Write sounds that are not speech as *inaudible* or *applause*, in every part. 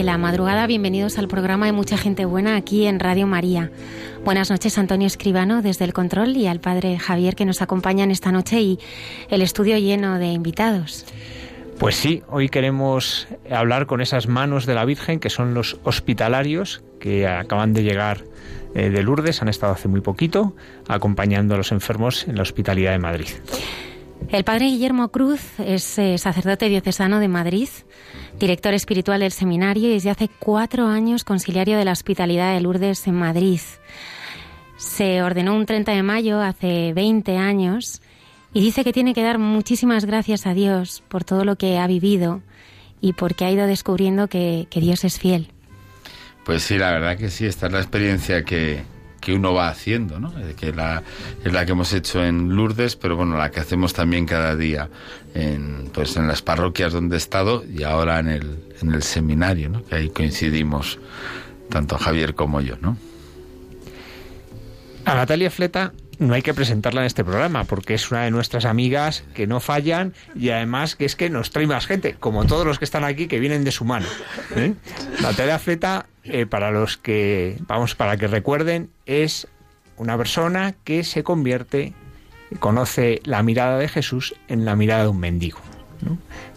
De la madrugada. Bienvenidos al programa de Mucha Gente Buena aquí en Radio María. Buenas noches, Antonio Escribano, desde el control, y al padre Javier que nos acompaña en esta noche y el estudio lleno de invitados. Pues sí, hoy queremos hablar con esas manos de la Virgen que son los hospitalarios que acaban de llegar eh, de Lourdes, han estado hace muy poquito acompañando a los enfermos en la Hospitalidad de Madrid. El padre Guillermo Cruz es eh, sacerdote diocesano de Madrid, director espiritual del seminario y desde hace cuatro años conciliario de la Hospitalidad de Lourdes en Madrid. Se ordenó un 30 de mayo hace 20 años y dice que tiene que dar muchísimas gracias a Dios por todo lo que ha vivido y porque ha ido descubriendo que, que Dios es fiel. Pues sí, la verdad que sí, esta es la experiencia que, que uno va haciendo, ¿no? que la, es la que hemos hecho en Lourdes, pero bueno, la que hacemos también cada día en, pues en las parroquias donde he estado y ahora en el, en el seminario, ¿no? que ahí coincidimos tanto Javier como yo. ¿no? A Natalia Fleta no hay que presentarla en este programa porque es una de nuestras amigas que no fallan y además que es que nos trae más gente, como todos los que están aquí que vienen de su mano. ¿eh? Natalia Fleta, eh, para los que, vamos, para que recuerden, es una persona que se convierte, conoce la mirada de Jesús en la mirada de un mendigo.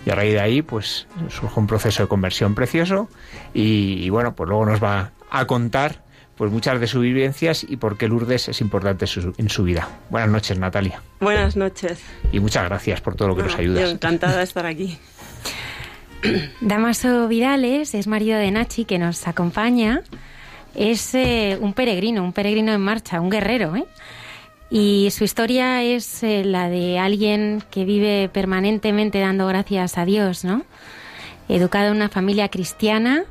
Y a raíz de ahí, pues surge un proceso de conversión precioso y bueno, pues luego nos va a contar pues muchas de sus vivencias y por qué Lourdes es importante su- en su vida. Buenas noches, Natalia. Buenas noches. Y muchas gracias por todo lo que nos Yo ayudas. encantada de estar aquí. *coughs* Damaso Vidales es marido de Nachi que nos acompaña. Es eh, un peregrino, un peregrino en marcha, un guerrero. ¿eh? Y su historia es eh, la de alguien que vive permanentemente dando gracias a Dios, ¿no? Educado en una familia cristiana,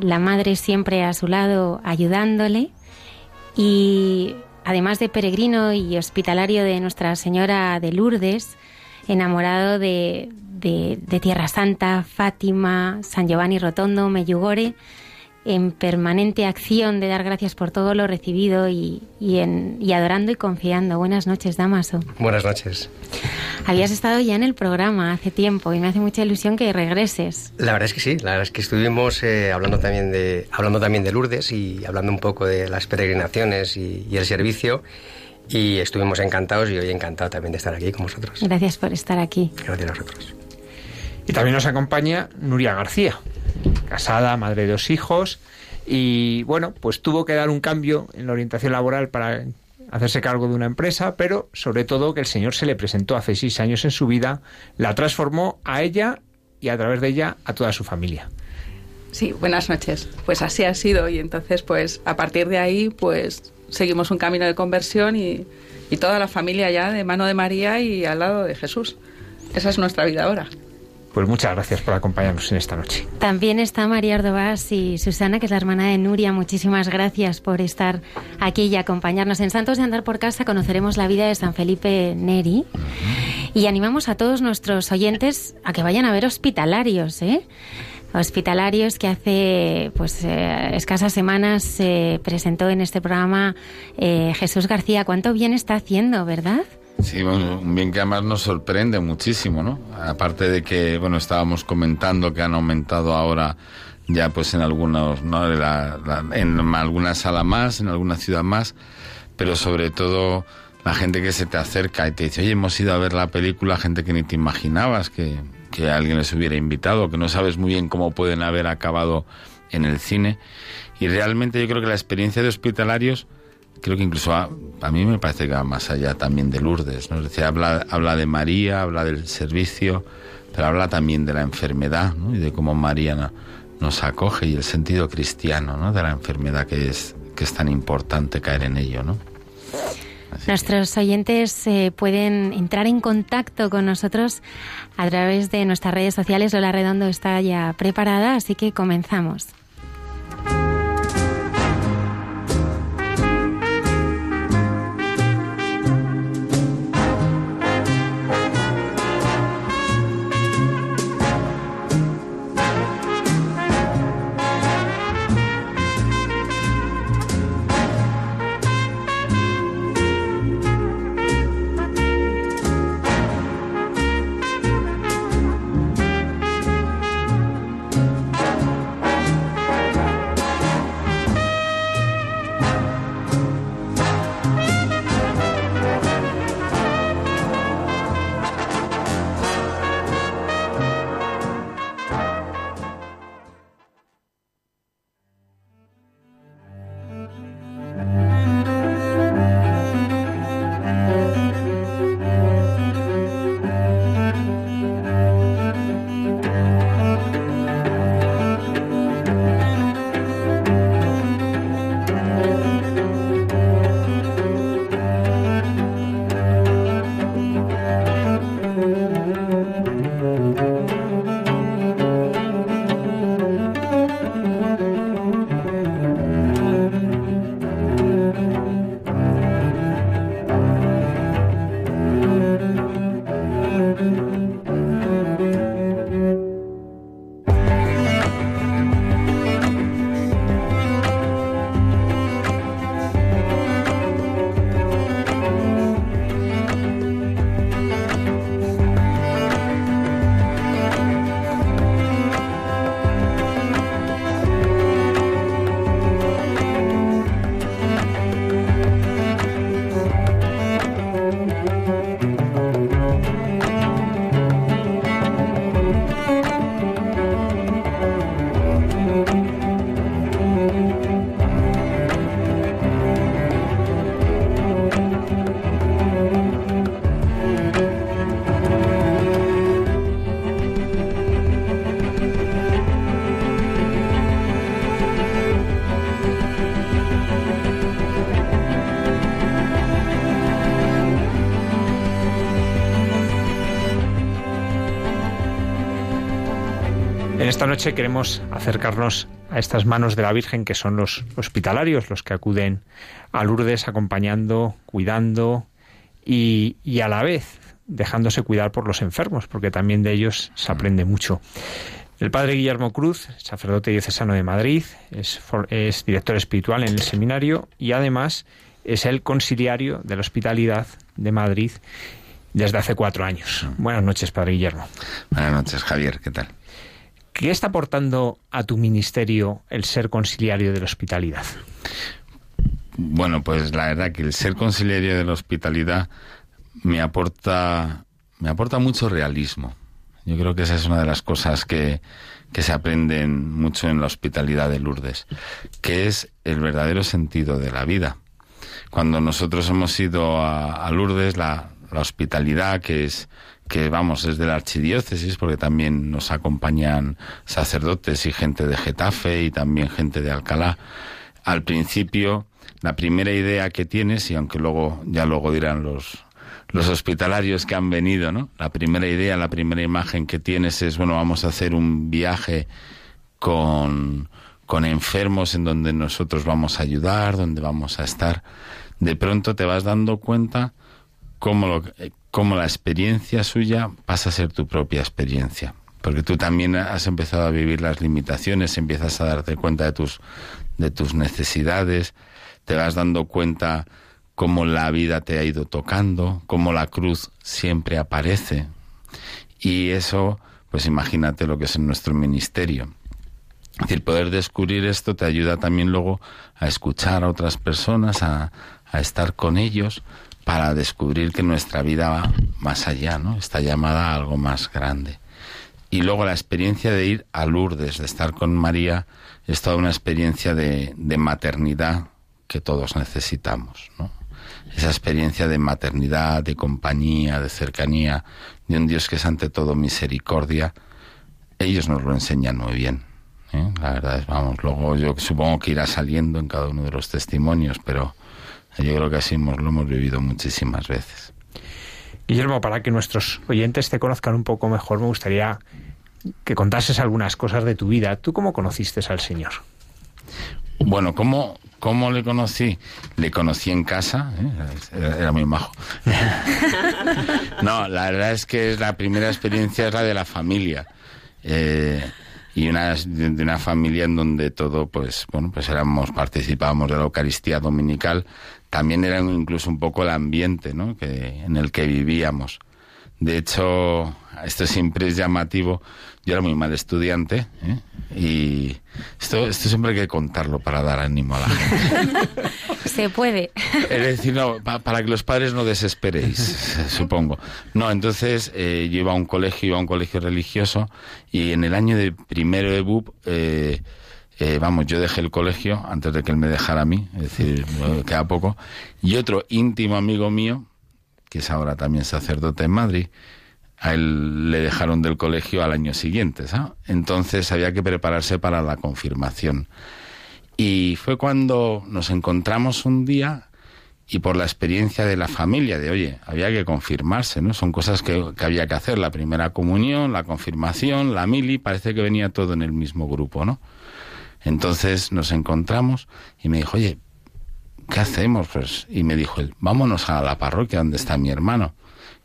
la madre siempre a su lado ayudándole. Y además de peregrino y hospitalario de Nuestra Señora de Lourdes, enamorado de, de- Tierra Santa, Fátima, San Giovanni Rotondo, Meyugore, en permanente acción de dar gracias por todo lo recibido y, y en, y adorando y confiando. Buenas noches, Damaso. Buenas noches. Habías estado ya en el programa hace tiempo y me hace mucha ilusión que regreses. La verdad es que sí, la verdad es que estuvimos eh, hablando, también de, hablando también de Lourdes y hablando un poco de las peregrinaciones y, y el servicio y estuvimos encantados y hoy encantado también de estar aquí con vosotros. Gracias por estar aquí. Gracias a vosotros. Y también nos acompaña Nuria García, casada, madre de dos hijos, y bueno, pues tuvo que dar un cambio en la orientación laboral para hacerse cargo de una empresa, pero sobre todo que el Señor se le presentó hace seis años en su vida, la transformó a ella y a través de ella a toda su familia. Sí, buenas noches. Pues así ha sido y entonces pues a partir de ahí pues seguimos un camino de conversión y, y toda la familia ya de mano de María y al lado de Jesús. Esa es nuestra vida ahora. Pues muchas gracias por acompañarnos en esta noche. También está María Ordovás y Susana, que es la hermana de Nuria. Muchísimas gracias por estar aquí y acompañarnos. En Santos de Andar por Casa conoceremos la vida de San Felipe Neri y animamos a todos nuestros oyentes a que vayan a ver hospitalarios, ¿eh? Hospitalarios que hace pues eh, escasas semanas se presentó en este programa eh, Jesús García. ¿Cuánto bien está haciendo, verdad? Sí, bueno, un bien que además nos sorprende muchísimo, ¿no? Aparte de que, bueno, estábamos comentando que han aumentado ahora ya pues en algunos, ¿no? La- en alguna sala más, en alguna ciudad más, pero sobre todo la gente que se te acerca y te dice, oye, hemos ido a ver la película, gente que ni te imaginabas que, que alguien les hubiera invitado, que no sabes muy bien cómo pueden haber acabado en el cine. Y realmente yo creo que la experiencia de hospitalarios creo que incluso a, a, mí me parece que va más allá también de Lourdes, ¿no? Es decir, habla, habla de María, habla del servicio, pero habla también de la enfermedad, ¿no? Y de cómo María nos acoge y el sentido cristiano, ¿no? De la enfermedad que es, que es tan importante caer en ello, ¿no? Nuestros oyentes eh, pueden entrar en contacto con nosotros a través de nuestras redes sociales. Lola Redondo está ya preparada, así que comenzamos. Esta noche queremos acercarnos a estas manos de la Virgen que son los hospitalarios, los que acuden a Lourdes acompañando, cuidando y, a la vez dejándose cuidar por los enfermos, porque también de ellos se aprende mucho. El padre Guillermo Cruz, sacerdote diocesano de Madrid, es, es, director espiritual en el seminario y además es el conciliario de la hospitalidad de Madrid desde hace cuatro años. Buenas noches, padre Guillermo. Buenas noches, Javier, ¿qué tal? ¿Qué está aportando a tu ministerio el ser conciliario de la hospitalidad? Bueno, pues la verdad que el ser conciliario de la hospitalidad me aporta, me aporta mucho realismo. Yo creo que esa es una de las cosas que, que se aprenden mucho en la hospitalidad de Lourdes, que es el verdadero sentido de la vida. Cuando nosotros hemos ido a, Lourdes, la hospitalidad, que es que vamos desde la archidiócesis, porque también nos acompañan sacerdotes y gente de Getafe y también gente de Alcalá. Al principio, la primera idea que tienes, y aunque luego, ya luego dirán los, los hospitalarios que han venido, ¿no? La primera idea, la primera imagen que tienes es, bueno, vamos a hacer un viaje con, con enfermos en donde nosotros vamos a ayudar, donde vamos a estar. De pronto te vas dando cuenta cómo, lo, cómo la experiencia suya pasa a ser tu propia experiencia. Porque tú también has empezado a vivir las limitaciones, empiezas a darte cuenta de tus, de tus necesidades, te vas dando cuenta cómo la vida te ha ido tocando, cómo la cruz siempre aparece. Y eso, pues imagínate lo que es en nuestro ministerio. Es decir, poder descubrir esto te ayuda también luego a escuchar a otras personas, a, a estar con ellos, para descubrir que nuestra vida va más allá, ¿no? Está llamada a algo más grande. Y luego la experiencia de ir a Lourdes, de estar con María, es toda una experiencia de, maternidad que todos necesitamos, ¿no? Esa experiencia de maternidad, de compañía, de cercanía, de un Dios que es ante todo misericordia, ellos nos lo enseñan muy bien. ¿eh? La verdad es, vamos, luego yo supongo que irá saliendo en cada uno de los testimonios, pero yo creo que así hemos, lo hemos vivido muchísimas veces. Guillermo, para que nuestros oyentes te conozcan un poco mejor, me gustaría que contases algunas cosas de tu vida. ¿Tú cómo conociste al Señor? Bueno, ¿cómo, cómo le conocí? Le conocí en casa, ¿eh? era, muy majo. *laughs* no, la verdad es que la primera experiencia es la de la familia. Eh, y una, de una familia en donde todo, pues, bueno, pues éramos, participábamos de la Eucaristía Dominical, también era incluso un poco el ambiente, ¿no? Que, en el que vivíamos. De hecho, esto siempre es llamativo. Yo era muy mal estudiante ¿eh? y esto, esto siempre hay que contarlo para dar ánimo a la gente. *laughs* Se puede. Es decir, no, para que los padres no desesperéis, supongo. No, entonces eh, yo iba a un colegio, iba a un colegio religioso y en el año de primero de BUP, eh, eh, vamos, yo dejé el colegio antes de que él me dejara a mí, es decir, queda poco. Y otro íntimo amigo mío, que es ahora también sacerdote en Madrid, a él le dejaron del colegio al año siguiente, ¿sabes? Entonces había que prepararse para la confirmación. Y fue cuando nos encontramos un día y por la experiencia de la familia, de oye, había que confirmarse, ¿no? Son cosas que, que, había que hacer, la primera comunión, la confirmación, la mili, parece que venía todo en el mismo grupo, ¿no? Entonces nos encontramos y me dijo, oye, ¿qué hacemos? Pues, y me dijo él, vámonos a la parroquia donde está mi hermano.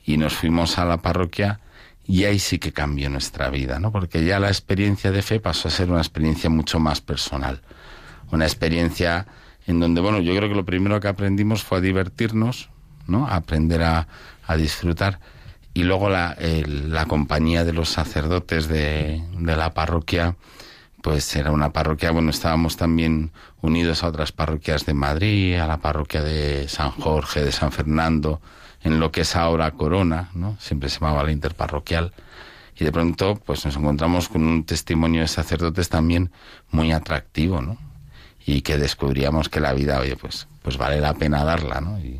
Y nos fuimos a la parroquia y ahí sí que cambió nuestra vida, ¿no? Porque ya la experiencia de fe pasó a ser una experiencia mucho más personal. Una experiencia en donde, bueno, yo creo que lo primero que aprendimos fue a divertirnos, ¿no? Aprender a, a disfrutar. Y luego la, la compañía de los sacerdotes de, de la parroquia, pues era una parroquia, bueno, estábamos también unidos a otras parroquias de Madrid, a la parroquia de San Jorge, de San Fernando, en lo que es ahora Corona, ¿no? Siempre se llamaba la interparroquial. Y de pronto, pues nos encontramos con un testimonio de sacerdotes también muy atractivo, ¿no? Y que descubríamos que la vida, oye, pues, pues vale la pena darla, ¿no? Y,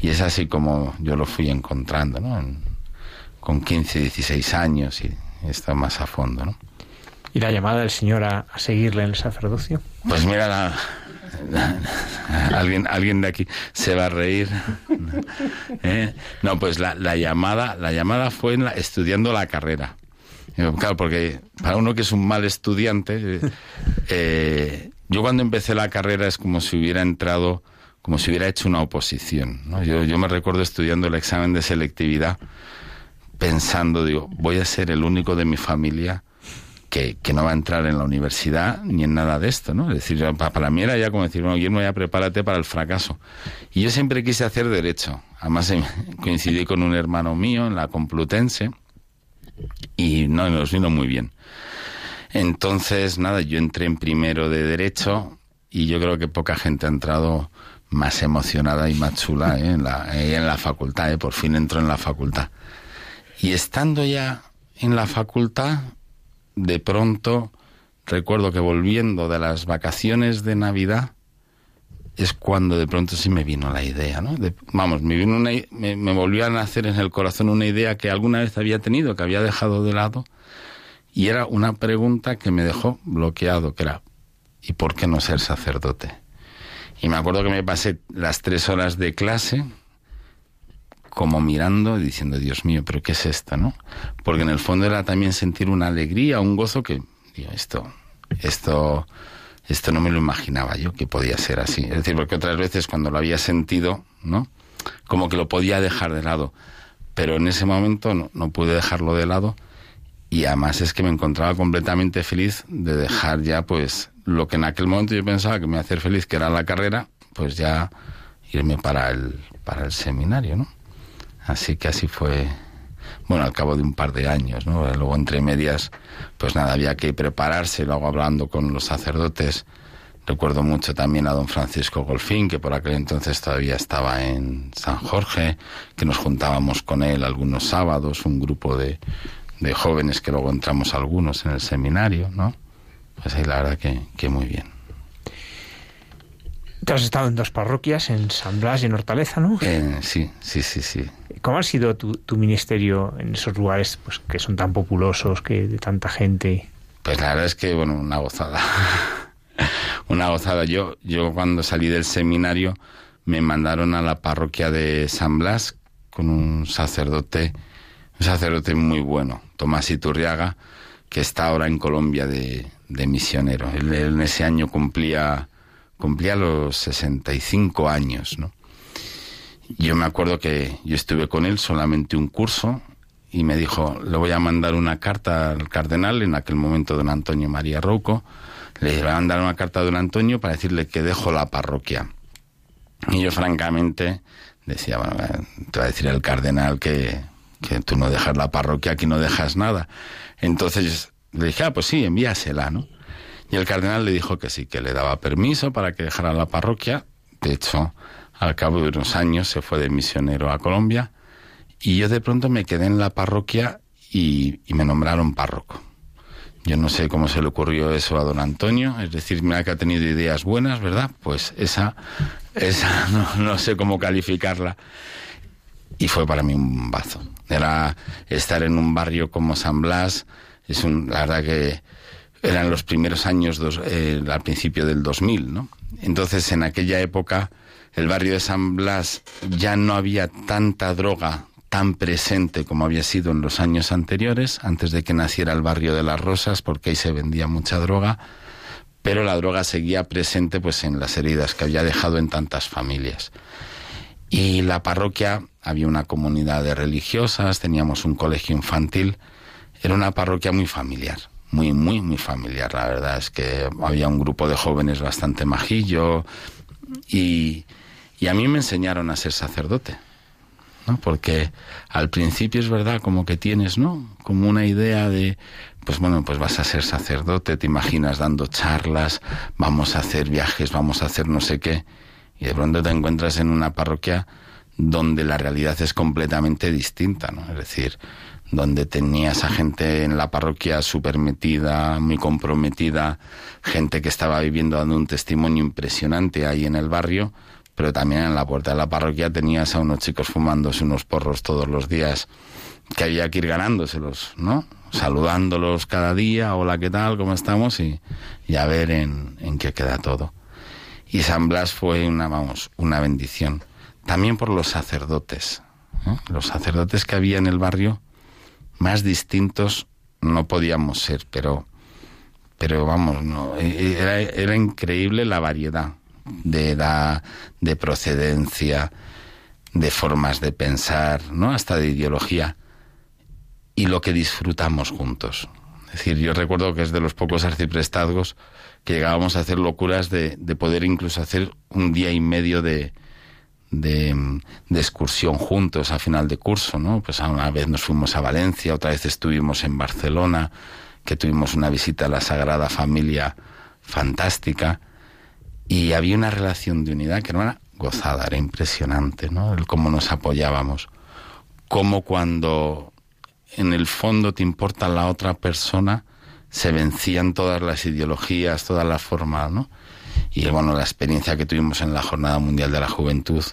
y es así como yo lo fui encontrando, ¿no? Con 15, 16 años y está más a fondo, ¿no? ¿Y la llamada del Señor a, seguirle en el sacerdocio? Pues mira, la, alguien, alguien de aquí se va a reír. ¿Eh? No, pues la, la, llamada, la llamada fue la, estudiando la carrera. Claro, porque para uno que es un mal estudiante, eh, yo cuando empecé la carrera es como si hubiera entrado, como si hubiera hecho una oposición. Yo, yo me recuerdo estudiando el examen de selectividad, pensando, digo, voy a ser el único de mi familia que, no va a entrar en la universidad ni en nada de esto, ¿no? Es decir, para, mí era ya como decir, bueno, Guillermo, ya prepárate para el fracaso. Y yo siempre quise hacer derecho. Además, *laughs* coincidí con un hermano mío en la Complutense y no, nos vino muy bien. Entonces, nada, yo entré en primero de derecho y yo creo que poca gente ha entrado más emocionada y más chula ¿eh? en, la, eh, en la facultad, ¿eh? por fin entró en la facultad. Y estando ya en la facultad, de pronto recuerdo que volviendo de las vacaciones de Navidad es cuando de pronto sí me vino la idea, ¿no? De, vamos, me, vino una, me, me, volvió a nacer en el corazón una idea que alguna vez había tenido, que había dejado de lado, y era una pregunta que me dejó bloqueado, que era, ¿y por qué no ser sacerdote? Y me acuerdo que me pasé las tres horas de clase como mirando y diciendo, Dios mío, pero ¿qué es esto, no? Porque en el fondo era también sentir una alegría, un gozo que, digo, esto, esto, esto no me lo imaginaba yo que podía ser así. Es decir, porque otras veces cuando lo había sentido, ¿no? Como que lo podía dejar de lado. Pero en ese momento no, no pude dejarlo de lado y además es que me encontraba completamente feliz de dejar ya, pues, lo que en aquel momento yo pensaba que me iba a hacer feliz, que era la carrera, pues ya irme para el, para el seminario, ¿no? Así que así fue, bueno, al cabo de un par de años, ¿no? Luego entre medias, pues nada, había que prepararse, luego hablando con los sacerdotes. Recuerdo mucho también a don Francisco Golfín, que por aquel entonces todavía estaba en San Jorge, que nos juntábamos con él algunos sábados, un grupo de, de jóvenes que luego entramos algunos en el seminario, ¿no? Pues ahí la verdad que, que muy bien. Tú has estado en dos parroquias, en San Blas y en Hortaleza, ¿no? Eh, sí, sí, sí, sí. ¿Cómo ha sido tu, ministerio en esos lugares pues, que son tan populosos, que de tanta gente? Pues la verdad es que, bueno, una gozada. *laughs* una gozada. Yo, yo cuando salí del seminario me mandaron a la parroquia de San Blas con un sacerdote, un sacerdote muy bueno, Tomás Iturriaga, que está ahora en Colombia de, de misionero. Él, él en ese año cumplía cumplía los 65 años, ¿no? Yo me acuerdo que yo estuve con él solamente un curso y me dijo, le voy a mandar una carta al cardenal, en aquel momento don Antonio María Rouco, le voy a mandar una carta a don Antonio para decirle que dejo la parroquia. Y yo francamente decía, eh, te va a decir el cardenal que, que tú no dejas la parroquia, aquí no dejas nada. Entonces le dije, ah, pues sí, envíasela, ¿no? Y el cardenal le dijo que sí, que le daba permiso para que dejara la parroquia. De hecho, al cabo de unos años se fue de misionero a Colombia. Y yo de pronto me quedé en la parroquia y, me nombraron párroco. Yo no sé cómo se le ocurrió eso a don Antonio, es decir, mira que ha tenido ideas buenas, ¿verdad? Pues esa, esa *laughs* no, sé cómo calificarla. Y fue para mí un bazo. Era estar en un barrio como San Blas, es un, la verdad que eran los primeros años, eh, al principio del 2000, ¿no? Entonces, en aquella época, el barrio de San Blas ya no había tanta droga tan presente como había sido en los años anteriores, antes de que naciera el barrio de las Rosas, porque ahí se vendía mucha droga, pero la droga seguía presente pues en las heridas que había dejado en tantas familias. Y la parroquia, había una comunidad de religiosas, teníamos un colegio infantil, era una parroquia muy familiar, muy, muy, muy familiar. La verdad es que había un grupo de jóvenes bastante majillo y, y a mí me enseñaron a ser sacerdote. ¿no? Porque al principio es verdad como que tienes, ¿no? Como una idea de, pues bueno, pues vas a ser sacerdote, te imaginas dando charlas, vamos a hacer viajes, vamos a hacer no sé qué, y de pronto te encuentras en una parroquia donde la realidad es completamente distinta, ¿no? Es decir, donde tenías a gente en la parroquia súper metida, muy comprometida, gente que estaba viviendo dando un testimonio impresionante ahí en el barrio, pero también en la puerta de la parroquia tenías a unos chicos fumándose unos porros todos los días, que había que ir ganándoselos, ¿no? Saludándolos cada día, hola, ¿qué tal? ¿Cómo estamos? Y, y a ver en, en qué queda todo. Y San Blas fue una, vamos, una bendición. También por los sacerdotes. ¿eh? Los sacerdotes que había en el barrio, más distintos no podíamos ser, pero, pero vamos, no, era, era increíble la variedad de edad, de procedencia, de formas de pensar, ¿no? Hasta de ideología. Y lo que disfrutamos juntos. Es decir, yo recuerdo que es de los pocos arciprestazgos que llegábamos a hacer locuras de, de poder incluso hacer un día y medio de, de, excursión juntos a final de curso, ¿no? Pues una vez nos fuimos a Valencia, otra vez estuvimos en Barcelona, que tuvimos una visita a la Sagrada Familia fantástica y había una relación de unidad que era una gozada, era impresionante, ¿no? El cómo nos apoyábamos, cómo cuando en el fondo te importa la otra persona, se vencían todas las ideologías, todas las formas, ¿no? Y bueno, la experiencia que tuvimos en la Jornada Mundial de la Juventud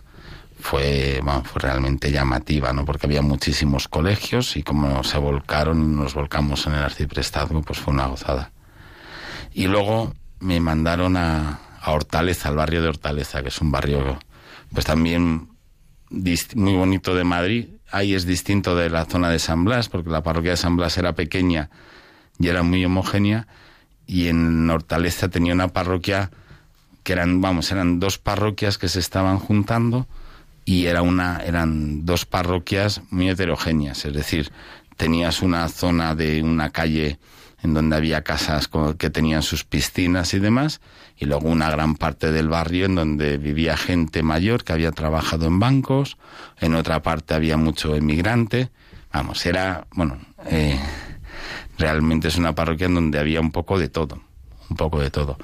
fue, bueno, fue realmente llamativa, ¿no? Porque había muchísimos colegios y como se volcaron y nos volcamos en el arciprestazgo, pues fue una gozada. Y luego me mandaron a, Hortaleza, al barrio de Hortaleza, que es un barrio, pues también muy bonito de Madrid. Ahí es distinto de la zona de San Blas, porque la parroquia de San Blas era pequeña y era muy homogénea, y en Hortaleza tenía una parroquia que eran, vamos, eran dos parroquias que se estaban juntando y era una, eran dos parroquias muy heterogéneas, es decir, tenías una zona de una calle en donde había casas que tenían sus piscinas y demás, y luego una gran parte del barrio en donde vivía gente mayor que había trabajado en bancos, en otra parte había mucho emigrante, vamos, era, bueno, eh, realmente es una parroquia en donde había un poco de todo, un poco de todo,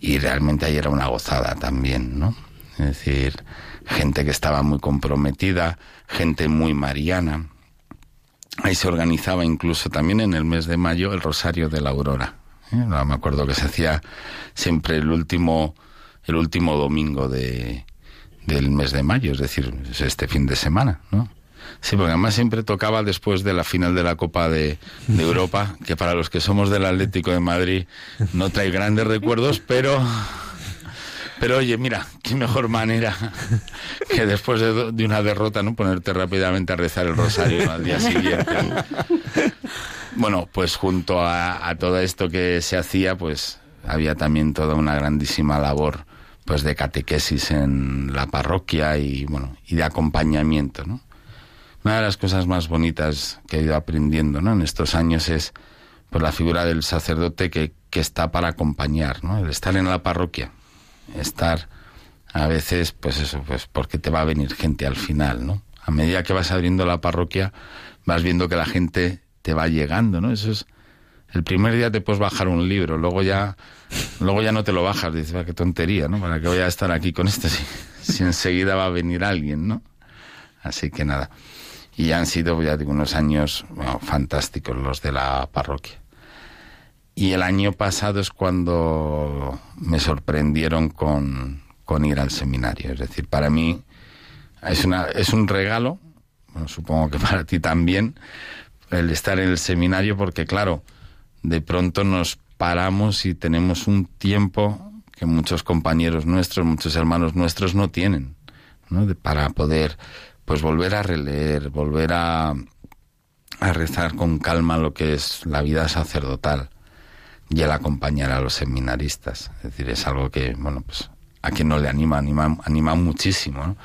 y realmente ahí era una gozada también, ¿no? Es decir, gente que estaba muy comprometida, gente muy mariana, Ahí se organizaba incluso también en el mes de mayo el Rosario de la Aurora. ¿Eh? Me acuerdo que se hacía siempre el último, el último domingo de, del mes de mayo, es decir, este fin de semana, ¿no? Sí, porque además siempre tocaba después de la final de la Copa de, de, Europa, que para los que somos del Atlético de Madrid no trae grandes recuerdos, pero pero oye, mira, qué mejor manera que después de, de una derrota, ¿no? Ponerte rápidamente a rezar el rosario al día siguiente. Bueno, pues junto a, a, todo esto que se hacía, pues había también toda una grandísima labor pues de catequesis en la parroquia y bueno, y de acompañamiento, ¿no? Una de las cosas más bonitas que he ido aprendiendo, ¿no? En estos años es pues la figura del sacerdote que, que está para acompañar, ¿no? El estar en la parroquia, estar a veces, pues eso, pues porque te va a venir gente al final, ¿no? A medida que vas abriendo la parroquia, vas viendo que la gente te va llegando, ¿no? Eso es el primer día te puedes bajar un libro, luego ya luego ya no te lo bajas, dices, va, qué tontería, ¿no? ¿Para qué voy a estar aquí con esto si, *laughs* enseguida va a venir alguien, ¿no? Así que nada. Y han sido, ya digo, unos años fantásticos los de la parroquia. Y el año pasado es cuando me sorprendieron con, con ir al seminario. Es decir, para mí es, una, es un regalo, bueno, supongo que para ti también, el estar en el seminario, porque claro, de pronto nos paramos y tenemos un tiempo que muchos compañeros nuestros, muchos hermanos nuestros no tienen, ¿no? De, para poder pues volver a releer, volver a, a rezar con calma lo que es la vida sacerdotal y el acompañar a los seminaristas. Es decir, es algo que, bueno, pues a quien no le anima, anima, anima muchísimo, ¿no?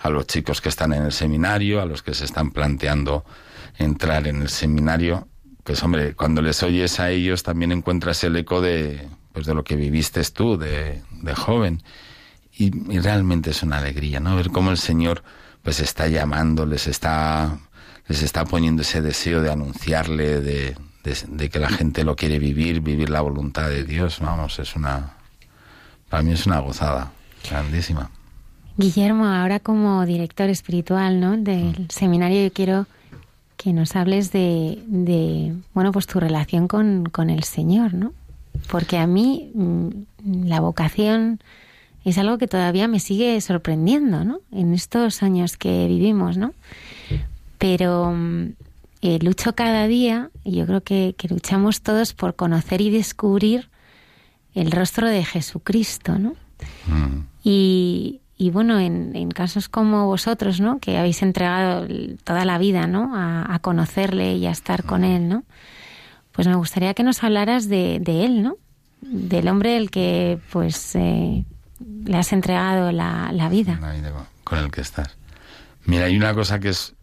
A los chicos que están en el seminario, a los que se están planteando entrar en el seminario, pues hombre, cuando les oyes a ellos también encuentras el eco de, pues de lo que viviste tú de, de joven. Y, y, realmente es una alegría, ¿no? Ver cómo el Señor pues está llamando, les está, les está poniendo ese deseo de anunciarle, de, de, de, que la gente lo quiere vivir, vivir la voluntad de Dios, vamos, es una, para mí es una gozada grandísima. Guillermo, ahora como director espiritual, ¿no? Del mm. seminario, yo quiero que nos hables de, de, bueno, pues tu relación con, con el Señor, ¿no? Porque a mí la vocación es algo que todavía me sigue sorprendiendo, ¿no? En estos años que vivimos, ¿no? Pero eh, lucho cada día, y yo creo que, que, luchamos todos por conocer y descubrir el rostro de Jesucristo, ¿no? Mm. Y, y, bueno, en, en, casos como vosotros, ¿no? Que habéis entregado toda la vida, ¿no? A, a conocerle y a estar con él, ¿no? Pues me gustaría que nos hablaras de, de él, ¿no? Del hombre el que, pues, eh, le has entregado la, la vida. Con el que estás. Mira, hay una cosa que es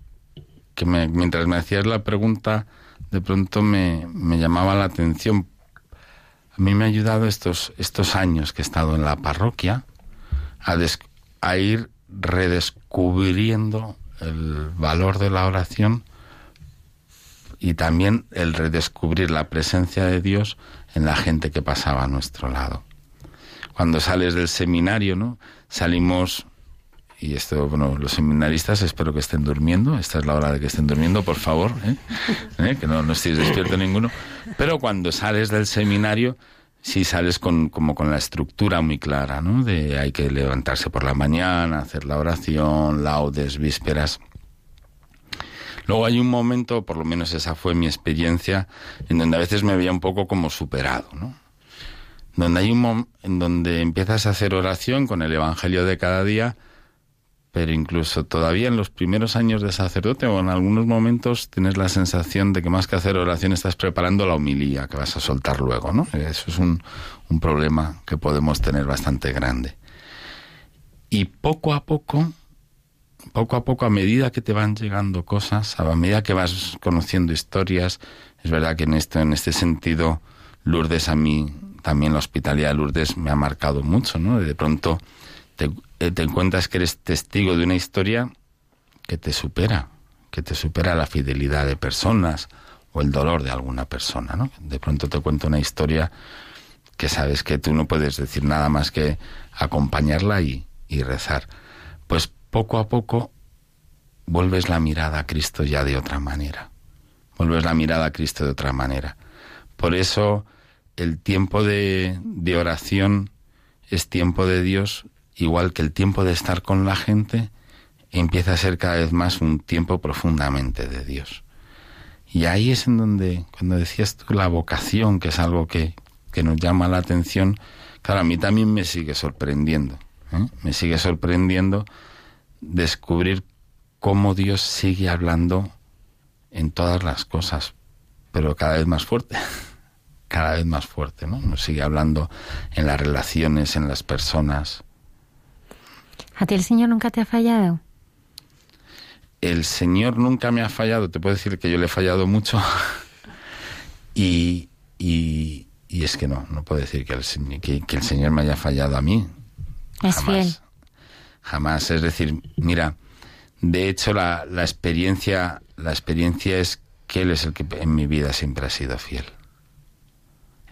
que me, mientras me hacías la pregunta, de pronto me, me, llamaba la atención. A mí me ha ayudado estos, estos años que he estado en la parroquia a, des, a ir redescubriendo el valor de la oración y también el redescubrir la presencia de Dios en la gente que pasaba a nuestro lado cuando sales del seminario, ¿no? Salimos y esto, bueno, los seminaristas espero que estén durmiendo, esta es la hora de que estén durmiendo, por favor, ¿eh? ¿Eh? que no, no estéis despierto ninguno, pero cuando sales del seminario, sí sales con, como con la estructura muy clara, ¿no? De hay que levantarse por la mañana, hacer la oración, laudes, vísperas. Luego hay un momento, por lo menos esa fue mi experiencia, en donde a veces me veía un poco como superado, ¿no? donde hay un en donde empiezas a hacer oración con el evangelio de cada día, pero incluso todavía en los primeros años de sacerdote o en algunos momentos tienes la sensación de que más que hacer oración estás preparando la homilía que vas a soltar luego, ¿no? Eso es un, un problema que podemos tener bastante grande. Y poco a poco, poco a poco, a medida que te van llegando cosas, a medida que vas conociendo historias, es verdad que en esto, en este sentido, Lourdes a mí también la hospitalidad de Lourdes me ha marcado mucho, ¿no? De pronto te, te encuentras que eres testigo de una historia que te supera, que te supera la fidelidad de personas o el dolor de alguna persona, ¿no? De pronto te cuento una historia que sabes que tú no puedes decir nada más que acompañarla y, rezar. Pues poco a poco vuelves la mirada a Cristo ya de otra manera. Vuelves la mirada a Cristo de otra manera. Por eso el tiempo de oración es tiempo de Dios, igual que el tiempo de estar con la gente, empieza a ser cada vez más un tiempo profundamente de Dios. Y ahí es en donde, cuando decías tú la vocación, que es algo que, que nos llama la atención, claro, a mí también me sigue sorprendiendo. ¿eh? Me sigue sorprendiendo descubrir cómo Dios sigue hablando en todas las cosas, pero cada vez más fuerte, *laughs* cada vez más fuerte, ¿no? Nos sigue hablando en las relaciones, en las personas. ¿A ti el Señor nunca te ha fallado? el Señor nunca me ha fallado, te puedo decir que yo le he fallado mucho. *laughs* y, y, y, es que no, no puedo decir que el, que, que el Señor me haya fallado a mí. Es jamás, fiel. Jamás. Es decir, mira, de hecho la, la experiencia, la experiencia es que Él es el que en mi vida siempre ha sido fiel.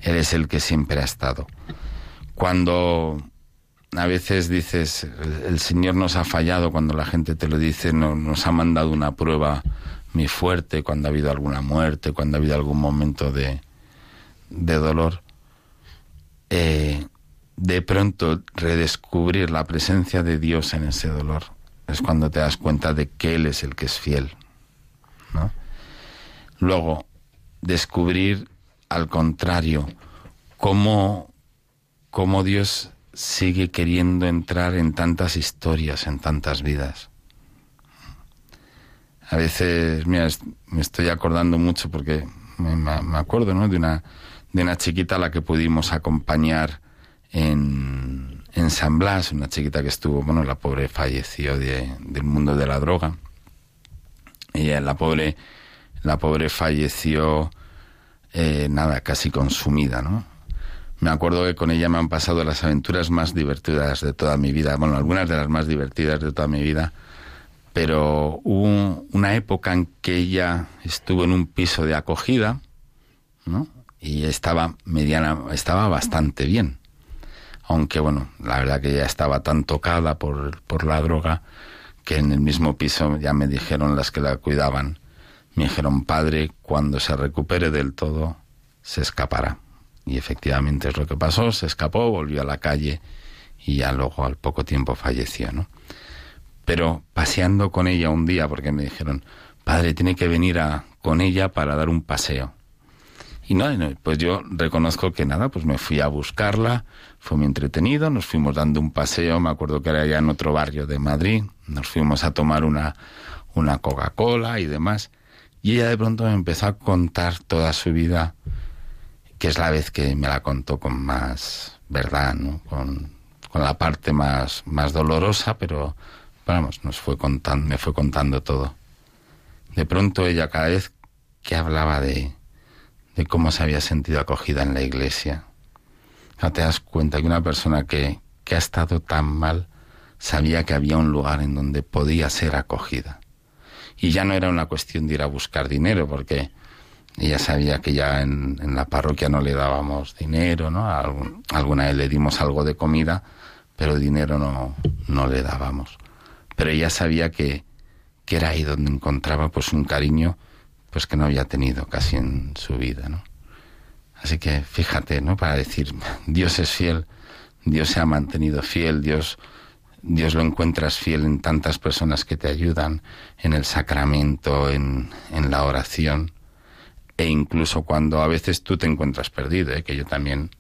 Él es el que siempre ha estado. Cuando a veces dices, el, Señor nos ha fallado cuando la gente te lo dice, no, nos ha mandado una prueba muy fuerte cuando ha habido alguna muerte, cuando ha habido algún momento de, de dolor. Eh, de pronto redescubrir la presencia de Dios en ese dolor es cuando te das cuenta de que Él es el que es fiel. ¿no? Luego, descubrir al contrario cómo, cómo Dios sigue queriendo entrar en tantas historias, en tantas vidas. A veces, mira, me estoy acordando mucho porque me, acuerdo, ¿no? De una, de una chiquita a la que pudimos acompañar en, en San Blas, una chiquita que estuvo, bueno, la pobre falleció de, del mundo de la droga. Ella, la pobre, la pobre falleció, eh, nada, casi consumida, ¿no? Me acuerdo que con ella me han pasado las aventuras más divertidas de toda mi vida, bueno, algunas de las más divertidas de toda mi vida, pero hubo una época en que ella estuvo en un piso de acogida, ¿no? Y estaba mediana, estaba bastante bien. Aunque bueno, la verdad que ella estaba tan tocada por, por la droga que en el mismo piso ya me dijeron las que la cuidaban, me dijeron, padre, cuando se recupere del todo, se escapará. Y efectivamente es lo que pasó, se escapó, volvió a la calle y ya luego al poco tiempo falleció, ¿no? Pero paseando con ella un día, porque me dijeron, padre, tiene que venir a, con ella para dar un paseo. Y no, pues yo reconozco que nada, pues me fui a buscarla, fue muy entretenido, nos fuimos dando un paseo, me acuerdo que era ya en otro barrio de Madrid, nos fuimos a tomar una, una Coca-Cola y demás. Y ella de pronto me empezó a contar toda su vida que es la vez que me la contó con más verdad. Con, con la parte más, más dolorosa, pero vamos, nos fue contando, me fue contando todo. De pronto ella cada vez que hablaba de, de cómo se había sentido acogida en la iglesia, ya te das cuenta que una persona que, que ha estado tan mal sabía que había un lugar en donde podía ser acogida. Y ya no era una cuestión de ir a buscar dinero, porque ella sabía que ya en, la parroquia no le dábamos dinero, ¿no? A algún, a alguna vez le dimos algo de comida, pero dinero no, no le dábamos. Pero ella sabía que, que era ahí donde encontraba pues un cariño pues que no había tenido casi en su vida, ¿no? Así que fíjate, ¿no? Para decir, Dios es fiel, Dios se ha mantenido fiel, Dios, Dios lo encuentras fiel en tantas personas que te ayudan, en el sacramento, en, en la oración e incluso cuando a veces tú te encuentras perdido, ¿eh? que yo también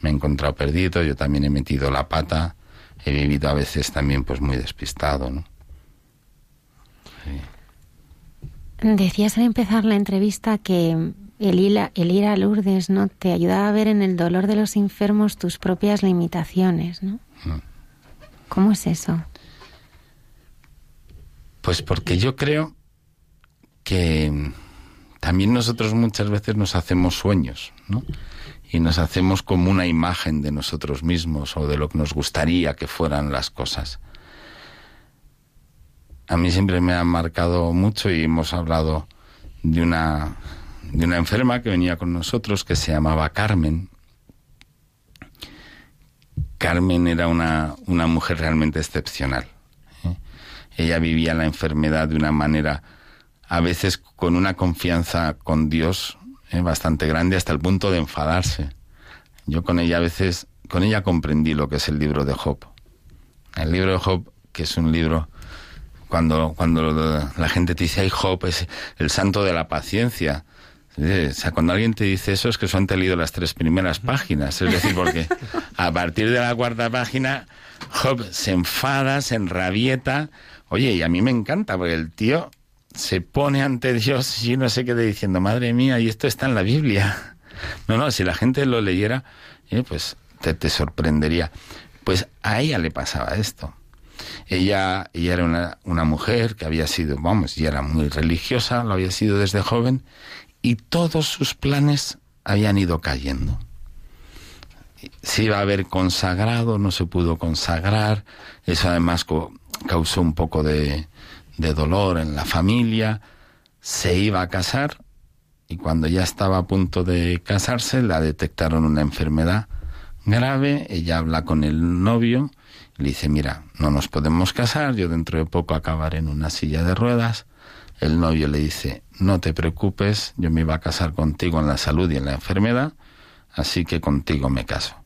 me he encontrado perdido, yo también he metido la pata, he vivido a veces también pues muy despistado, ¿no? Sí. Decías al empezar la entrevista que el ir, el ir a Lourdes, ¿no? Te ayudaba a ver en el dolor de los enfermos tus propias limitaciones, ¿no? Mm. ¿Cómo es eso? Pues porque yo creo que también nosotros muchas veces nos hacemos sueños, ¿no? Y nos hacemos como una imagen de nosotros mismos o de lo que nos gustaría que fueran las cosas. A mí siempre me ha marcado mucho y hemos hablado de una, de una enferma que venía con nosotros que se llamaba Carmen. Carmen era una, una mujer realmente excepcional. ¿eh? Ella vivía la enfermedad de una manera a veces con una confianza con Dios eh, bastante grande hasta el punto de enfadarse. Yo con ella a veces con ella comprendí lo que es el libro de Job. El libro de Job, que es un libro cuando, cuando la gente te dice, ay, Job es el santo de la paciencia. O sea, cuando alguien te dice eso es que solo han leído las tres primeras páginas. Es decir, porque *laughs* a partir de la cuarta página, Job se enfada, se enrabieta. Oye, y a mí me encanta, porque el tío se pone ante Dios y no se quede diciendo, madre mía, y esto está en la Biblia. No, no, si la gente lo leyera, eh, pues te, te sorprendería. Pues a ella le pasaba esto. Ella, ella era una, una mujer que había sido, vamos, y era muy religiosa, lo había sido desde joven, y todos sus planes habían ido cayendo. Se iba a haber consagrado, no se pudo consagrar, eso además causó un poco de, de dolor en la familia, se iba a casar y cuando ya estaba a punto de casarse la detectaron una enfermedad grave, ella habla con el novio le dice, mira, no nos podemos casar, yo dentro de poco acabaré en una silla de ruedas. El novio le dice, no te preocupes, yo me iba a casar contigo en la salud y en la enfermedad, así que contigo me caso.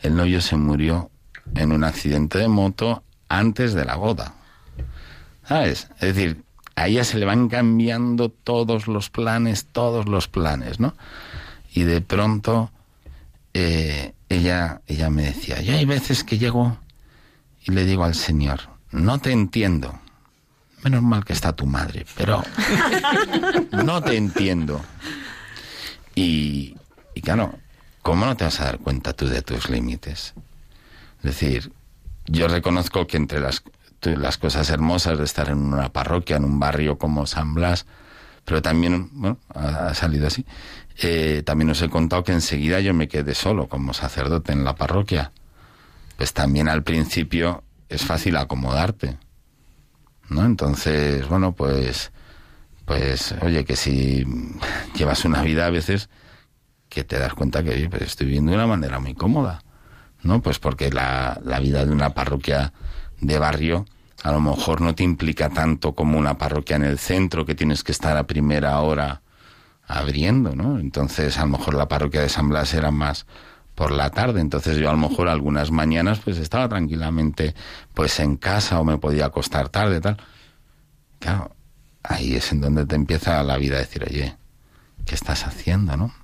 El novio se murió en un accidente de moto antes de la boda. ¿Sabes? Es decir, a ella se le van cambiando todos los planes, todos los planes, ¿no? Y de pronto eh, ella, ella me decía, yo hay veces que llego y le digo al Señor, no te entiendo. Menos mal que está tu madre, pero *laughs* no te entiendo. Y, y claro, ¿cómo no te vas a dar cuenta tú de tus límites? Es decir, yo reconozco que entre las, las cosas hermosas de estar en una parroquia, en un barrio como San Blas, pero también, bueno, ha, salido así, eh, también os he contado que enseguida yo me quedé solo como sacerdote en la parroquia pues también al principio es fácil acomodarte. ¿No? Entonces, bueno, pues pues oye, que si *laughs* llevas una vida a veces que te das cuenta que pues estoy viviendo de una manera muy cómoda, ¿no? Pues porque la, la vida de una parroquia de barrio a lo mejor no te implica tanto como una parroquia en el centro que tienes que estar a primera hora abriendo, ¿no? Entonces, a lo mejor la parroquia de San Blas era más por la tarde. Entonces yo a lo mejor algunas mañanas pues estaba tranquilamente pues en casa o me podía acostar tarde, tal. Claro, ahí es en donde te empieza la vida a decir, oye, ¿qué estás haciendo, no?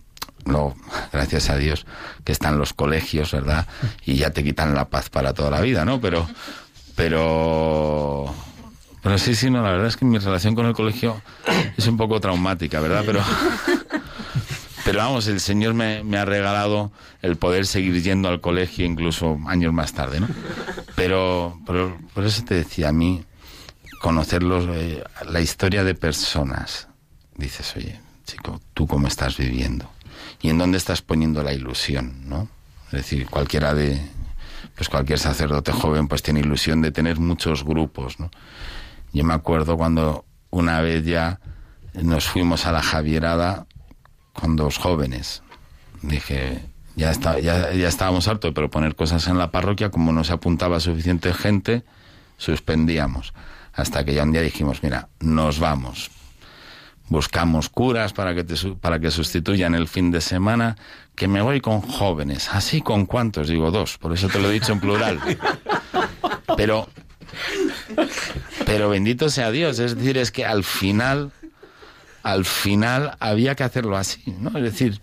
Luego, *laughs* gracias a Dios que están los colegios, ¿verdad? Y ya te quitan la paz para toda la vida, ¿no? Pero, pero, pero sí, sí, no, la verdad es que mi relación con el colegio es un poco traumática, ¿verdad? Pero, *laughs* pero vamos, el Señor me, ha regalado el poder seguir yendo al colegio incluso años más tarde, ¿no? Pero, por eso te decía a mí, conocer eh, la historia de personas. Dices, oye, chico, ¿tú cómo estás viviendo? ¿Y en dónde estás poniendo la ilusión, no? Es decir, cualquiera de, pues cualquier sacerdote joven pues tiene ilusión de tener muchos grupos, ¿no? Yo me acuerdo cuando una vez ya nos fuimos a la Javierada con dos jóvenes. Dije, ya, está, ya, estábamos hartos de proponer cosas en la parroquia, como no se apuntaba suficiente gente, suspendíamos. Hasta que ya un día dijimos, mira, nos vamos. Buscamos curas para que, te, para que sustituyan el fin de semana, que me voy con jóvenes. ¿Así con cuántos? Digo, dos, por eso te lo he dicho en plural. Pero, pero bendito sea Dios, es decir, es que al final al final había que hacerlo así, ¿no? Es decir,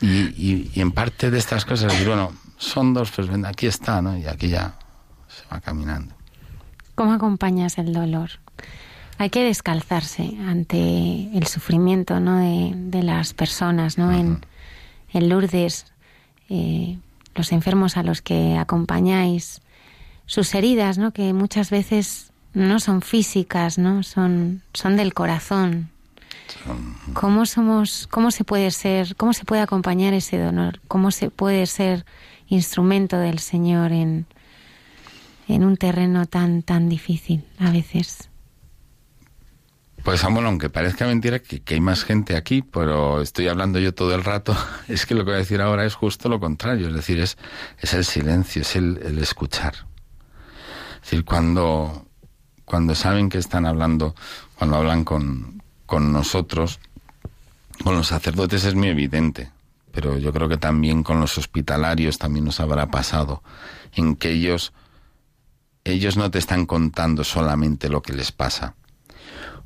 y, en parte de estas cosas, bueno, son dos, pues ven, aquí está, ¿no? Y aquí ya se va caminando. ¿Cómo acompañas el dolor? Hay que descalzarse ante el sufrimiento, ¿no? De, las personas, ¿no? en, Lourdes, eh, los enfermos a los que acompañáis, sus heridas, ¿no? Que muchas veces no son físicas, ¿no? Son, son del corazón, ¿Cómo somos, cómo se puede ser, cómo se puede acompañar ese dolor? ¿Cómo se puede ser instrumento del Señor en, en un terreno tan, tan difícil a veces? Pues bueno, aunque parezca mentira que, hay más gente aquí, pero estoy hablando yo todo el rato, *laughs* es que lo que voy a decir ahora es justo lo contrario, es decir, es, es el silencio, es el, el escuchar. Es decir, cuando, cuando saben que están hablando, cuando hablan con, con nosotros, con los sacerdotes es muy evidente, pero yo creo que también con los hospitalarios también nos habrá pasado, en que ellos, ellos no te están contando solamente lo que les pasa,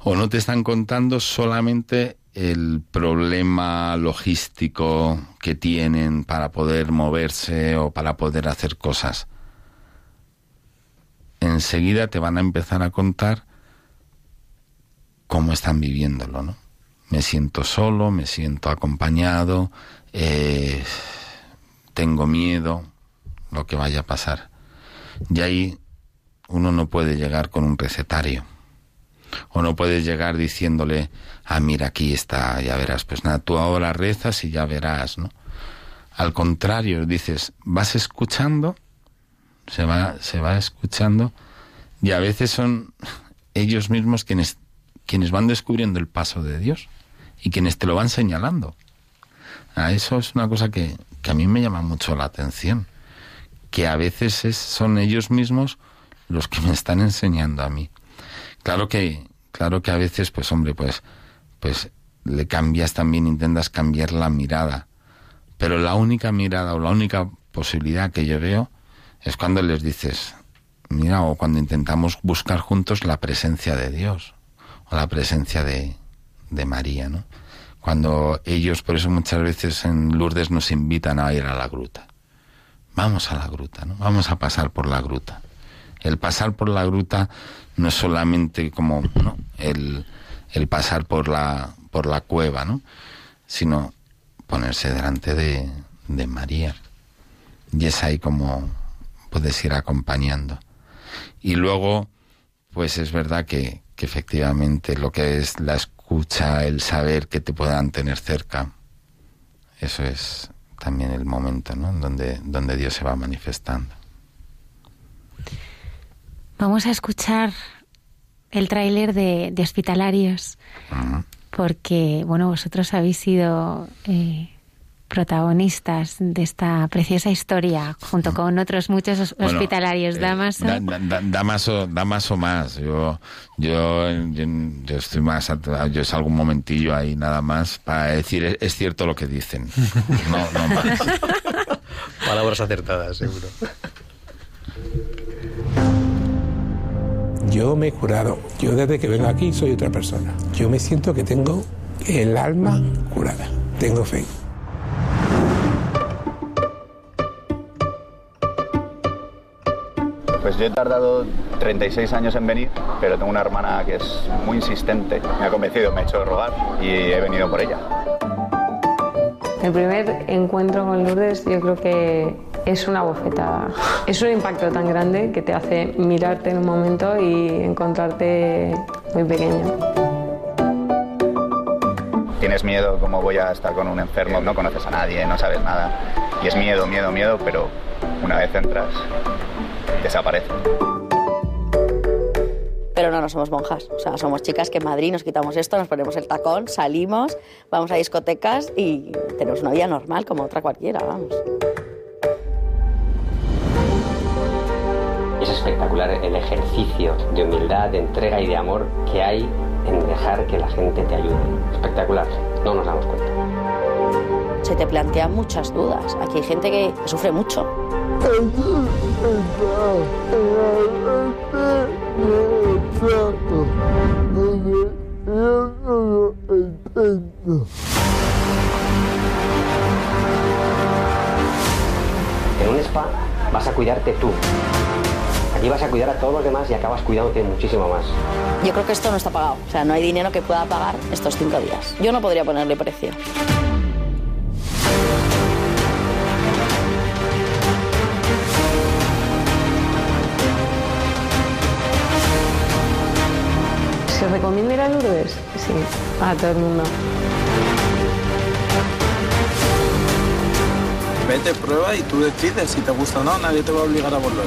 o no te están contando solamente el problema logístico que tienen para poder moverse o para poder hacer cosas. Enseguida te van a empezar a contar cómo están viviéndolo, ¿no? Me siento solo, me siento acompañado, eh, tengo miedo, lo que vaya a pasar. Y ahí uno no puede llegar con un recetario o no puedes llegar diciéndole, ah, mira, aquí está, ya verás. Pues nada, tú ahora rezas y ya verás, ¿no? Al contrario, dices, vas escuchando, se va, se va escuchando, y a veces son ellos mismos quienes, quienes van descubriendo el paso de Dios y quienes te lo van señalando. A eso es una cosa que, que a mí me llama mucho la atención, que a veces es, son ellos mismos los que me están enseñando a mí. Claro que, claro que a veces, pues hombre, pues, pues le cambias también, intentas cambiar la mirada. Pero la única mirada o la única posibilidad que yo veo es cuando les dices, mira, o cuando intentamos buscar juntos la presencia de Dios o la presencia de, de María, ¿no? Cuando ellos, por eso muchas veces en Lourdes nos invitan a ir a la gruta. Vamos a la gruta, ¿no? Vamos a pasar por la gruta. El pasar por la gruta no es solamente como el, el, pasar por la, por la cueva, ¿no? sino ponerse delante de, de María. Y es ahí como puedes ir acompañando. Y luego, pues es verdad que, que efectivamente lo que es la escucha, el saber que te puedan tener cerca, eso es también el momento ¿no? donde, donde Dios se va manifestando. Vamos a escuchar el tráiler de, Hospitalarios, porque, bueno, vosotros habéis sido eh, protagonistas de esta preciosa historia, junto con otros muchos hospitalarios. Eh, Damaso. Damaso, Damaso más. Yo, yo, yo, estoy más, yo salgo un momentillo ahí nada más para decir, es, cierto lo que dicen. *laughs* No, no más. Palabras acertadas, seguro. Yo me he curado. Yo desde que vengo aquí soy otra persona. Yo me siento que tengo el alma curada. Tengo fe. Pues yo he tardado 36 años en venir, pero tengo una hermana que es muy insistente. Me ha convencido, me ha hecho rogar y he venido por ella. El primer encuentro con Lourdes yo creo que es una bofetada. Es un impacto tan grande que te hace mirarte en un momento y encontrarte muy pequeño. Tienes miedo, cómo voy a estar con un enfermo, no conoces a nadie, no sabes nada. Y es miedo, miedo, miedo, pero una vez entras, desaparece pero no, no somos monjas. O sea, somos chicas que en Madrid nos quitamos esto, nos ponemos el tacón, salimos, vamos a discotecas y tenemos una vida normal como otra cualquiera, vamos. Espectacular el ejercicio de humildad, de entrega y de amor que hay en dejar que la gente te ayude. Espectacular, no nos damos cuenta. Se te plantean muchas dudas. Aquí hay gente que sufre mucho. En un spa vas a cuidarte tú. Aquí vas a cuidar a todos los demás y acabas cuidándote muchísimo más. Yo creo que esto no está pagado. O sea, no hay dinero que pueda pagar estos cinco días. Yo no podría ponerle precio. ¿Se recomienda ir a Lourdes? Sí, a todo el mundo. Vete, prueba y tú decides si te gusta o no, nadie te va a obligar a volver.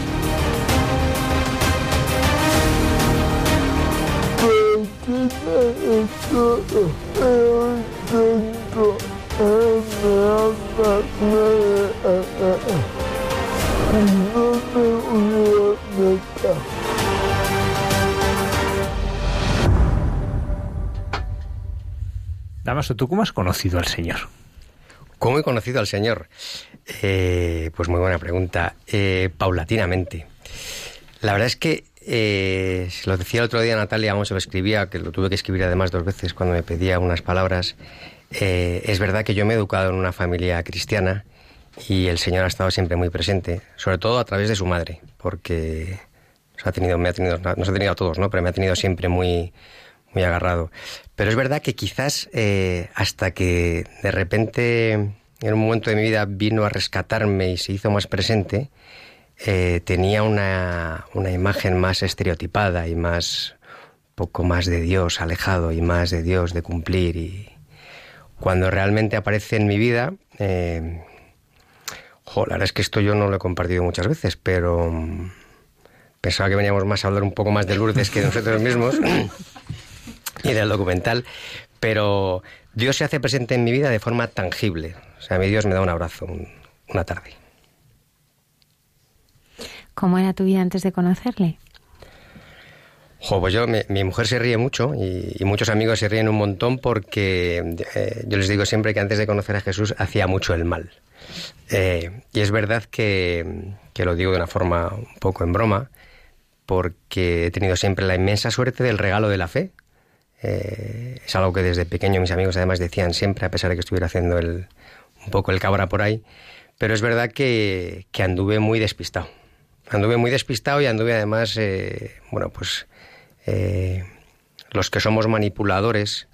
Damaso, ¿tú cómo has conocido al Señor? ¿Cómo he conocido al Señor? Eh, pues muy buena pregunta. Eh, paulatinamente. La verdad es que, eh, lo decía el otro día Natalia, vamos, se lo escribía, que lo tuve que escribir además dos veces cuando me pedía unas palabras. es verdad que yo me he educado en una familia cristiana y el Señor ha estado siempre muy presente, sobre todo a través de su madre, porque ha tenido, me ha tenido, no se ha tenido a todos, ¿no? Pero me ha tenido siempre muy, muy agarrado. Pero es verdad que quizás eh, hasta que de repente en un momento de mi vida vino a rescatarme y se hizo más presente, eh, tenía una, una, imagen más estereotipada y más poco más de Dios alejado y más de Dios de cumplir y cuando realmente aparece en mi vida eh, la verdad es que esto yo no lo he compartido muchas veces pero pensaba que veníamos más a hablar un poco más de Lourdes que de nosotros mismos y del documental, pero Dios se hace presente en mi vida de forma tangible. O sea, mi Dios me da un abrazo una tarde. ¿Cómo era tu vida antes de conocerle? Jo, pues yo, mi, mujer se ríe mucho y, muchos amigos se ríen un montón porque eh, yo les digo siempre que antes de conocer a Jesús hacía mucho el mal. Eh, y es verdad que, que, lo digo de una forma un poco en broma, porque he tenido siempre la inmensa suerte del regalo de la fe. Eh, es algo que desde pequeño mis amigos además decían siempre, a pesar de que estuviera haciendo el, un poco el cabra por ahí. Pero es verdad que, que anduve muy despistado. Anduve muy despistado y anduve además, eh, bueno, pues eh, los que somos manipuladores,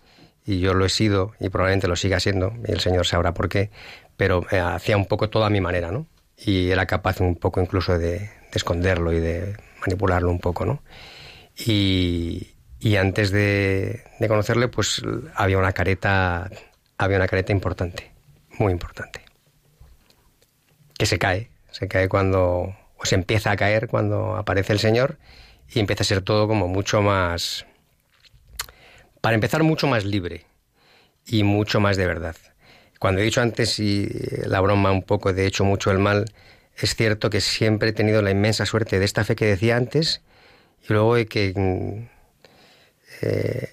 y yo lo he sido y probablemente lo siga siendo, y el Señor sabrá por qué, pero hacía un poco todo a mi manera, ¿no? Y era capaz un poco incluso de esconderlo y de manipularlo un poco, ¿no? Y, antes de, conocerle, pues había una careta, había una careta importante, muy importante, que se cae, se cae cuando, se empieza a caer cuando aparece el Señor y empieza a ser todo como mucho más, para empezar, mucho más libre y mucho más de verdad. Cuando he dicho antes y la broma un poco de hecho mucho el mal, es cierto que siempre he tenido la inmensa suerte de esta fe que decía antes y luego de que mm, eh,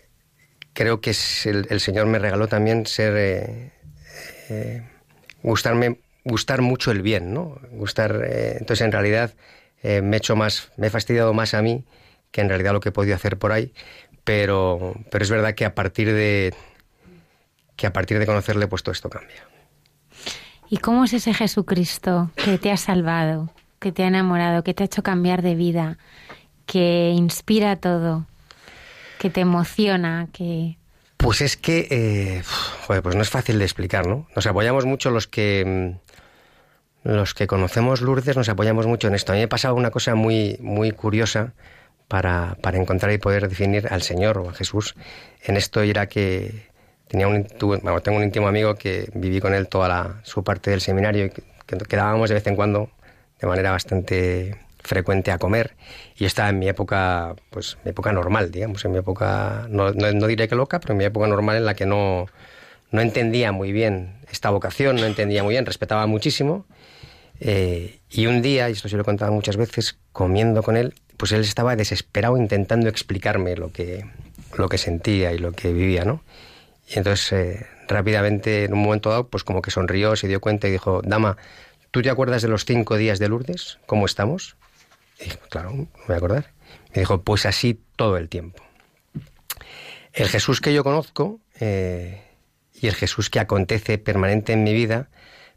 creo que el, Señor me regaló también ser eh, eh, gustarme gustar mucho el bien, ¿no? Gustar entonces en realidad me he hecho más me he fastidiado más a mí que en realidad lo que he podido hacer por ahí, pero pero es verdad que a partir de que a partir de conocerle pues todo esto cambia. ¿Y cómo es ese Jesucristo que te ha salvado, que te ha enamorado, que te ha hecho cambiar de vida, que inspira todo, que te emociona, que... Pues es que, eh, joder, pues no es fácil de explicar, ¿no? Nos apoyamos mucho los que mm, los que conocemos Lourdes, nos apoyamos mucho en esto. A mí me ha pasado una cosa muy muy curiosa para, para encontrar y poder definir al Señor o a Jesús. En esto era que Tenía un, tengo un íntimo amigo que viví con él toda la, su parte del seminario y que, quedábamos de vez en cuando de manera bastante frecuente a comer y estaba en mi época, pues mi época normal, digamos, en mi época, no, no, diré que loca, pero en mi época normal en la que no, no entendía muy bien esta vocación, no entendía muy bien, respetaba muchísimo. Eh, y un día, y esto se lo he contado muchas veces, comiendo con él, pues él estaba desesperado intentando explicarme lo que, lo que sentía y lo que vivía, ¿no? Y entonces eh, rápidamente, en un momento dado, pues como que sonrió, se dio cuenta y dijo, Dama, ¿tú te acuerdas de los cinco días de Lourdes? ¿Cómo estamos? Y dije, claro, me voy a acordar. Me dijo, pues así todo el tiempo. El Jesús que yo conozco eh, y el Jesús que acontece permanente en mi vida,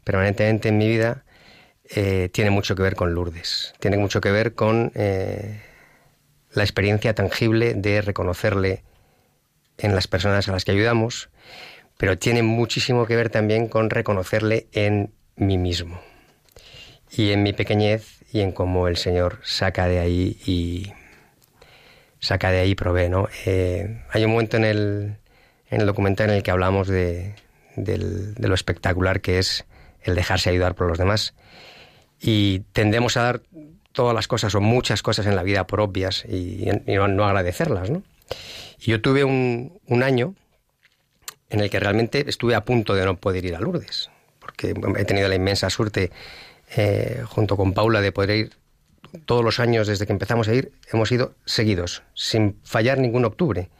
permanentemente en mi vida, eh, tiene mucho que ver con Lourdes. Tiene mucho que ver con la experiencia tangible de reconocerle en las personas a las que ayudamos, pero tiene muchísimo que ver también con reconocerle en mí mismo y en mi pequeñez y en cómo el Señor saca de ahí y saca de ahí y provee. ¿no? Eh, hay un momento en el, en el documental en el que hablamos de, lo espectacular que es el dejarse ayudar por los demás y tendemos a dar todas las cosas o muchas cosas en la vida por obvias y, no, agradecerlas, ¿no? Yo tuve un, año en el que realmente estuve a punto de no poder ir a Lourdes, porque he tenido la inmensa suerte, eh, junto con Paula, de poder ir todos los años desde que empezamos a ir, hemos ido seguidos, sin fallar ningún octubre.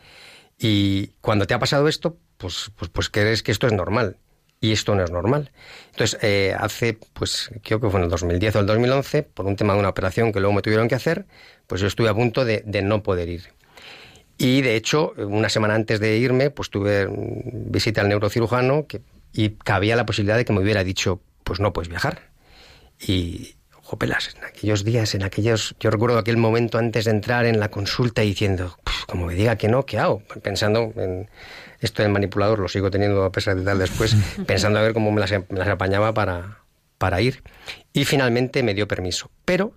Y cuando te ha pasado esto, pues, pues, pues crees que esto es normal. Y esto no es normal. Entonces, eh, hace, pues creo que fue en el 2010 o el 2011, por un tema de una operación que luego me tuvieron que hacer, pues yo estuve a punto de, no poder ir. Y de hecho, una semana antes de irme, pues tuve visita al neurocirujano y cabía la posibilidad de que me hubiera dicho, pues no puedes viajar. Y, jopelas, en aquellos días, en aquellos, yo recuerdo aquel momento antes de entrar en la consulta diciendo, como me diga que no, ¿qué hago? Pensando en esto del manipulador, lo sigo teniendo a pesar de tal después, *laughs* pensando a ver cómo me las, me las apañaba para, para ir. Y finalmente me dio permiso. Pero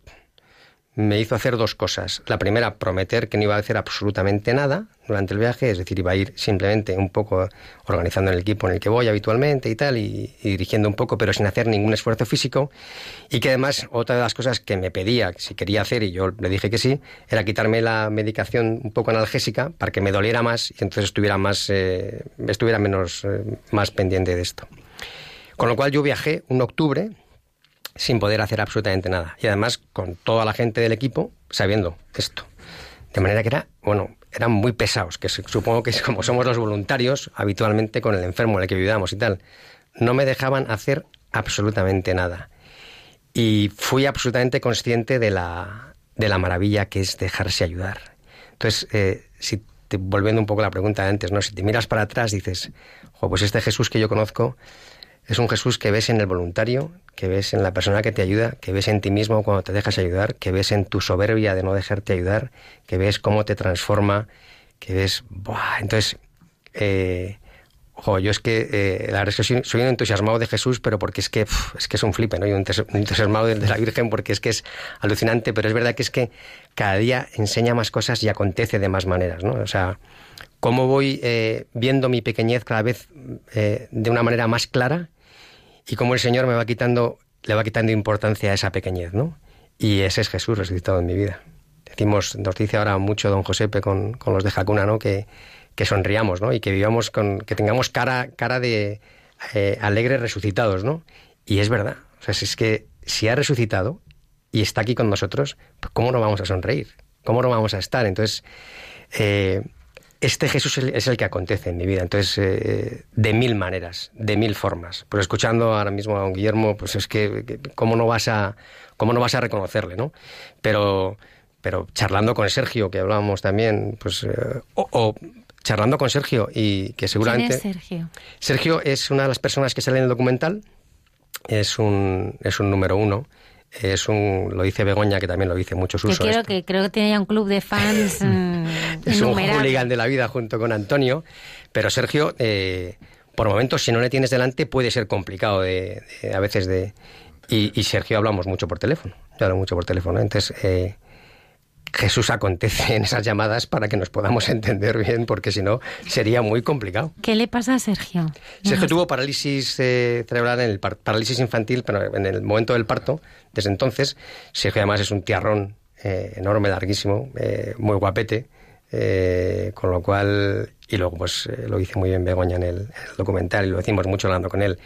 me hizo hacer dos cosas. La primera, prometer que no iba a hacer absolutamente nada durante el viaje, es decir, iba a ir simplemente un poco organizando el equipo en el que voy habitualmente y tal, y, dirigiendo un poco, pero sin hacer ningún esfuerzo físico. Y que además, otra de las cosas que me pedía, si quería hacer, y yo le dije que sí, era quitarme la medicación un poco analgésica para que me doliera más y entonces estuviera más, eh, estuviera menos, eh, más pendiente de esto. Con lo cual yo viajé un octubre sin poder hacer absolutamente nada. Y además con toda la gente del equipo sabiendo esto. De manera que era, bueno, eran muy pesados, que supongo que como somos los voluntarios habitualmente con el enfermo en el que vivíamos y tal. No me dejaban hacer absolutamente nada. Y fui absolutamente consciente de la, de la maravilla que es dejarse ayudar. Entonces, eh, si te, volviendo un poco a la pregunta de antes, ¿no? Si te miras para atrás, dices, pues este Jesús que yo conozco es un Jesús que ves en el voluntario, que ves en la persona que te ayuda, que ves en ti mismo cuando te dejas ayudar, que ves en tu soberbia de no dejarte ayudar, que ves cómo te transforma, que ves... ¡buah! Entonces, eh, ojo, yo es que eh, la verdad es que soy, un entusiasmado de Jesús, pero porque es que es que es un flipe, ¿no? Y un entusiasmado de, de la Virgen porque es que es alucinante, pero es verdad que es que cada día enseña más cosas y acontece de más maneras, ¿no? O sea, cómo voy eh, viendo mi pequeñez cada vez eh, de una manera más clara y cómo el Señor me va quitando, le va quitando importancia a esa pequeñez, ¿no? Y ese es Jesús resucitado en mi vida. Decimos, nos dice ahora mucho don Josepe con, con los de Jacuna, ¿no? Que, que sonriamos, ¿no? Y que vivamos con, que tengamos cara, cara de eh, alegres resucitados, ¿no? Y es verdad. O sea, si es que si ha resucitado y está aquí con nosotros, pues ¿cómo no vamos a sonreír? ¿Cómo no vamos a estar? Entonces, eh, este Jesús es el que acontece en mi vida, entonces, eh, de mil maneras, de mil formas. Pues escuchando ahora mismo a don Guillermo, pues es que, ¿cómo no vas a, cómo no vas a reconocerle, no? Pero, pero charlando con Sergio, que hablábamos también, pues, eh, o, o, charlando con Sergio y que seguramente... ¿Quién es Sergio? Sergio es una de las personas que sale en el documental, es un, es un número uno es un lo dice Begoña que también lo dice muchos usos. Yo quiero que creo que tiene ya un club de fans *laughs* mm, es un hooligan de la vida junto con Antonio, pero Sergio eh, por momentos si no le tienes delante puede ser complicado de, de a veces de y, y, Sergio hablamos mucho por teléfono, yo hablo mucho por teléfono, entonces eh, Jesús acontece en esas llamadas para que nos podamos entender bien, porque si no sería muy complicado. ¿Qué le pasa a Sergio? Sergio tuvo parálisis eh, cerebral, en el par parálisis infantil, pero en el momento del parto. Desde entonces, Sergio además es un tiarrón eh, enorme, larguísimo, eh, muy guapete, con lo cual, y luego pues lo dice muy bien Begoña en el, en el documental, y lo decimos mucho hablando con él,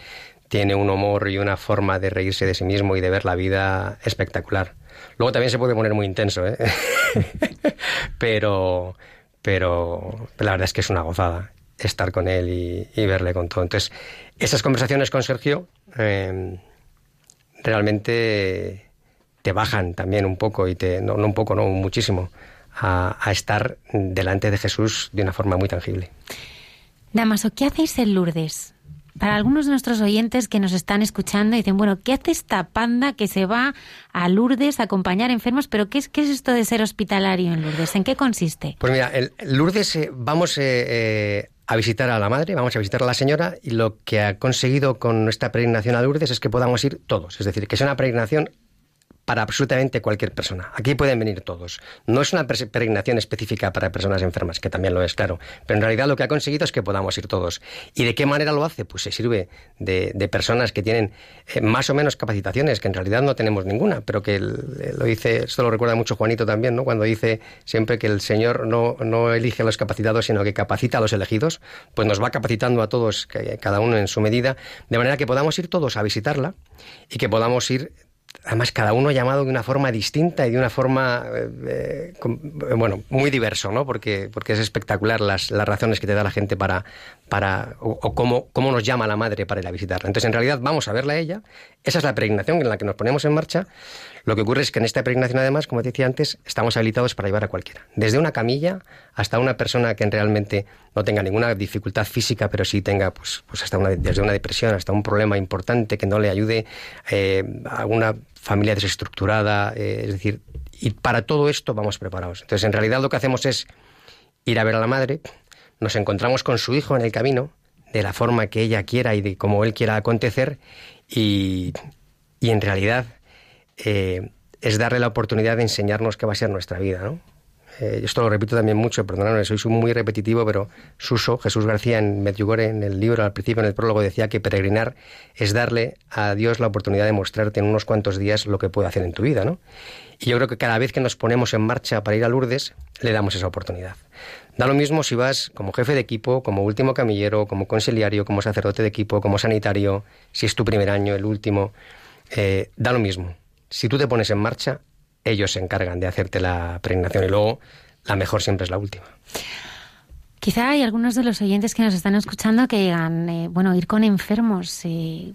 tiene un humor y una forma de reírse de sí mismo y de ver la vida espectacular. Luego también se puede poner muy intenso, ¿eh? *laughs* pero, pero la verdad es que es una gozada estar con él y, verle con todo. Entonces, esas conversaciones con Sergio eh, realmente te bajan también un poco y te, no, no un poco, no, muchísimo, a, a, estar delante de Jesús de una forma muy tangible. Damaso, ¿qué hacéis en Lourdes? Para algunos de nuestros oyentes que nos están escuchando dicen, bueno, ¿qué hace esta panda que se va a Lourdes a acompañar enfermos? Pero ¿qué es, qué es esto de ser hospitalario en Lourdes? ¿En qué consiste? Pues mira, en Lourdes eh, vamos eh, eh, a visitar a la madre, vamos a visitar a la señora y lo que ha conseguido con nuestra peregrinación a Lourdes es que podamos ir todos. Es decir, que sea una peregrinación para absolutamente cualquier persona. Aquí pueden venir todos. No es una peregrinación específica para personas enfermas, que también lo es, claro. Pero en realidad lo que ha conseguido es que podamos ir todos. ¿Y de qué manera lo hace? Pues se sirve de, personas que tienen eh, más o menos capacitaciones, que en realidad no tenemos ninguna, pero que el, lo dice, esto lo recuerda mucho Juanito también, ¿no? Cuando dice siempre que el Señor no elige a los capacitados, sino que capacita a los elegidos, pues nos va capacitando a todos, cada uno en su medida, de manera que podamos ir todos a visitarla y que podamos ir además cada uno llamado de una forma distinta y de una forma, eh, eh, eh, bueno, muy diverso, ¿no? Porque, porque es espectacular las, las razones que te da la gente para, para o, o cómo, cómo nos llama la madre para ir a visitarla. Entonces, en realidad, vamos a verla a ella. Esa es la peregrinación en la que nos ponemos en marcha. Lo que ocurre es que en esta peregrinación, además, como te decía antes, estamos habilitados para llevar a cualquiera. Desde una camilla hasta una persona que realmente no tenga ninguna dificultad física, pero sí tenga, pues, pues hasta desde una depresión hasta un problema importante que no le ayude eh, a una familia desestructurada. eh, es decir, y para todo esto vamos preparados. Entonces, en realidad, lo que hacemos es ir a ver a la madre, nos encontramos con su hijo en el camino, de la forma que ella quiera y de cómo él quiera acontecer, y en realidad eh, es darle la oportunidad de enseñarnos qué va a ser nuestra vida, ¿no? Eh, esto lo repito también mucho, perdonadme, soy muy repetitivo, pero Suso, Jesús García en Medjugorje, en el libro, al principio en el prólogo, decía que peregrinar es darle a Dios la oportunidad de mostrarte en unos cuantos días lo que puede hacer en tu vida, ¿no? Y yo creo que cada vez que nos ponemos en marcha para ir a Lourdes, le damos esa oportunidad. Da lo mismo si vas como jefe de equipo, como último camillero, como consiliario, como sacerdote de equipo, como sanitario, si es tu primer año, el último, eh, da lo mismo. Si tú te pones en marcha, ellos se encargan de hacerte la pregnación y luego la mejor siempre es la última. Quizá hay algunos de los oyentes que nos están escuchando que digan, eh, bueno, ir con enfermos. eh,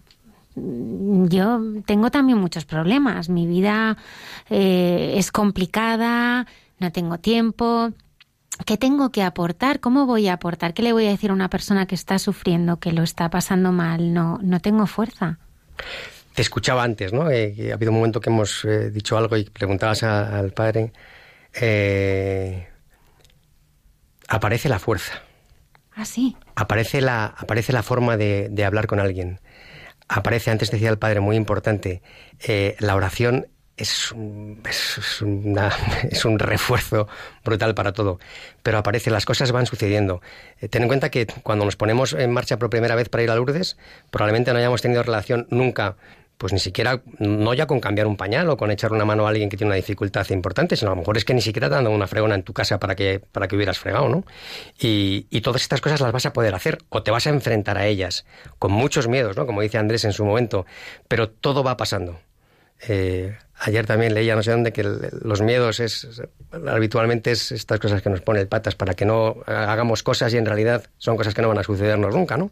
yo tengo también muchos problemas. Mi vida eh, es complicada, no tengo tiempo. ¿Qué tengo que aportar? ¿Cómo voy a aportar? ¿Qué le voy a decir a una persona que está sufriendo, que lo está pasando mal? No, no tengo fuerza. Te escuchaba antes, ¿no? Eh, ha habido un momento que hemos eh, dicho algo y preguntabas a- al padre. eh, aparece la fuerza. Ah, sí. aparece la, aparece la forma de, de hablar con alguien. Aparece, antes decía el padre, muy importante, la oración es un, es, es una- *laughs* es un refuerzo brutal para todo. Pero aparece, las cosas van sucediendo. Eh, ten en cuenta que cuando nos ponemos en marcha por primera vez para ir a Lourdes, probablemente no hayamos tenido relación nunca, pues ni siquiera, no ya con cambiar un pañal o con echar una mano a alguien que tiene una dificultad importante, sino a lo mejor es que ni siquiera te han dado una fregona en tu casa para que, para que hubieras fregado, ¿no? Y, y todas estas cosas las vas a poder hacer o te vas a enfrentar a ellas con muchos miedos, ¿no? Como dice Andrés en su momento, pero todo va pasando. Eh, ayer también leía, no sé dónde, que los miedos es, habitualmente es estas cosas que nos pone patas para que no hagamos cosas y en realidad son cosas que no van a sucedernos nunca, ¿no?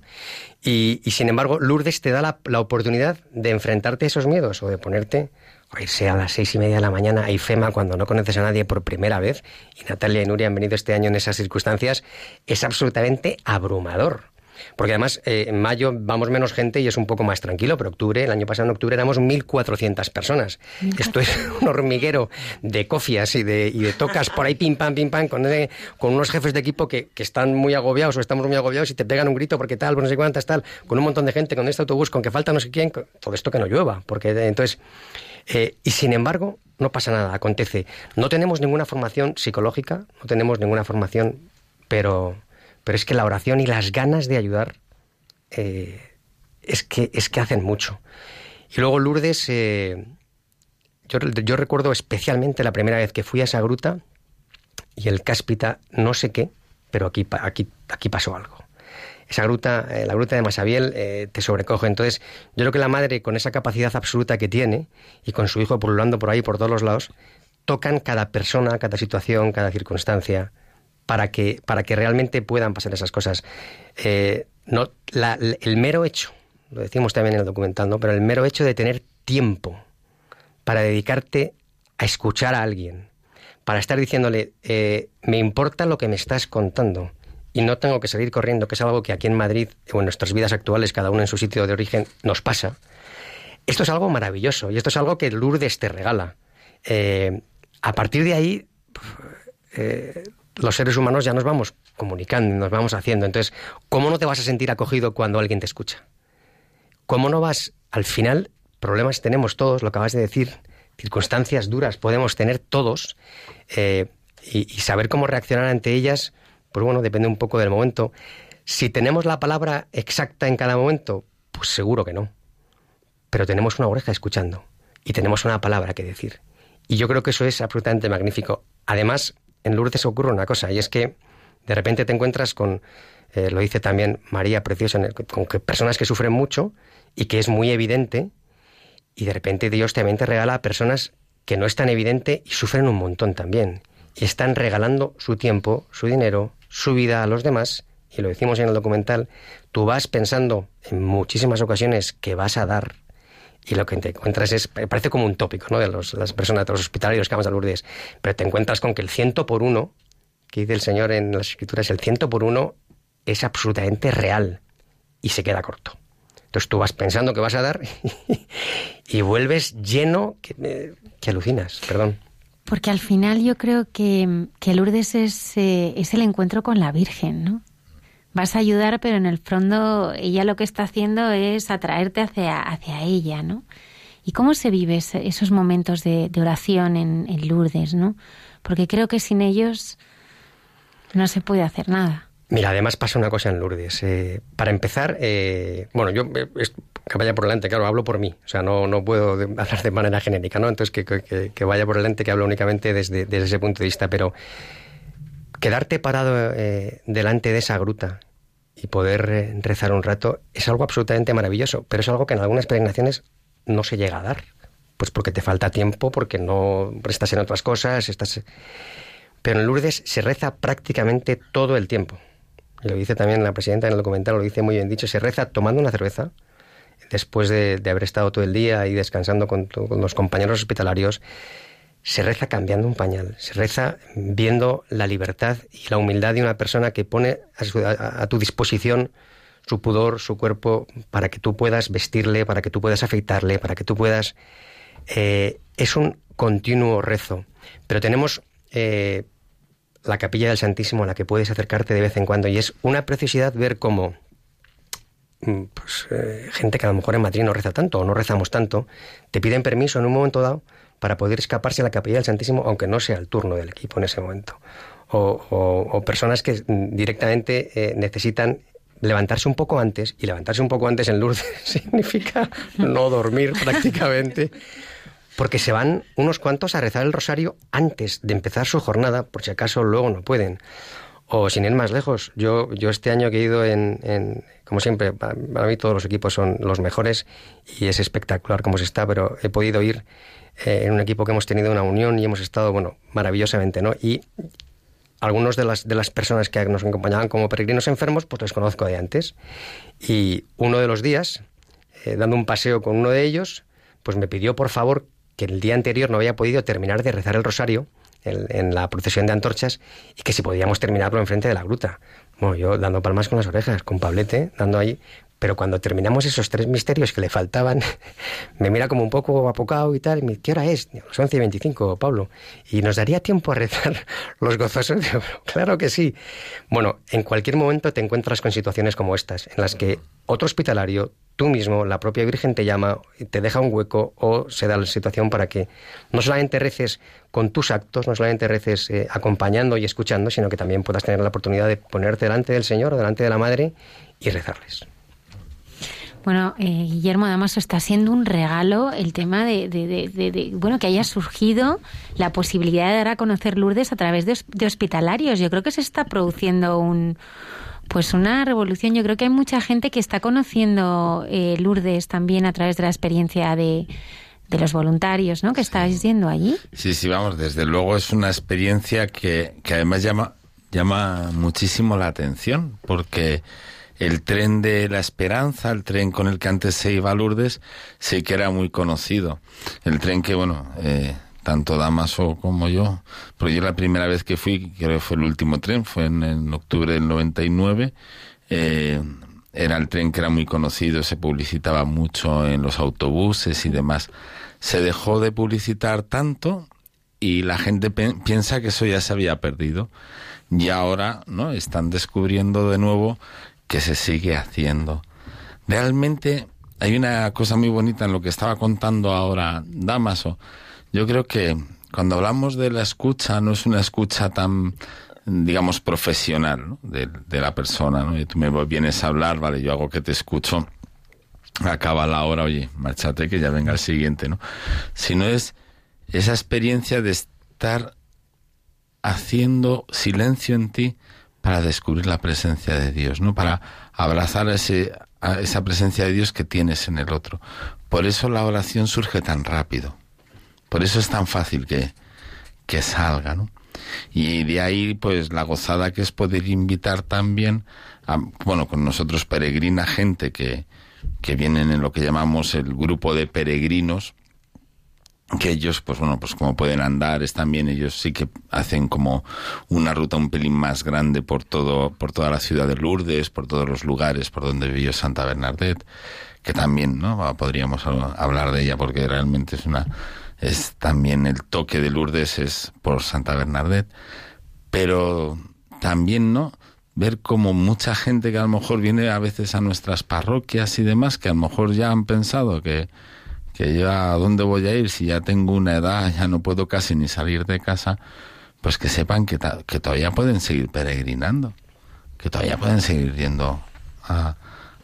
Y, sin embargo, Lourdes te da la, la oportunidad de enfrentarte a esos miedos o de ponerte o irse a las seis y media de la mañana a IFEMA cuando no conoces a nadie por primera vez, y Natalia y Nuria han venido este año en esas circunstancias, es absolutamente abrumador. Porque además eh, en mayo vamos menos gente y es un poco más tranquilo, pero octubre, el año pasado en octubre éramos 1.400 personas. Esto es un hormiguero de cofias y de, y de tocas por ahí, pim, pam, pim, pam, con, eh, con unos jefes de equipo que, que están muy agobiados o estamos muy agobiados y te pegan un grito porque tal, pues no sé cuántas, tal, con un montón de gente, con este autobús, con que falta no sé quién, con- todo esto que no llueva. Porque eh, entonces, eh, y sin embargo, no pasa nada, acontece. No tenemos ninguna formación psicológica, no tenemos ninguna formación, pero, pero es que la oración y las ganas de ayudar eh, es, que, es que hacen mucho. Y luego Lourdes, eh, yo, yo recuerdo especialmente la primera vez que fui a esa gruta y el cáspita, no sé qué, pero aquí, aquí, aquí pasó algo. Esa gruta, eh, la gruta de Masabiel, te sobrecoge. Entonces, yo creo que la madre, con esa capacidad absoluta que tiene, y con su hijo pululando por ahí, por todos los lados, tocan cada persona, cada situación, cada circunstancia, para que, para que realmente puedan pasar esas cosas. Eh, no, el mero hecho, lo decimos también en el documental, ¿no? pero el mero hecho de tener tiempo para dedicarte a escuchar a alguien, para estar diciéndole, eh, me importa lo que me estás contando y no tengo que salir corriendo, que es algo que aquí en Madrid o en nuestras vidas actuales, cada uno en su sitio de origen, nos pasa. Esto es algo maravilloso y esto es algo que Lourdes te regala. Eh, a partir de ahí, los seres humanos ya nos vamos comunicando, nos vamos haciendo. Entonces, ¿cómo no te vas a sentir acogido cuando alguien te escucha? ¿Cómo no vas, al final, problemas tenemos todos, lo acabas de decir, circunstancias duras podemos tener todos, eh, y, y saber cómo reaccionar ante ellas, pues bueno, depende un poco del momento. Si tenemos la palabra exacta en cada momento, pues seguro que no. Pero tenemos una oreja escuchando y tenemos una palabra que decir. Y yo creo que eso es absolutamente magnífico. Además, en Lourdes ocurre una cosa, y es que de repente te encuentras con, eh, lo dice también María Preciosa, con que personas que sufren mucho y que es muy evidente, y de repente Dios también te regala a personas que no es tan evidente y sufren un montón también. Y están regalando su tiempo, su dinero, su vida a los demás, y lo decimos en el documental, tú vas pensando en muchísimas ocasiones que vas a dar y lo que te encuentras es, parece como un tópico, ¿no? De los, las personas, de los hospitalarios que vamos a Lourdes, pero te encuentras con que el ciento por uno, que dice el Señor en las Escrituras, el ciento por uno es absolutamente real y se queda corto. Entonces tú vas pensando que vas a dar *laughs* y vuelves lleno que, que, alucinas, perdón. Porque al final yo creo que, que Lourdes es, eh, es el encuentro con la Virgen, ¿no? Vas a ayudar, pero en el fondo ella lo que está haciendo es atraerte hacia, hacia ella, ¿no? ¿Y cómo se vive esos momentos de, oración en, Lourdes, ¿no? Porque creo que sin ellos no se puede hacer nada. Mira, además pasa una cosa en Lourdes. Eh, para empezar, eh, bueno, yo eh, que vaya por delante, claro, hablo por mí, o sea, no, no puedo *laughs* hablar de manera genérica, ¿no? Entonces que, que, que vaya por delante, que hablo únicamente desde, desde ese punto de vista, pero quedarte parado eh, delante de esa gruta y poder eh, rezar un rato es algo absolutamente maravilloso, pero es algo que en algunas peregrinaciones no se llega a dar, pues porque te falta tiempo, porque no estás en otras cosas, estás... Pero en Lourdes se reza prácticamente todo el tiempo. Lo dice también la presidenta en el documental, lo dice muy bien dicho, se reza tomando una cerveza, después de, haber estado todo el día y descansando con los compañeros hospitalarios, se reza cambiando un pañal, se reza viendo la libertad y la humildad de una persona que pone a, tu disposición su pudor, su cuerpo, para que tú puedas vestirle, para que tú puedas afeitarle, para que tú puedas... Eh, es un continuo rezo. Pero tenemos eh, la capilla del Santísimo a la que puedes acercarte de vez en cuando y es una preciosidad ver cómo mm, pues, eh, gente que a lo mejor en Madrid no reza tanto o no rezamos tanto, te piden permiso en un momento dado para poder escaparse a la capilla del Santísimo, aunque no sea el turno del equipo en ese momento. O, personas que directamente eh, necesitan levantarse un poco antes, y levantarse un poco antes en Lourdes *laughs* significa no dormir prácticamente, porque se van unos cuantos a rezar el rosario antes de empezar su jornada, por si acaso luego no pueden. O sin ir más lejos, yo, yo este año que he ido en, como siempre, para mí todos los equipos son los mejores y es espectacular como se está, pero he podido ir eh, en un equipo que hemos tenido una unión y hemos estado, bueno, maravillosamente, ¿no? Y algunos de las, de las personas que nos acompañaban como peregrinos enfermos, pues les conozco de antes. Y uno de los días, eh, dando un paseo con uno de ellos, pues me pidió por favor que el día anterior no había podido terminar de rezar el rosario en, la procesión de antorchas y que si podíamos terminarlo enfrente de la gruta. Bueno, yo dando palmas con las orejas, con Pablete, dando ahí, pero cuando terminamos esos tres misterios que le faltaban, *laughs* me mira como un poco apocado y tal. Y me ¿qué hora es? Las 11 y 25, Pablo. ¿Y nos daría tiempo a rezar *laughs* los gozosos? *laughs* claro que sí. Bueno, en cualquier momento te encuentras con situaciones como estas, en las que otro hospitalario, tú mismo, la propia Virgen te llama, te deja un hueco o se da la situación para que no solamente reces con tus actos, no solamente reces eh, acompañando y escuchando, sino que también puedas tener la oportunidad de ponerte delante del Señor o delante de la Madre y rezarles. Bueno, eh, Guillermo Damaso, está siendo un regalo el tema de, bueno, que haya surgido la posibilidad de dar a conocer Lourdes a través de, hospitalarios. Yo creo que se está produciendo un, pues una revolución. Yo creo que hay mucha gente que está conociendo eh, Lourdes también a través de la experiencia de, de los voluntarios, ¿no? Que estáis yendo allí. Sí, sí, vamos, desde luego es una experiencia que, que además llama, llama muchísimo la atención, porque el tren de la esperanza, el tren con el que antes se iba a Lourdes, sí que era muy conocido. El tren que, bueno, eh, tanto Damaso como yo, porque yo la primera vez que fui, creo que fue el último tren, fue en, octubre del 99, eh, era el tren que era muy conocido, se publicitaba mucho en los autobuses y demás. Se dejó de publicitar tanto y la gente piensa que eso ya se había perdido. Y ahora, ¿no? Están descubriendo de nuevo que se sigue haciendo. Realmente hay una cosa muy bonita en lo que estaba contando ahora Damaso. Yo creo que cuando hablamos de la escucha no es una escucha tan digamos profesional de, la persona ¿no? y tú me vienes a hablar vale yo hago que te escucho acaba la hora oye márchate que ya venga el siguiente no sino es esa experiencia de estar haciendo silencio en ti para descubrir la presencia de Dios, ¿no? Para abrazar ese esa presencia de Dios que tienes en el otro. Por eso la oración surge tan rápido. Por eso es tan fácil que, que salga, ¿no? Y de ahí, pues, la gozada que es poder invitar también a, bueno, con nosotros peregrina gente que, que vienen en lo que llamamos el grupo de peregrinos, que ellos, pues bueno, pues como pueden andar, están bien, ellos sí que hacen como una ruta un pelín más grande por todo, por toda la ciudad de Lourdes, por todos los lugares por donde vivió Santa Bernadette, que también, ¿no? Podríamos hablar de ella porque realmente es una, es también el toque de Lourdes es por Santa Bernadette, pero también, ¿no? Ver como mucha gente que a lo mejor viene a veces a nuestras parroquias y demás, que a lo mejor ya han pensado que, que yo a dónde voy a ir si ya tengo una edad, ya no puedo casi ni salir de casa, pues que sepan que, que todavía pueden seguir peregrinando, que todavía pueden seguir yendo a,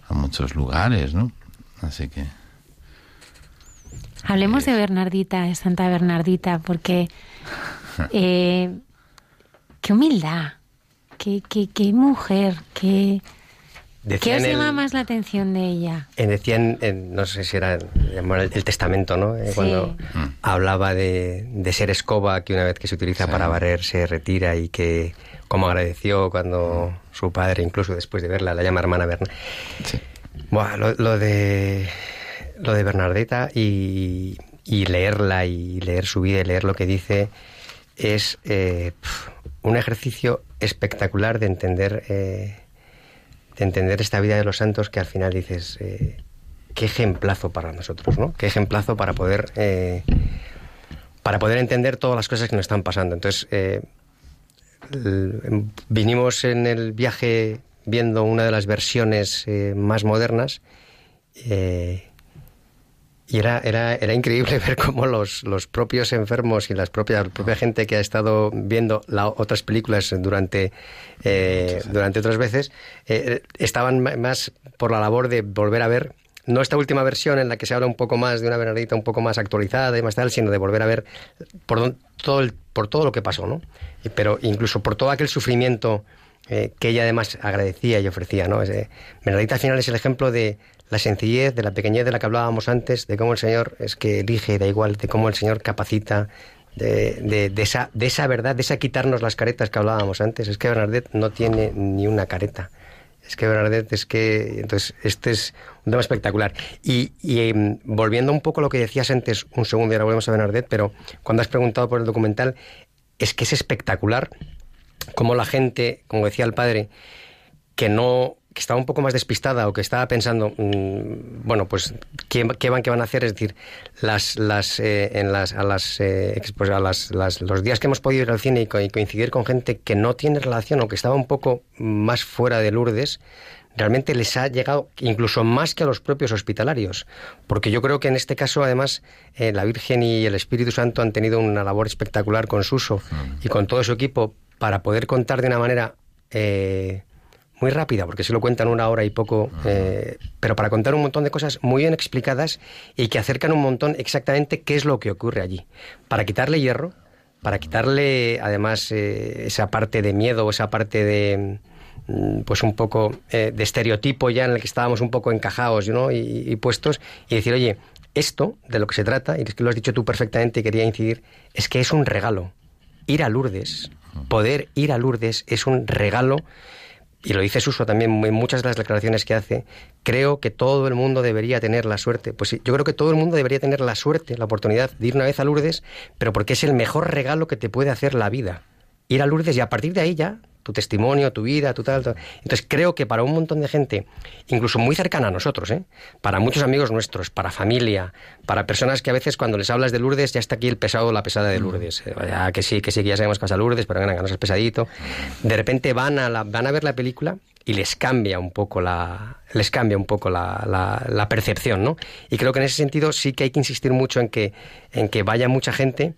a muchos lugares, ¿no? Así que... Hablemos de Bernardita, de Santa Bernardita, porque *laughs* eh, qué humildad, qué, qué, qué mujer, qué, ¿Qué os llama más la atención de ella? decían, no sé si era el, testamento, ¿no? Eh, cuando mm. hablaba de, ser escoba que una vez que se utiliza para barrer se retira y que como agradeció cuando su padre, incluso después de verla, la llama hermana Bernadetta. Sí. lo, de lo de Bernardeta y, leerla y leer su vida y leer lo que dice es eh, un ejercicio espectacular de entender eh, de entender esta vida de los santos que al final dices, eh, qué ejemplazo para nosotros, ¿no? Qué ejemplazo para poder, eh, para poder entender todas las cosas que nos están pasando. Entonces, eh, vinimos en el viaje viendo una de las versiones más modernas y era, era, era increíble *laughs* ver cómo los, los propios enfermos y las propias, la propia gente que ha estado viendo la, otras películas durante, eh, durante otras veces eh, estaban más por la labor de volver a ver no esta última versión en la que se habla un poco más de una Bernardita un poco más actualizada y más tal, sino de volver a ver por todo, el, por todo lo que pasó, ¿no? Pero incluso por todo aquel sufrimiento eh, que ella además agradecía y ofrecía, ¿no? Bernardita al final es el ejemplo de la sencillez, de la pequeñez de la que hablábamos antes, de cómo el Señor es que elige, da igual, de cómo el Señor capacita, de, de, esa, de esa verdad, de esa quitarnos las caretas que hablábamos antes. Es que Bernadette no tiene ni una careta. Es que Bernadette es que... Entonces, este es un tema espectacular. Y, em, volviendo un poco a lo que decías antes, un segundo y ahora volvemos a Bernadette, pero cuando has preguntado por el documental, es que es espectacular cómo la gente, como decía el padre, que no que estaba un poco más despistada o que estaba pensando, mm, bueno, pues ¿qué, van, qué van a hacer, es decir, las, las, eh, en las, a, las, eh, pues a las, los días que hemos podido ir al cine y, coincidir con gente que no tiene relación o que estaba un poco más fuera de Lourdes, realmente les ha llegado incluso más que a los propios hospitalarios, porque yo creo que en este caso además eh, la Virgen y el Espíritu Santo han tenido una labor espectacular con Suso y con todo su equipo para poder contar de una manera muy rápida, porque se lo cuentan una hora y poco, eh, pero para contar un montón de cosas muy bien explicadas y que acercan un montón exactamente qué es lo que ocurre allí. Para quitarle hierro, para quitarle además eh, esa parte de miedo, esa parte de mm, pues un poco eh, de estereotipo ya en el que estábamos un poco encajados ¿no? y, puestos y decir, oye, esto de lo que se trata, y es que lo has dicho tú perfectamente y quería incidir, es que es un regalo. Ir a Lourdes, poder ir a Lourdes es un regalo y lo dice Suso también en muchas de las declaraciones que hace, creo que todo el mundo debería tener la suerte. Pues sí, yo creo que todo el mundo debería tener la suerte, la oportunidad de ir una vez a Lourdes, pero porque es el mejor regalo que te puede hacer la vida. Ir a Lourdes y a partir de ahí ya tu testimonio, tu vida, tu tal, Entonces creo que para un montón de gente, incluso muy cercana a nosotros, ¿eh? para muchos amigos nuestros, para familia, para personas que a veces cuando les hablas de Lourdes ya está aquí el pesado, la pesada de Lourdes. Eh, que sí, que sí, que ya sabemos que pasa Lourdes, pero ganas el pesadito. De repente van a, la, van a ver la película y les cambia un poco la les cambia un poco la, la, percepción, ¿no? Y creo que en ese sentido sí que hay que insistir mucho en que en que vaya mucha gente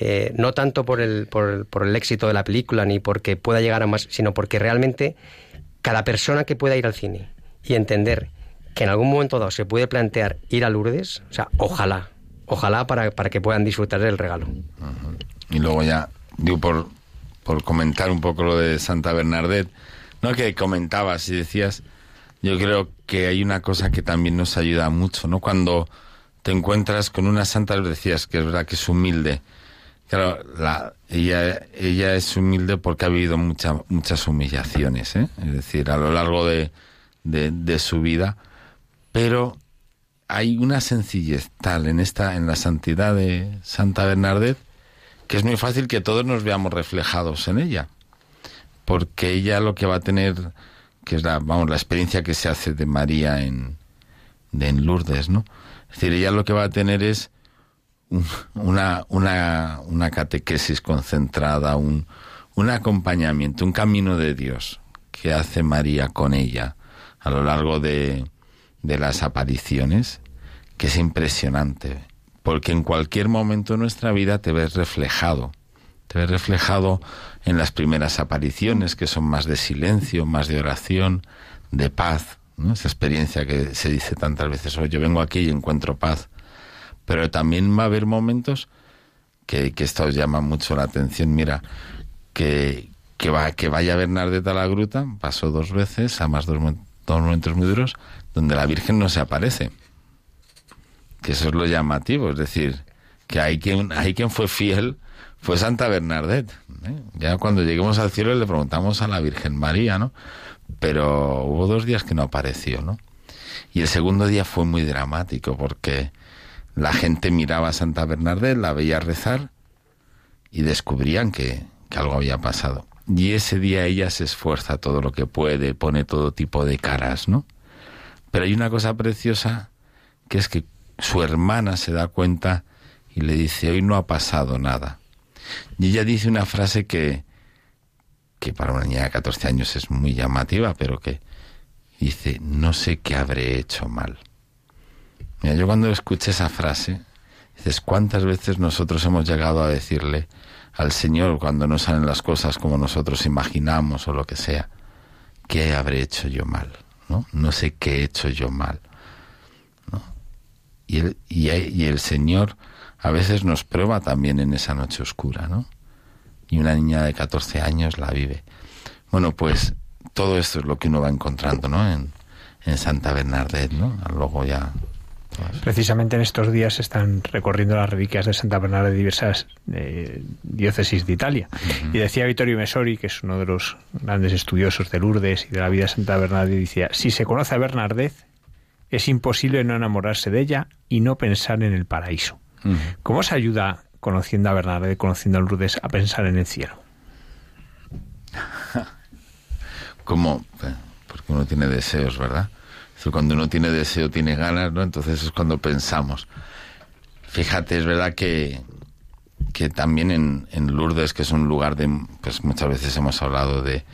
eh, no tanto por el, por, por, el éxito de la película ni porque pueda llegar a más, sino porque realmente cada persona que pueda ir al cine y entender que en algún momento dado se puede plantear ir a Lourdes, o sea, ojalá, ojalá para, para que puedan disfrutar del regalo. Y luego ya, digo, por, por comentar un poco lo de Santa Bernadette, ¿no? Que comentabas y decías, yo creo que hay una cosa que también nos ayuda mucho, ¿no? Cuando te encuentras con una santa, decías que es verdad que es humilde. Claro, la, ella, ella es humilde porque ha vivido mucha, muchas humillaciones, ¿eh? es decir, a lo largo de, de, su vida, pero hay una sencillez tal en esta, en la santidad de Santa Bernadette, que es muy fácil que todos nos veamos reflejados en ella, porque ella lo que va a tener, que es la, vamos, la experiencia que se hace de María en, en Lourdes, ¿no? Es decir, ella lo que va a tener es una, una, una catequesis concentrada, un, un acompañamiento, un camino de Dios que hace María con ella a lo largo de, de las apariciones, que es impresionante, porque en cualquier momento de nuestra vida te ves reflejado, te ves reflejado en las primeras apariciones, que son más de silencio, más de oración, de paz, ¿no? esa experiencia que se dice tantas veces, "Oh, yo vengo aquí y encuentro paz, pero también va a haber momentos que, que esto os llama mucho la atención, mira, que, que, va, que vaya Bernadette a la gruta, pasó dos veces, además dos, mo- dos momentos muy duros, donde la Virgen no se aparece. Que eso es lo llamativo, es decir, que hay quien, hay quien fue fiel, fue Santa Bernadette. ¿eh? Ya cuando lleguemos al cielo le preguntamos a la Virgen María, ¿no? Pero hubo dos días que no apareció, ¿no? Y el segundo día fue muy dramático porque la gente miraba a Santa Bernadette, la veía rezar y descubrían que, algo había pasado. Y ese día ella se esfuerza todo lo que puede, pone todo tipo de caras, ¿no? Pero hay una cosa preciosa que es que su hermana se da cuenta y le dice, hoy no ha pasado nada. Y ella dice una frase que, que para una niña de 14 años es muy llamativa, pero que dice, no sé qué habré hecho mal. Yo cuando escuché esa frase, dices, ¿cuántas veces nosotros hemos llegado a decirle al Señor cuando no salen las cosas como nosotros imaginamos o lo que sea, ¿qué habré hecho yo mal? No, no sé qué he hecho yo mal. ¿no? Y, el, y, y el Señor a veces nos prueba también en esa noche oscura, ¿no? Y una niña de 14 años la vive. Bueno, pues todo esto es lo que uno va encontrando, ¿no? En, en Santa Bernadette, ¿no? Luego ya Precisamente en estos días se están recorriendo las reliquias de Santa Bernarda de diversas eh, diócesis de Italia. Y decía Vittorio Mesori, que es uno de los grandes estudiosos de Lourdes y de la vida de Santa Bernadette, y decía, si se conoce a Bernadette, es imposible no enamorarse de ella y no pensar en el paraíso. ¿Cómo se ayuda, conociendo a Bernadette, conociendo a Lourdes, a pensar en el cielo? *laughs* como eh, porque uno tiene deseos, ¿verdad? Cuando uno tiene deseo, tiene ganas, ¿no? Entonces es cuando pensamos. Fíjate, es verdad que, que también en, en Lourdes, que es un lugar de, pues muchas veces hemos hablado de,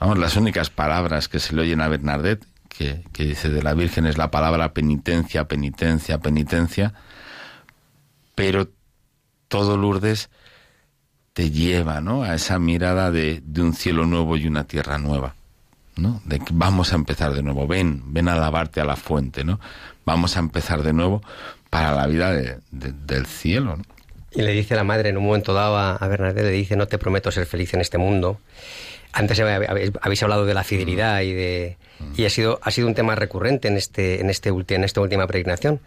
vamos, las únicas palabras que se le oyen a Bernadette, que, que dice de la Virgen, es la palabra penitencia, penitencia, penitencia, pero todo Lourdes te lleva, ¿no? A esa mirada de, de un cielo nuevo y una tierra nueva. ¿No? De que vamos a empezar de nuevo, ven, ven a lavarte a la fuente, ¿no? Vamos a empezar de nuevo para la vida de, de, del cielo. Y le dice la madre en un momento dado a, a Bernadette, le dice, no te prometo ser feliz en este mundo. Antes habéis, hablado de la fidelidad y de y ha sido ha sido un tema recurrente en este en este en esta última peregrinación,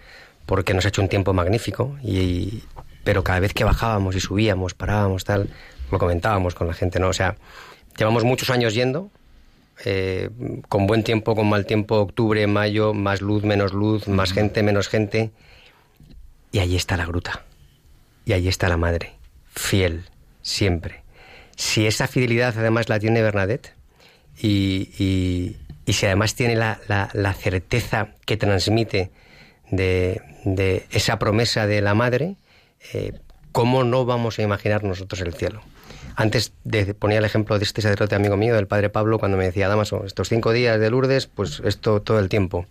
porque nos ha hecho un tiempo magnífico y pero cada vez que bajábamos y subíamos, parábamos tal, lo comentábamos con la gente, ¿no? O sea, llevamos muchos años yendo, eh, con buen tiempo, con mal tiempo, octubre, mayo, más luz, menos luz, más gente, menos gente. Y allí está la gruta. Y allí está la madre, fiel, siempre. Si esa fidelidad además la tiene Bernadette, y, y, y si además tiene la, la, la certeza que transmite de, de, esa promesa de la madre, eh, ¿cómo no vamos a imaginar nosotros el cielo? Antes de, ponía el ejemplo de este sacerdote amigo mío, del padre Pablo, cuando me decía, Damaso, estos cinco días de Lourdes, pues esto todo el tiempo.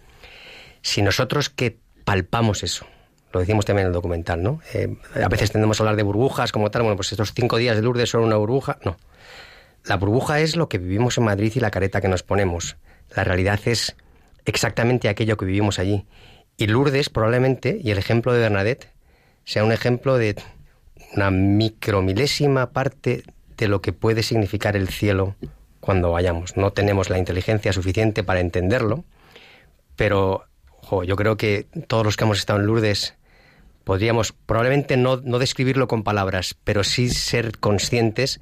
Si nosotros que palpamos eso, lo decimos también en el documental, ¿no? Eh, a veces tendemos a hablar de burbujas como tal, bueno, pues estos cinco días de Lourdes son una burbuja. No. La burbuja es lo que vivimos en Madrid y la careta que nos ponemos. La realidad es exactamente aquello que vivimos allí. Y Lourdes probablemente, y el ejemplo de Bernadette, sea un ejemplo de una micromilésima parte de lo que puede significar el cielo cuando vayamos. No tenemos la inteligencia suficiente para entenderlo, pero jo, yo creo que todos los que hemos estado en Lourdes podríamos probablemente no, no describirlo con palabras, pero sí ser conscientes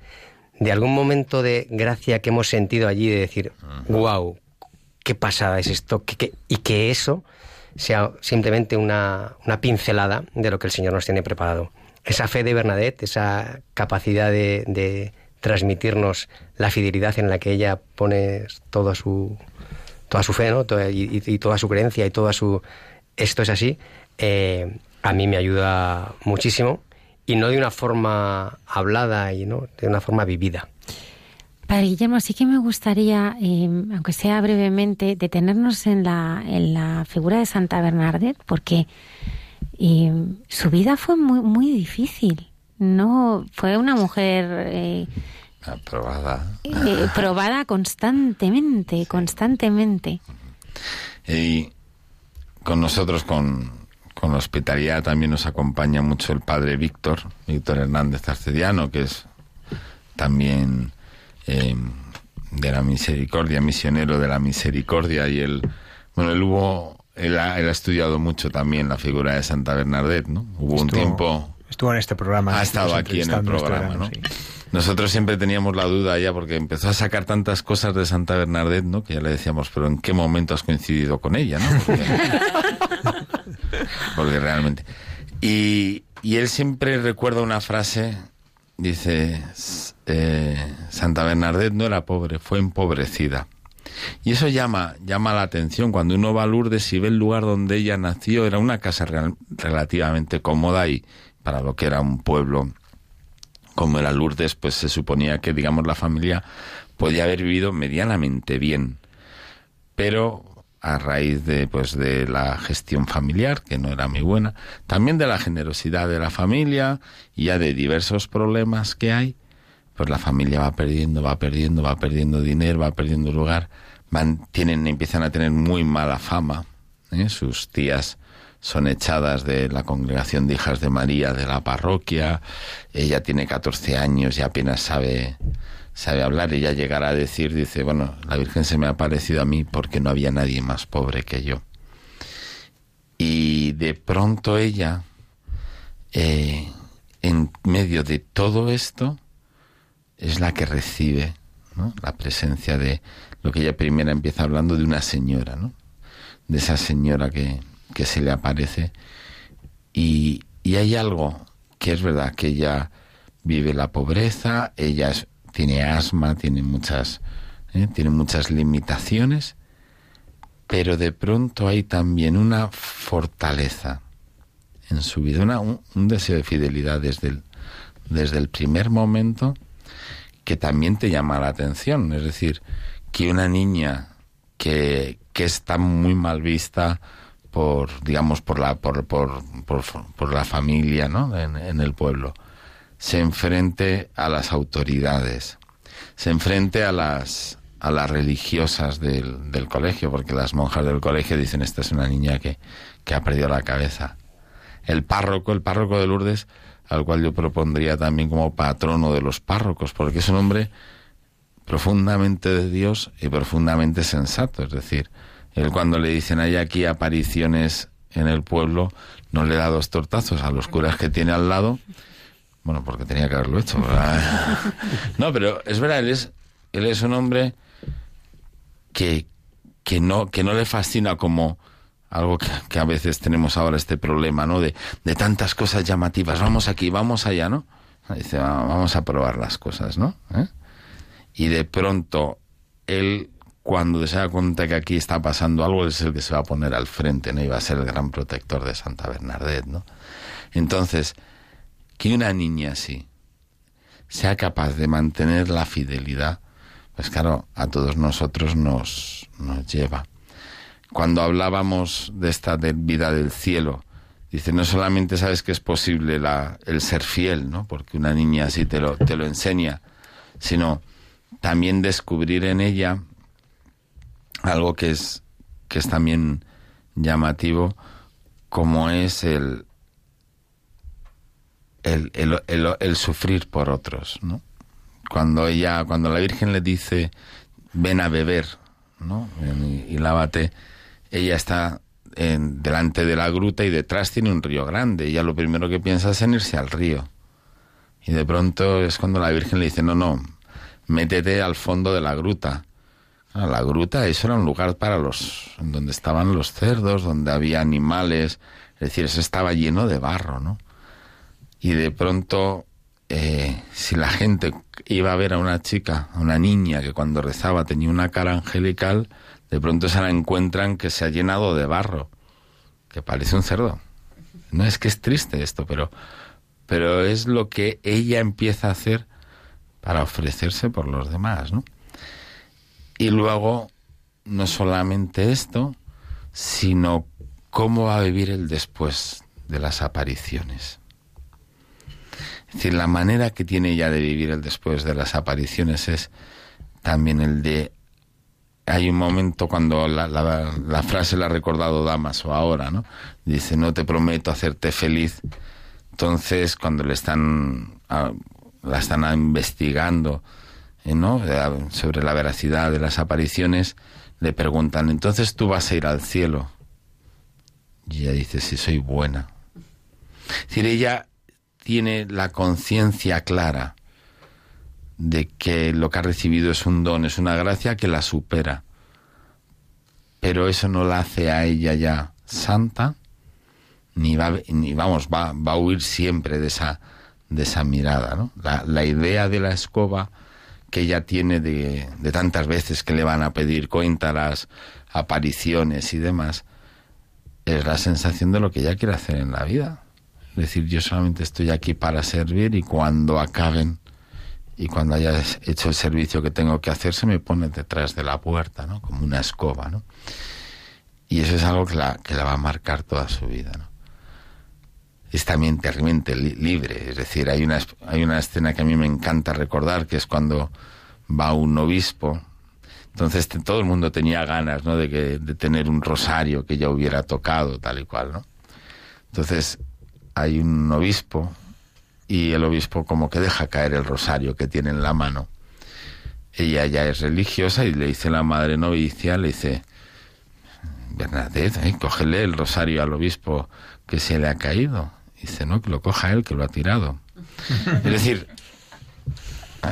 de algún momento de gracia que hemos sentido allí, de decir, wow, qué pasada es esto, ¿Qué- qué-?", y que eso sea simplemente una, una pincelada de lo que el Señor nos tiene preparado. Esa fe de Bernadette, esa capacidad de, transmitirnos la fidelidad en la que ella pone toda su, toda su fe, ¿no? Y, toda su creencia y toda su... Esto es así, eh, a mí me ayuda muchísimo y no de una forma hablada y no de una forma vivida. Padre Guillermo, sí que me gustaría, eh, aunque sea brevemente, detenernos en la figura de Santa Bernadette, porque eh, su vida fue muy, muy difícil. No, fue una mujer eh, Aprobada. eh, probada constantemente, constantemente. Y con nosotros, con, con la hospitalidad, también nos acompaña mucho el padre Víctor, Víctor Hernández Arcediano, que es también eh, de la misericordia, misionero de la misericordia. Y él, bueno, él hubo, él ha, él ha estudiado mucho también la figura de Santa Bernadette, ¿no? Hubo un tiempo Estuvo en este programa. ha estado estuvimos aquí en el programa, ¿no? sí. Nosotros siempre teníamos la duda ya porque empezó a sacar tantas cosas de Santa Bernadette, ¿no? Que ya le decíamos, pero ¿en qué momento has coincidido con ella, no? Porque, *laughs* porque realmente. Y, y él siempre recuerda una frase, dice, eh, Santa Bernadette no era pobre, fue empobrecida. Y eso llama, llama la atención. Cuando uno va a Lourdes y ve el lugar donde ella nació, era una casa relativamente cómoda y para lo que era un pueblo como era Lourdes, pues se suponía que, digamos, la familia podía haber vivido medianamente bien. Pero a raíz de, pues, de la gestión familiar, que no era muy buena, también de la generosidad de la familia y ya de diversos problemas que hay, pues la familia va perdiendo, va perdiendo, va perdiendo dinero, va perdiendo lugar, van, tienen, empiezan a tener muy mala fama. ¿eh? Sus tías son echadas de la congregación de hijas de María de la parroquia. Ella tiene 14 años y apenas sabe sabe hablar. Ella llegará a decir, dice, bueno, la Virgen se me ha aparecido a mí porque no había nadie más pobre que yo. Y de pronto ella, eh, en medio de todo esto, es la que recibe la presencia de lo que ella primero empieza hablando de una señora, ¿no? de esa señora que, que se le aparece. Y, y hay algo que es verdad, que ella vive la pobreza, ella tiene asma, tiene muchas, ¿eh? tiene muchas limitaciones, pero de pronto hay también una fortaleza en su vida, una- un, un deseo de fidelidad desde el, desde el primer momento que también te llama la atención. Es decir, que una niña que, que está muy mal vista por, digamos, por la, por, por, por, la familia, ¿no? En, en el pueblo, se enfrente a las autoridades, se enfrente a las, a las religiosas del, del colegio, porque las monjas del colegio dicen, esta es una niña que, que ha perdido la cabeza. El párroco, el párroco de Lourdes, al cual yo propondría también como patrono de los párrocos, porque es un hombre profundamente de Dios y profundamente sensato. Es decir, él cuando le dicen hay aquí apariciones en el pueblo, no le da dos tortazos a los curas que tiene al lado, bueno, porque tenía que haberlo hecho. *laughs* No, pero es verdad, él es, él es un hombre que, que, no, que no le fascina como algo que, a veces tenemos ahora este problema, ¿no? De, de tantas cosas llamativas, vamos aquí, vamos allá, ¿no? Dice, "Va- vamos a probar las cosas, ¿no? ¿Eh? Y de pronto, él, cuando se da cuenta que aquí está pasando algo, es el que se va a poner al frente, ¿no? Y va a ser el gran protector de Santa Bernadette, ¿no? Entonces, que una niña así sea capaz de mantener la fidelidad, pues claro, a todos nosotros nos, nos lleva. Cuando hablábamos de esta vida del cielo, dice, no solamente sabes que es posible la, el ser fiel, ¿no? Porque una niña así te lo, te lo enseña, sino también descubrir en ella algo que es, que es también llamativo, como es el, el, el, el- el sufrir por otros, ¿no? Cuando ella, cuando la Virgen le dice, ven a beber, ¿no? Y, y lávate, ella está en, delante de la gruta y detrás tiene un río grande. Ella lo primero que piensa es en irse al río. Y de pronto es cuando la Virgen le dice, no, no, métete al fondo de la gruta. La gruta, eso era un lugar para los, donde estaban los cerdos, donde había animales, es decir, eso estaba lleno de barro, ¿no? Y de pronto, eh, si la gente iba a ver a una chica, a una niña que cuando rezaba tenía una cara angelical, de pronto se la encuentran que se ha llenado de barro, que parece un cerdo. No es que es triste esto, pero, pero es lo que ella empieza a hacer para ofrecerse por los demás, ¿no? Y luego, no solamente esto, sino cómo va a vivir el después de las apariciones. Es decir, la manera que tiene ella de vivir el después de las apariciones es también el de... Hay un momento cuando la, frase la ha recordado Damas o ahora, ¿no? Dice, no te prometo hacerte feliz. Entonces, cuando le están, la están investigando, eh, ¿no? sobre la veracidad de las apariciones, le preguntan, entonces tú vas a ir al cielo. Y ella dice, sí, soy buena. Es decir, ella tiene la conciencia clara de que lo que ha recibido es un don, es una gracia que la supera. Pero eso no la hace a ella ya santa, ni va, ni vamos, va, va a huir siempre de esa, de esa mirada. ¿no? La, la idea de la escoba que ella tiene de, de tantas veces que le van a pedir cuentas, apariciones y demás, es la sensación de lo que ella quiere hacer en la vida. Es decir, yo solamente estoy aquí para servir y cuando acaben y cuando haya hecho el servicio que tengo que hacer, se me pone detrás de la puerta, ¿no? Como una escoba, ¿no? Y eso es algo que la, que la va a marcar toda su vida, ¿no? Es también terriblemente libre, es decir, hay una, hay una escena que a mí me encanta recordar, que es cuando va un obispo, entonces todo el mundo tenía ganas, ¿no? De, que, de tener un rosario que ya hubiera tocado, tal y cual, ¿no? Entonces hay un obispo y el obispo como que deja caer el rosario que tiene en la mano. Ella ya es religiosa y le dice la madre novicia, le dice, Bernadette, ¿eh? cógele el rosario al obispo que se le ha caído. Dice, no, que lo coja él, que lo ha tirado. es decir,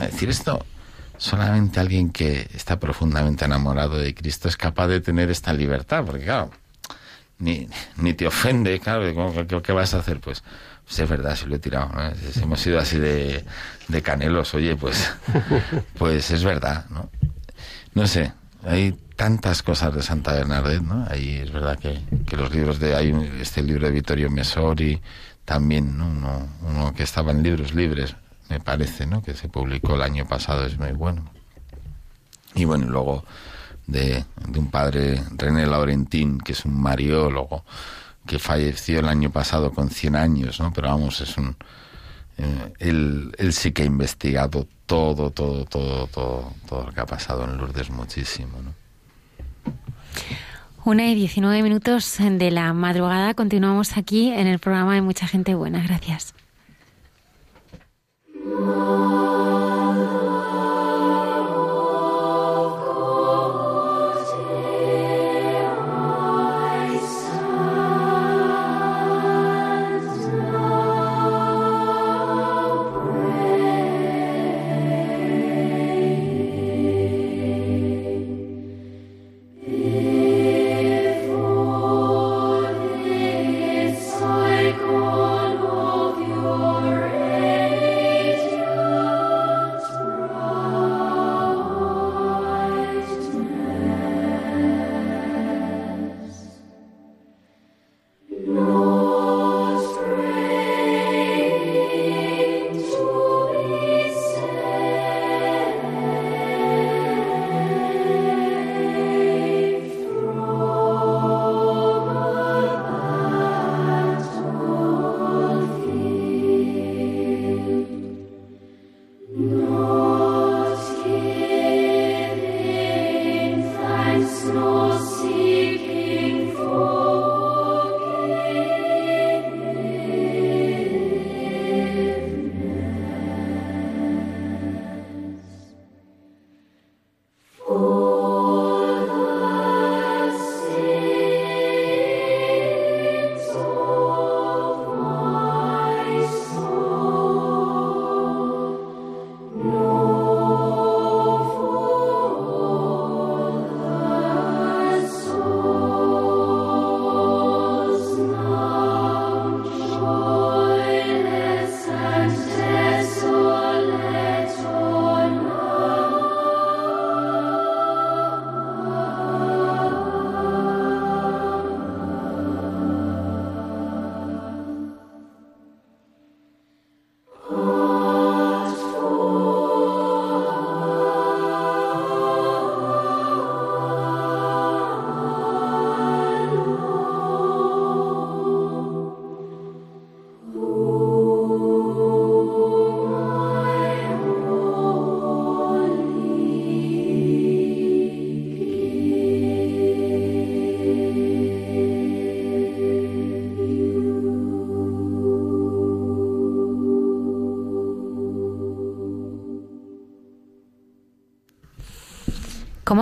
decir esto, solamente alguien que está profundamente enamorado de Cristo es capaz de tener esta libertad, porque claro, ni, ni te ofende, claro, ¿qué, vas a hacer? Pues, pues es verdad, si lo he tirado, si hemos sido así de, de canelos, oye, pues, *laughs* pues es verdad, ¿no? No sé, hay tantas cosas de Santa Bernadette, ¿no? Ahí es verdad que, que los libros de, hay este libro de Vittorio Messori, también, ¿no? Uno, uno que estaba en libros libres, me parece, ¿no? Que se publicó el año pasado, es muy bueno. Y bueno, luego de, un padre, René Laurentín, que es un mariólogo, que falleció el año pasado con 100 años, ¿no? Pero vamos, es un... Eh, él, sí que ha investigado todo, todo, todo, todo, todo lo que ha pasado en Lourdes muchísimo, ¿no? Una y 19 minutos de la madrugada. Continuamos aquí en el programa de Mucha Gente Buena. Gracias.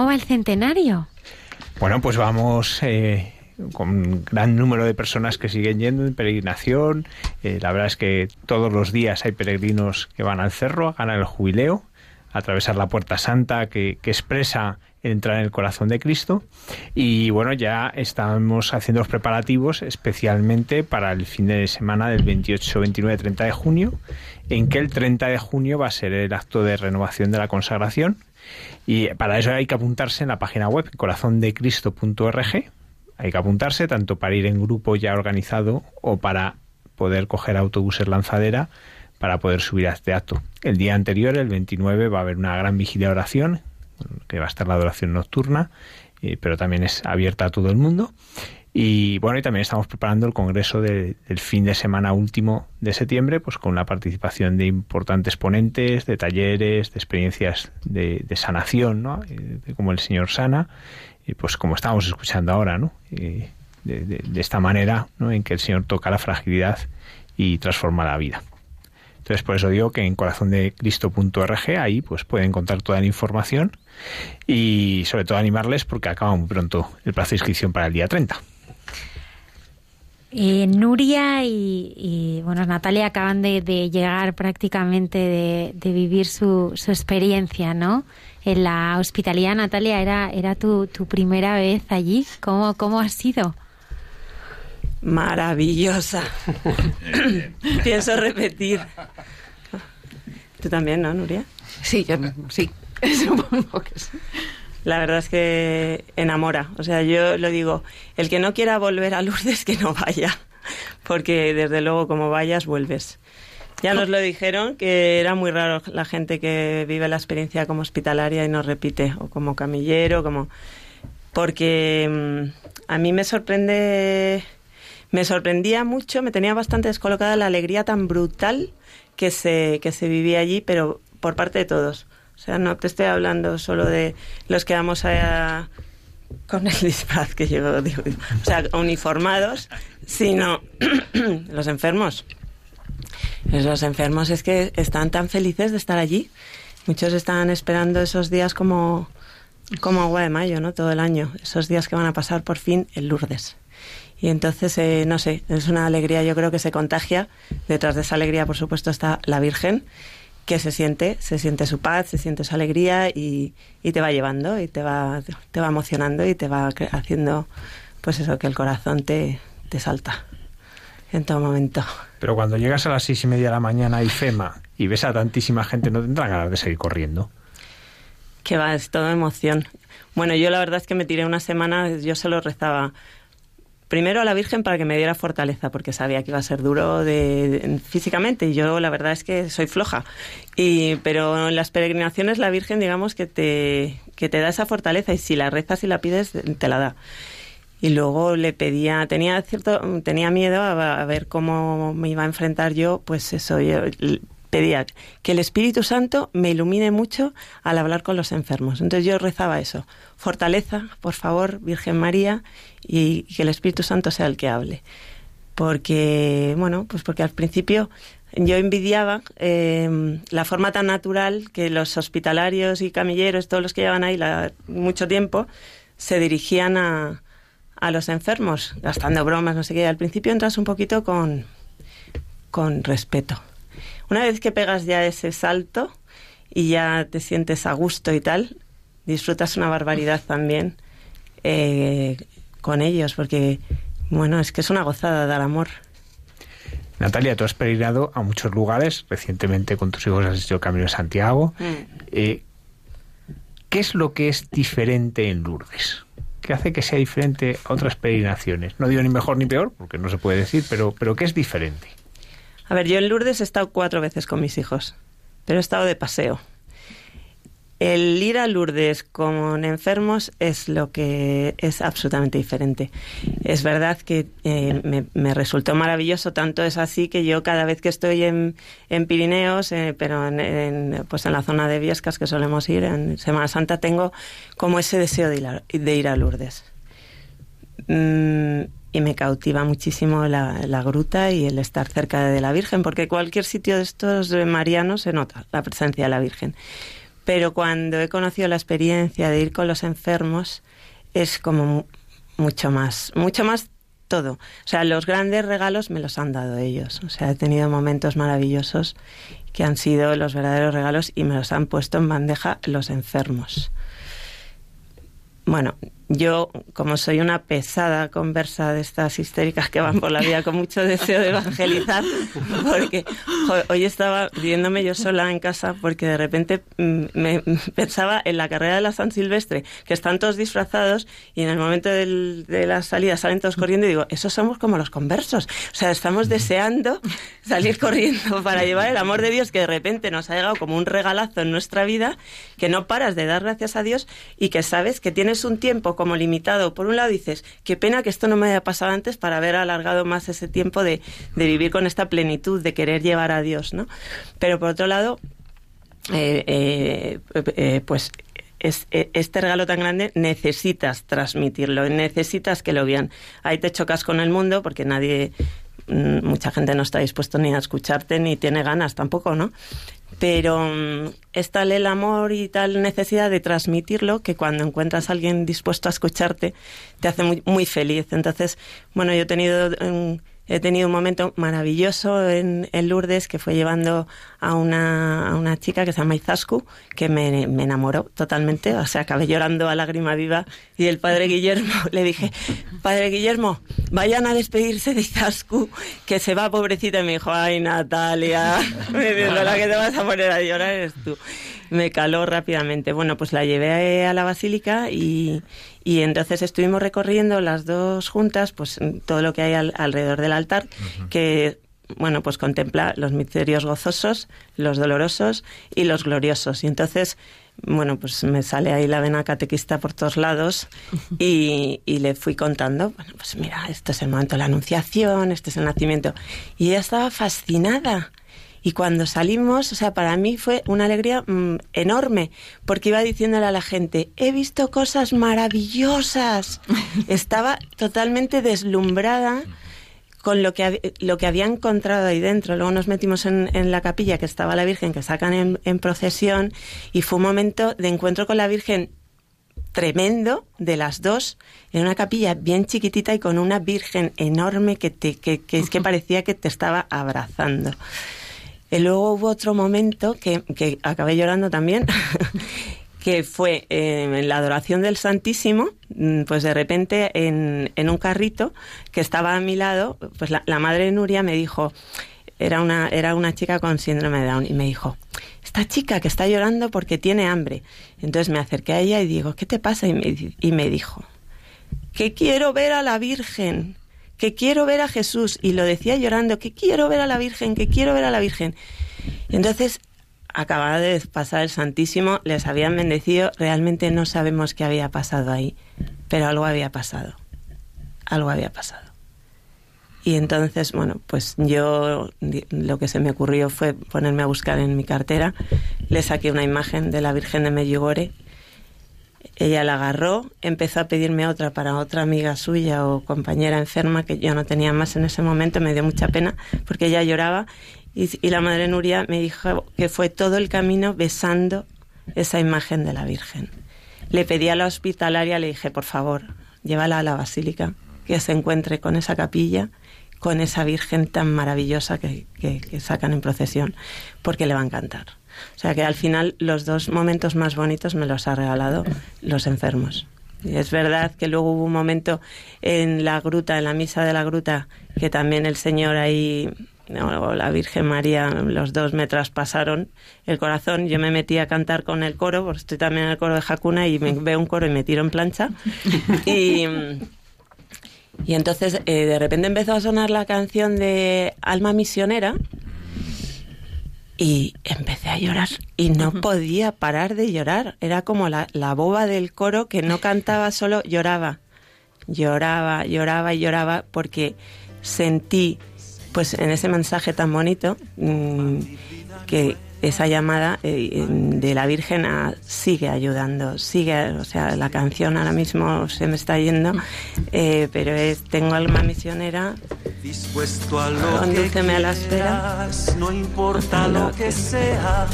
¿Cómo va el centenario? Bueno, pues vamos eh, con un gran número de personas que siguen yendo en peregrinación. Eh, la verdad es que todos los días hay peregrinos que van al cerro a ganar el jubileo, a atravesar la puerta santa que, que expresa entrar en el corazón de Cristo. Y bueno, ya estamos haciendo los preparativos especialmente para el fin de semana del 28, 29, 30 de junio, en que el 30 de junio va a ser el acto de renovación de la consagración. Y para eso hay que apuntarse en la página web corazondecristo.org. Hay que apuntarse tanto para ir en grupo ya organizado o para poder coger autobuses lanzadera para poder subir a este acto. El día anterior, el 29, va a haber una gran vigilia de oración que va a estar la adoración nocturna, pero también es abierta a todo el mundo. Y bueno, y también estamos preparando el congreso del fin de semana último de septiembre, pues con la participación de importantes ponentes, de talleres, de experiencias de, sanación, ¿no? Eh, como el Señor sana, y pues como estamos escuchando ahora, ¿no? De, de, esta manera, ¿no? En que el Señor toca la fragilidad y transforma la vida. Entonces, por eso digo que en corazondecristo.org ahí pues pueden encontrar toda la información y sobre todo animarles porque acaba muy pronto el plazo de inscripción para el día 30. Eh, Nuria y, bueno Natalia acaban de, llegar prácticamente de, vivir su, su, experiencia, ¿no? En la hospitalidad, Natalia, era, era tu, tu primera vez allí. ¿Cómo, cómo ha sido? Maravillosa. *laughs* Pienso repetir. Tú también, ¿no, Nuria? Sí, yo sí. *laughs* La verdad es que enamora. O sea, yo lo digo, el que no quiera volver a Lourdes, que no vaya. Porque desde luego, como vayas, vuelves. Ya nos lo dijeron que era muy raro la gente que vive la experiencia como hospitalaria y no repite, o como camillero, como. Porque mm, a mí me sorprende me sorprendía mucho, me tenía bastante descolocada la alegría tan brutal que se, que se vivía allí, pero por parte de todos. O sea, no te estoy hablando solo de los que vamos a, con el *laughs* disfraz que llevo, digo, o sea, uniformados, sino *clears throat* los enfermos. Los enfermos es que están tan felices de estar allí. Muchos están esperando esos días como, como agua de mayo, ¿no? Todo el año. Esos días que van a pasar por fin en Lourdes. Y entonces, eh, no sé, es una alegría, yo creo que se contagia. Detrás de esa alegría, por supuesto, está la Virgen, que se siente, se siente su paz, se siente su alegría y, y te va llevando y te va, te va emocionando y te va haciendo, pues eso, que el corazón te, te salta en todo momento. Pero cuando llegas a las seis y media de la mañana y FEMA y ves a tantísima gente, ¿no tendrán ganas de seguir corriendo? Que va, es toda emoción. Bueno, yo la verdad es que me tiré una semana, yo se lo rezaba primero a la Virgen para que me diera fortaleza, porque sabía que iba a ser duro físicamente y yo la verdad es que soy floja. Y, pero en las peregrinaciones la Virgen, digamos, que te, que te da esa fortaleza y si la rezas y la pides, te la da. Y luego le pedía, tenía cierto, tenía miedo a, a ver cómo me iba a enfrentar yo, pues eso, yo, pedía que el Espíritu Santo me ilumine mucho al hablar con los enfermos. Entonces yo rezaba eso, fortaleza, por favor, Virgen María, y, que el Espíritu Santo sea el que hable. Porque, bueno, pues porque al principio yo envidiaba em, la forma tan natural que los hospitalarios y camilleros, todos los que llevan ahí mucho tiempo, se dirigían a, a los enfermos, gastando bromas, no sé qué. Al principio entras un poquito con, con respeto una vez que pegas ya ese salto y ya te sientes a gusto y tal, disfrutas una barbaridad también eh, con ellos, porque, bueno, es que es una gozada dar amor. Natalia, tú has peregrinado a muchos lugares, recientemente con tus hijos has hecho el Camino de Santiago. Mm. Eh, ¿Qué es lo que es diferente en Lourdes? ¿Qué hace que sea diferente a otras peregrinaciones? No digo ni mejor ni peor, porque no se puede decir, pero, pero ¿qué es diferente? A ver, yo en Lourdes he estado cuatro veces con mis hijos, pero he estado de paseo. El ir a Lourdes con enfermos es lo que es absolutamente diferente. Es verdad que eh, me, resultó maravilloso, tanto es así que yo cada vez que estoy en, Pirineos, eh, pero en, pues en la zona de Viescas que solemos ir, en Semana Santa, tengo como ese deseo de ir a, Lourdes. Mm, y me cautiva muchísimo la, la, gruta y el estar cerca de la Virgen, porque cualquier sitio de estos marianos se nota la presencia de la Virgen. Pero cuando he conocido la experiencia de ir con los enfermos es como mucho más, mucho más todo. O sea, los grandes regalos me los han dado ellos. O sea, he tenido momentos maravillosos que han sido los verdaderos regalos y me los han puesto en bandeja los enfermos. Bueno, yo, como soy una pesada conversa de estas histéricas que van por la vida con mucho deseo de evangelizar, *laughs* porque hoy estaba viéndome yo sola en casa porque de repente mm, me *laughs* pensaba en la carrera de la San Silvestre, que están todos disfrazados y en el momento de la salida salen todos corriendo y digo, esos somos como los conversos. O sea, estamos deseando salir corriendo para llevar el amor de Dios que de repente nos ha llegado como un regalazo en nuestra vida, que no paras de dar gracias a Dios y que sabes que tienes un tiempo como limitado. Por un lado dices, qué pena que esto no me haya pasado antes para haber alargado más ese tiempo de, vivir con esta plenitud, de querer llevar a Dios, ¿no? Pero por otro lado, eh, eh, eh, pues este regalo tan grande necesitas transmitirlo, necesitas que lo vean. Ahí te chocas con el mundo porque nadie, mm, mucha gente no está dispuesto ni a escucharte ni tiene ganas tampoco, ¿no? Pero mm, es tal el amor y tal necesidad de transmitirlo que cuando encuentras a alguien dispuesto a escucharte te hace muy, muy feliz. Entonces, bueno, yo he tenido he tenido un momento maravilloso en, Lourdes que fue llevando a una, a una chica que se llama Izascu, que me, me, enamoró totalmente, o sea, acabé llorando a lágrima viva y el padre Guillermo *laughs* le dije, padre Guillermo, vayan a despedirse de Izascu, que se va pobrecita, y me dijo, ay Natalia, *laughs* me dijo, la que te vas a poner a llorar eres tú me caló rápidamente. Bueno, pues la llevé a la basílica y, y entonces estuvimos recorriendo las dos juntas, pues todo lo que hay alrededor del altar, que bueno, pues contempla los misterios gozosos, los dolorosos y los gloriosos. Y entonces, bueno, pues me sale ahí la vena catequista por todos lados y, y, le fui contando, bueno, pues mira, este es el momento de la anunciación, este es el nacimiento. Y ella estaba fascinada. Y cuando salimos, o sea, para mí fue una alegría mm, enorme, porque iba diciéndole a la gente, he visto cosas maravillosas. *laughs* Estaba totalmente deslumbrada con lo que, lo que había encontrado ahí dentro. Luego nos metimos en, en la capilla que estaba la Virgen, que sacan en, en, procesión, y fue un momento de encuentro con la Virgen tremendo de las dos, en una capilla bien chiquitita y con una Virgen enorme que, te, que, que, que *laughs* parecía que te estaba abrazando. Y luego hubo otro momento que, que acabé llorando también, *laughs* que fue eh, en la adoración del Santísimo, mm, pues de repente en, en, un carrito que estaba a mi lado, pues la, madre de Nuria me dijo, era una, era una chica con síndrome de Down, y me dijo, esta chica que está llorando porque tiene hambre. Entonces me acerqué a ella y digo, ¿qué te pasa? Y me, y me dijo, que quiero ver a la Virgen que quiero ver a Jesús. Y lo decía llorando, que quiero ver a la Virgen, que quiero ver a la Virgen. Y entonces acababa de pasar el Santísimo, les habían bendecido, realmente no sabemos qué había pasado ahí, pero algo había pasado, algo había pasado. Y entonces, bueno, pues yo lo que se me ocurrió fue ponerme a buscar en mi cartera, le saqué una imagen de la Virgen de Medjugorje ella la agarró, empezó a pedirme otra para otra amiga suya o compañera enferma que yo no tenía más en ese momento, me dio mucha pena porque ella lloraba y, la madre Nuria me dijo que fue todo el camino besando esa imagen de la Virgen. Le pedí a la hospitalaria, le dije, por favor, llévala a la basílica, que se encuentre con esa capilla, con esa Virgen tan maravillosa que sacan en procesión, porque le va a encantar. O sea que al final los dos momentos más bonitos me los ha regalado los enfermos. Y es verdad que luego hubo un momento en la gruta, en la misa de la gruta, que también el Señor ahí, o la Virgen María, los dos me traspasaron el corazón. Yo me metí a cantar con el coro, porque estoy también en el coro de Jacuna y me veo un coro y me tiro en plancha. Y, entonces eh, de repente empezó a sonar la canción de Alma Misionera y empecé a llorar y no podía parar de llorar. Era como la, la, boba del coro que no cantaba, solo lloraba. Lloraba, lloraba y lloraba porque sentí, pues en ese mensaje tan bonito, mm, que, esa llamada eh, de la Virgen sigue ayudando, sigue, o sea, la canción ahora mismo se me está yendo, eh, pero es Tengo alma misionera, dispuesto a lo condúceme a la espera, no importa lo que sea,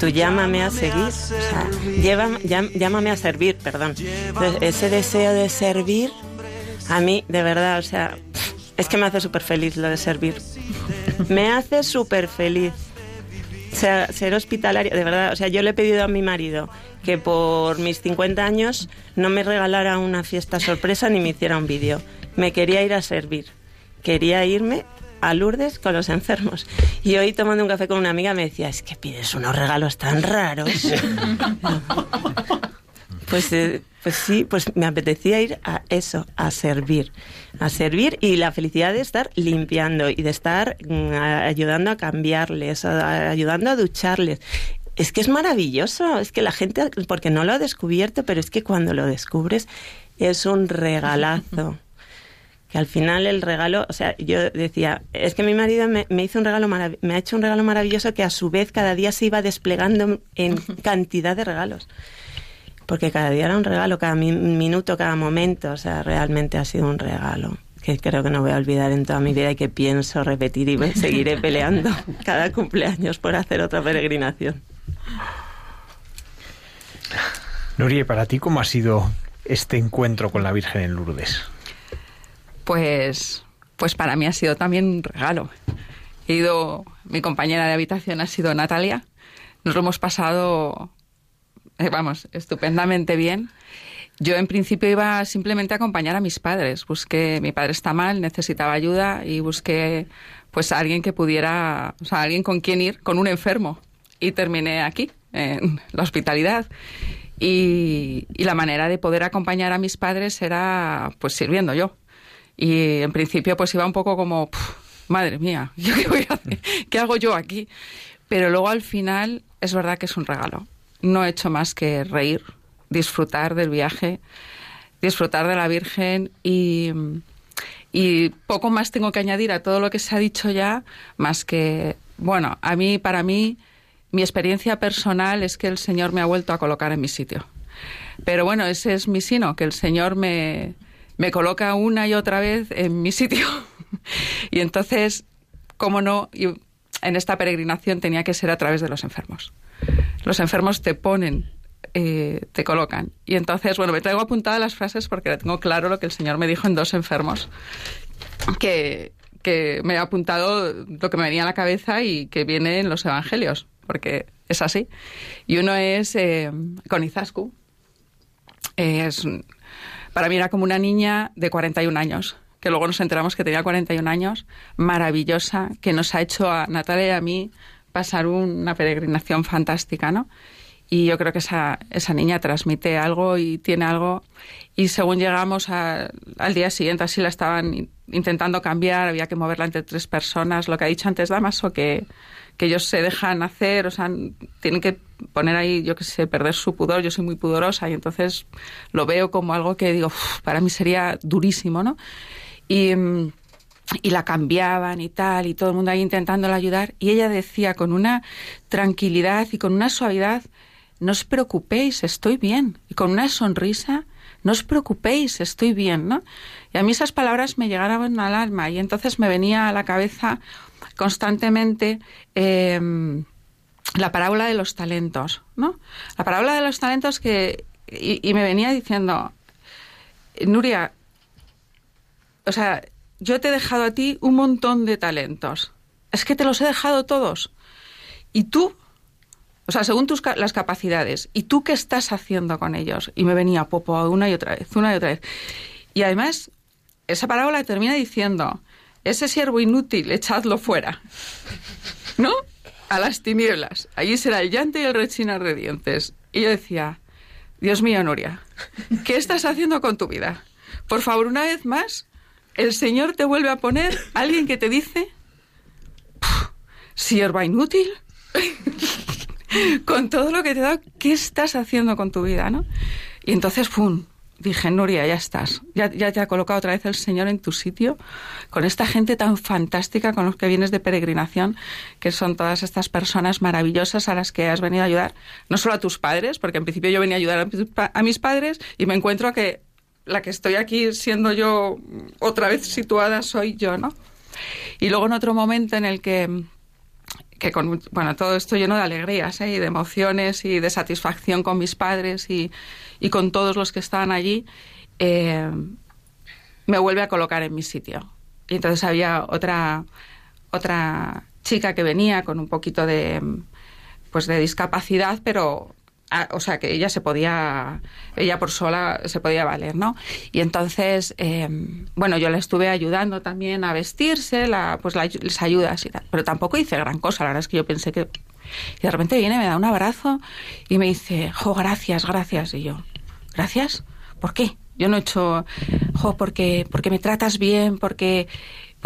tú llámame a seguir, o sea, llévame- llam- llámame a servir, perdón. Entonces, ese deseo de servir, a mí, de verdad, o sea, es que me hace súper feliz lo de servir. Me hace súper feliz. Ser hospitalaria, de verdad, o sea, yo le he pedido a mi marido que por mis 50 años no me regalara una fiesta sorpresa ni me hiciera un vídeo. Me quería ir a servir. Quería irme a Lourdes con los enfermos. Y hoy tomando un café con una amiga me decía, es que pides unos regalos tan raros. *laughs* Pues, eh, pues sí, pues me apetecía ir a eso, a servir. A servir y la felicidad de estar limpiando y de estar mm, ayudando a cambiarles, a- ayudando a ducharles. Es que es maravilloso, es que la gente, porque no lo ha descubierto, pero es que cuando lo descubres es un regalazo. *laughs* Que al final el regalo, o sea, yo decía, es que mi marido me, me hizo un regalo marav- me ha hecho un regalo maravilloso que a su vez cada día se iba desplegando en *laughs* cantidad de regalos porque cada día era un regalo, cada mi- minuto, cada momento, o sea, realmente ha sido un regalo que creo que no voy a olvidar en toda mi vida y que pienso repetir y *laughs* seguiré peleando cada cumpleaños por hacer otra peregrinación. Nuria, ¿y para ti cómo ha sido este encuentro con la Virgen en Lourdes? Pues, pues para mí ha sido también un regalo. He ido, mi compañera de habitación ha sido Natalia. Nos lo hemos pasado, vamos, estupendamente bien. Yo en principio iba simplemente a acompañar a mis padres. Busqué, mi padre está mal, necesitaba ayuda y busqué pues a alguien que pudiera, o sea, alguien con quien ir, con un enfermo. Y terminé aquí, en la hospitalidad. Y, y la manera de poder acompañar a mis padres era pues sirviendo yo. Y en principio pues iba un poco como, "Puf, madre mía, *laughs* ¿yo qué voy a hacer? ¿Qué hago yo aquí? Pero luego al final es verdad que es un regalo. No he hecho más que reír, disfrutar del viaje, disfrutar de la Virgen y, y poco más tengo que añadir a todo lo que se ha dicho ya, más que, bueno, a mí, para mí, mi experiencia personal es que el Señor me ha vuelto a colocar en mi sitio. Pero bueno, ese es mi sino, que el Señor me, me coloca una y otra vez en mi sitio. *laughs* y entonces, cómo no, y en esta peregrinación tenía que ser a través de los enfermos. Los enfermos te ponen, eh, te colocan. Y entonces, bueno, me traigo apuntadas las frases porque tengo claro lo que el Señor me dijo en dos enfermos, que, que me he apuntado lo que me venía a la cabeza y que viene en los evangelios, porque es así. Y uno es eh, con Izascu. Eh, es, para mí era como una niña de 41 años, que luego nos enteramos que tenía 41 años, maravillosa, que nos ha hecho a Natalia y a mí pasar una peregrinación fantástica, ¿no? Y yo creo que esa, esa niña transmite algo y tiene algo. Y según llegamos al día siguiente, así la estaban in- intentando cambiar, había que moverla entre tres personas. Lo que ha dicho antes Damaso, que, que ellos se dejan hacer, o sea, tienen que poner ahí, yo qué sé, perder su pudor. Yo soy muy pudorosa y entonces lo veo como algo que digo, "Uf, para mí sería durísimo, ¿no? Y, y la cambiaban y tal, y todo el mundo ahí intentándola ayudar. Y ella decía con una tranquilidad y con una suavidad, no os preocupéis, estoy bien. Y con una sonrisa, no os preocupéis, estoy bien, ¿no? Y a mí esas palabras me llegaron al alma y entonces me venía a la cabeza constantemente eh, la parábola de los talentos, ¿no? La parábola de los talentos que... Y me venía diciendo, Nuria, o sea, yo te he dejado a ti un montón de talentos. Es que te los he dejado todos. Y tú, o sea, según tus las capacidades, ¿y tú qué estás haciendo con ellos? Y me venía popo una y otra vez, una y otra vez. Y además, esa parábola termina diciendo, ese siervo inútil, echadlo fuera. *laughs* ¿No? A las tinieblas. Allí será el llanto y el rechinar de dientes. Y yo decía, Dios mío, Nuria, ¿qué estás haciendo con tu vida? Por favor, una vez más, el Señor te vuelve a poner a alguien que te dice, "Puf, sierva inútil, con todo lo que te da, ¿qué estás haciendo con tu vida? ¿no? Y entonces, ¡pum! Dije, Nuria, ya estás. Ya, ya te ha colocado otra vez el Señor en tu sitio, con esta gente tan fantástica con los que vienes de peregrinación, que son todas estas personas maravillosas a las que has venido a ayudar. No solo a tus padres, porque en principio yo venía a ayudar a a mis padres y me encuentro que la que estoy aquí siendo yo otra vez situada soy yo, ¿no? Y luego en otro momento en el que que con, bueno, todo esto lleno de alegrías ¿eh? y de emociones y de satisfacción con mis padres y, y con todos los que estaban allí, eh, me vuelve a colocar en mi sitio. Y entonces había otra, otra chica que venía con un poquito de, pues de discapacidad, pero Ah, o sea que ella se podía ella por sola se podía valer no y entonces eh, bueno yo le estuve ayudando también a vestirse la pues la, les ayudas y tal. Pero tampoco hice gran cosa la verdad es que yo pensé que y de repente viene me da un abrazo y me dice jo gracias gracias y yo gracias por qué yo no he hecho jo porque porque me tratas bien porque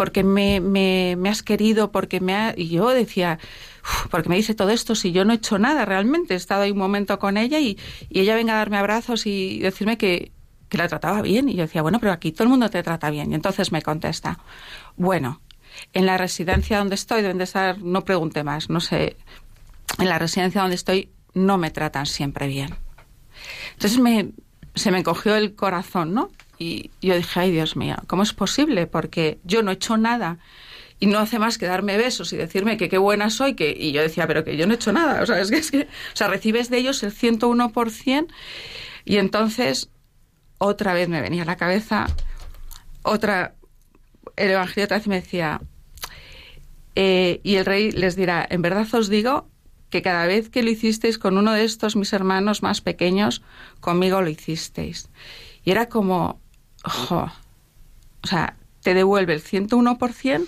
porque me, has querido porque me ha... y yo decía porque me dice todo esto si yo no he hecho nada realmente. He estado ahí un momento con ella y, ella venga a darme abrazos y decirme que, que la trataba bien. Y yo decía, bueno, pero aquí todo el mundo te trata bien. Y entonces me contesta, bueno, en la residencia donde estoy deben de estar, no pregunte más, no sé, en la residencia donde estoy no me tratan siempre bien. Entonces me, se me encogió el corazón, ¿no? Y yo dije, ay Dios mío, ¿cómo es posible? Porque yo no he hecho nada y no hace más que darme besos y decirme que qué buena soy, y yo decía, pero que yo no he hecho nada, o sea, es que, es que o sea, recibes de ellos el 101%, y entonces otra vez me venía a la cabeza, otra, el Evangelio otra vez me decía, eh, y el rey les dirá, en verdad os digo que cada vez que lo hicisteis con uno de estos mis hermanos más pequeños, conmigo lo hicisteis. Y era como, o sea, te devuelve el 101%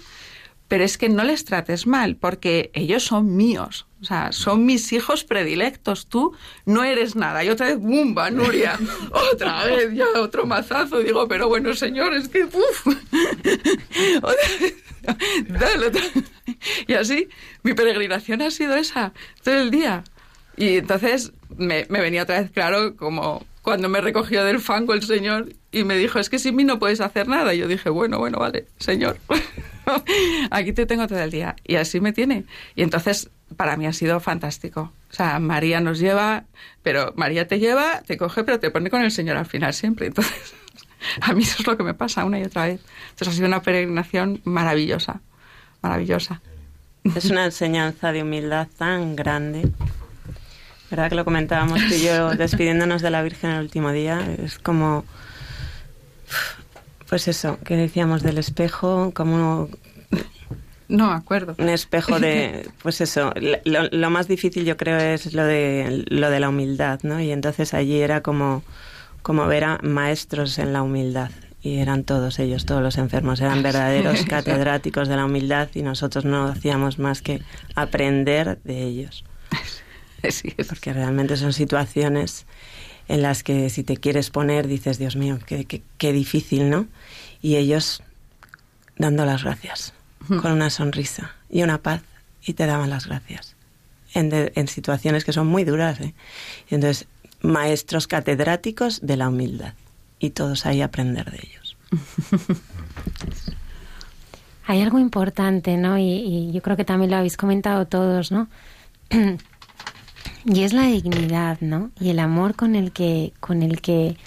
pero es que no les trates mal, porque ellos son míos, o sea, son mis hijos predilectos, tú no eres nada. Y otra vez, ¡bumba, Nuria! *laughs* otra vez, ya otro mazazo. Digo, pero bueno, señor, es que, ¡uf! *laughs* *laughs* Dale, y así, mi peregrinación ha sido esa, todo el día. Y entonces me, me venía otra vez claro como cuando me recogió del fango el señor y me dijo, es que sin mí no puedes hacer nada. Y yo dije, bueno, bueno, vale, señor. *laughs* aquí te tengo todo el día. Y así me tiene. Y entonces, para mí ha sido fantástico. O sea, María nos lleva, pero María te lleva, te coge, pero te pone con el Señor al final siempre. Entonces, *laughs* a mí eso es lo que me pasa una y otra vez. Entonces ha sido una peregrinación maravillosa, maravillosa. Es una enseñanza de humildad tan grande. ¿Verdad que lo comentábamos tú y yo *laughs* despidiéndonos de la Virgen el último día? Es como pues eso, que decíamos del espejo, como... No, acuerdo. Un espejo de, pues eso, lo, más difícil yo creo es lo de, lo de la humildad, ¿no? Y entonces allí era como, como ver a maestros en la humildad. Y eran todos ellos, todos los enfermos, eran *laughs* verdaderos catedráticos de la humildad y nosotros no hacíamos más que aprender de ellos. *laughs* Sí, Porque realmente son situaciones en las que si te quieres poner dices, Dios mío, qué, qué, difícil, ¿no? Y ellos dando las gracias, con una sonrisa y una paz, y te daban las gracias. En, en situaciones que son muy duras. ¿eh? Y entonces, maestros catedráticos de la humildad. Y todos ahí aprender de ellos. *laughs* Hay algo importante, ¿no? Y, y, yo creo que también lo habéis comentado todos, ¿no? *clears throat* Y es la dignidad, ¿no? Y el amor con el que, con el que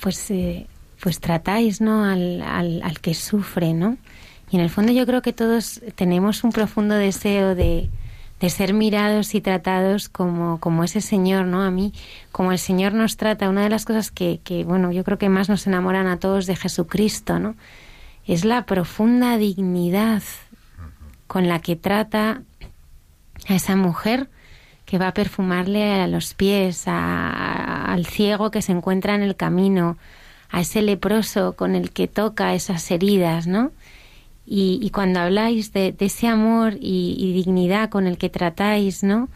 pues, eh, pues tratáis, ¿no? Al, al, al, que sufre, ¿no? Y en el fondo yo creo que todos tenemos un profundo deseo de, de ser mirados y tratados como, como ese Señor, ¿no? A mí, como el Señor nos trata, una de las cosas que, que, bueno, yo creo que más nos enamoran a todos de Jesucristo, ¿no? Es la profunda dignidad con la que trata a esa mujer que va a perfumarle a los pies, al ciego que se encuentra en el camino, a ese leproso con el que toca esas heridas, ¿no? Y, cuando habláis de, ese amor y, dignidad con el que tratáis, ¿no?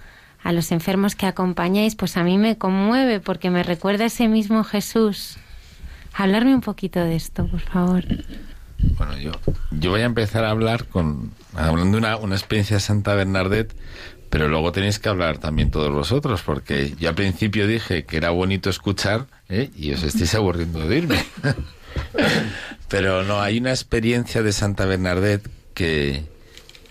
A los enfermos que acompañáis, pues a mí me conmueve porque me recuerda ese mismo Jesús. Hablarme un poquito de esto, por favor. Bueno, yo, yo voy a empezar a hablar con, hablando de una, una experiencia de Santa Bernadette, pero luego tenéis que hablar también todos vosotros, porque yo al principio dije que era bonito escuchar ¿eh? y os estáis aburriendo de irme. *laughs* pero no, hay una experiencia de Santa Bernadette que,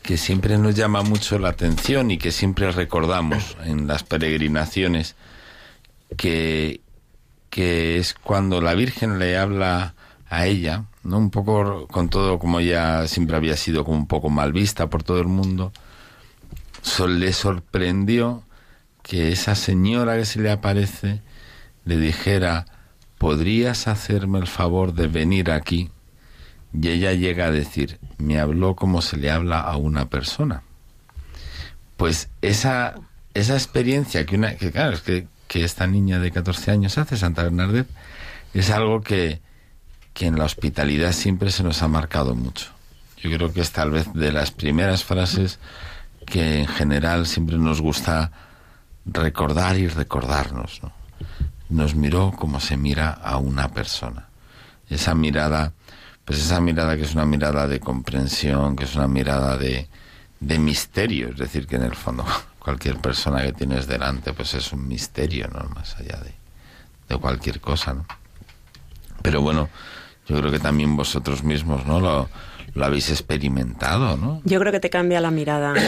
que siempre nos llama mucho la atención y que siempre recordamos en las peregrinaciones, que, que es cuando la Virgen le habla a ella, ¿no? Un poco con todo como ella siempre había sido como un poco mal vista por todo el mundo le sorprendió que esa señora que se le aparece le dijera, ¿podrías hacerme el favor de venir aquí? Y ella llega a decir, me habló como se le habla a una persona. Pues esa, esa experiencia que una, que claro, es que, que esta niña de 14 años hace, Santa Bernadette, es algo que, que en la hospitalidad siempre se nos ha marcado mucho. Yo creo que es tal vez de las primeras frases que en general siempre nos gusta recordar y recordarnos. ¿no? Nos miró como se mira a una persona. Esa mirada, pues esa mirada que es una mirada de comprensión, que es una mirada de, de misterio, es decir, que en el fondo *laughs* cualquier persona que tienes delante pues es un misterio, ¿no? Más allá de, de cualquier cosa, ¿no? Pero bueno, yo creo que también vosotros mismos, ¿no? Lo, lo habéis experimentado, ¿no? Yo creo que te cambia la mirada. *coughs*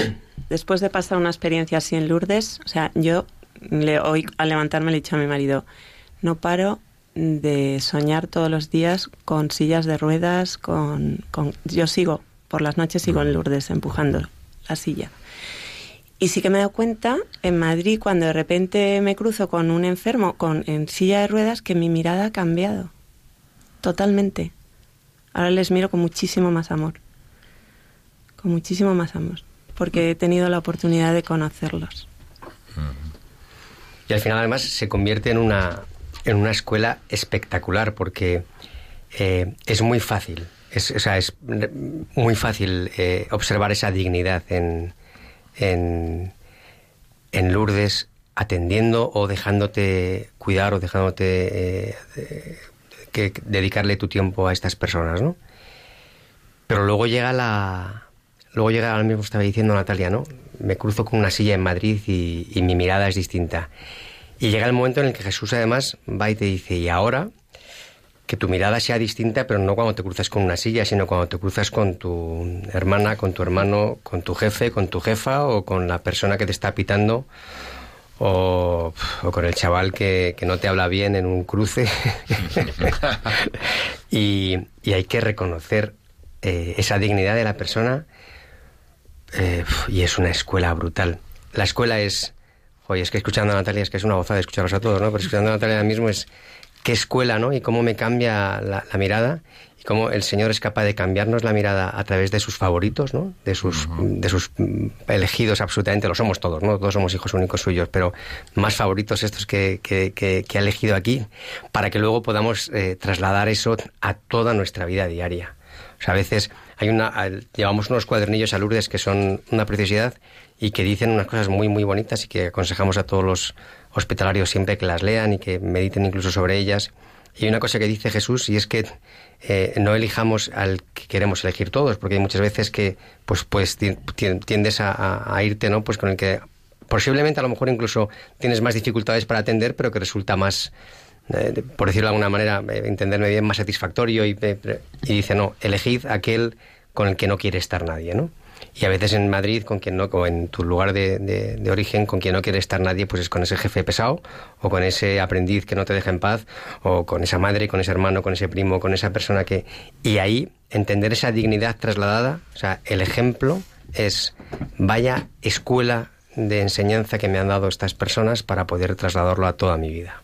Después de pasar una experiencia así en Lourdes, o sea, yo le, hoy al levantarme le he dicho a mi marido, no paro de soñar todos los días con sillas de ruedas, con, con yo sigo, por las noches sigo en Lourdes empujando la silla. Y sí que me he dado cuenta en Madrid cuando de repente me cruzo con un enfermo con en silla de ruedas que mi mirada ha cambiado totalmente. Ahora les miro con muchísimo más amor. Con muchísimo más amor. Porque he tenido la oportunidad de conocerlos. Y al final además se convierte en una, en una escuela espectacular porque eh, es muy fácil. Es, muy fácil eh, observar esa dignidad en, en, en Lourdes atendiendo o dejándote cuidar o dejándote eh, que dedicarle tu tiempo a estas personas, ¿no? Pero luego llega la... Luego llega, al mismo estaba diciendo Natalia, ¿no? Me cruzo con una silla en Madrid y, y mi mirada es distinta. Y llega el momento en el que Jesús además va y te dice, y ahora que tu mirada sea distinta, pero no cuando te cruzas con una silla, sino cuando te cruzas con tu hermana, con tu hermano, con tu jefe, con tu jefa o con la persona que te está pitando o, con el chaval que, no te habla bien en un cruce. *laughs* y, hay que reconocer eh, esa dignidad de la persona eh, y es una escuela brutal. La escuela es, oye, es que escuchando a Natalia es que es una gozada escucharlos a todos, ¿no? Pero escuchando a Natalia ahora mismo es qué escuela, ¿no? Y cómo me cambia la mirada y cómo el Señor es capaz de cambiarnos la mirada a través de sus favoritos, ¿no? De sus, de sus mm, elegidos absolutamente, lo somos todos, ¿no? Todos somos hijos únicos suyos, pero más favoritos estos que, que, que, ha elegido aquí, para que luego podamos eh, trasladar eso a toda nuestra vida diaria. O sea, a veces hay una, llevamos unos cuadernillos a Lourdes que son una preciosidad y que dicen unas cosas muy, muy bonitas y que aconsejamos a todos los hospitalarios siempre que las lean y que mediten incluso sobre ellas. Y una cosa que dice Jesús y es que eh, no elijamos al que queremos elegir todos, porque hay muchas veces que pues, pues tiendes a, irte ¿no? pues con el que posiblemente a lo mejor incluso tienes más dificultades para atender, pero que resulta más, eh, por decirlo de alguna manera, eh, entenderme bien, más satisfactorio y, y dice, no, elegid aquel con el que no quiere estar nadie, ¿no? Y a veces en Madrid, con quien no, o en tu lugar de, de, origen, con quien no quiere estar nadie, pues es con ese jefe pesado, o con ese aprendiz que no te deja en paz, o con esa madre, con ese hermano, con ese primo, con esa persona que... Y ahí entender esa dignidad trasladada, o sea, el ejemplo es, vaya escuela de enseñanza que me han dado estas personas para poder trasladarlo a toda mi vida.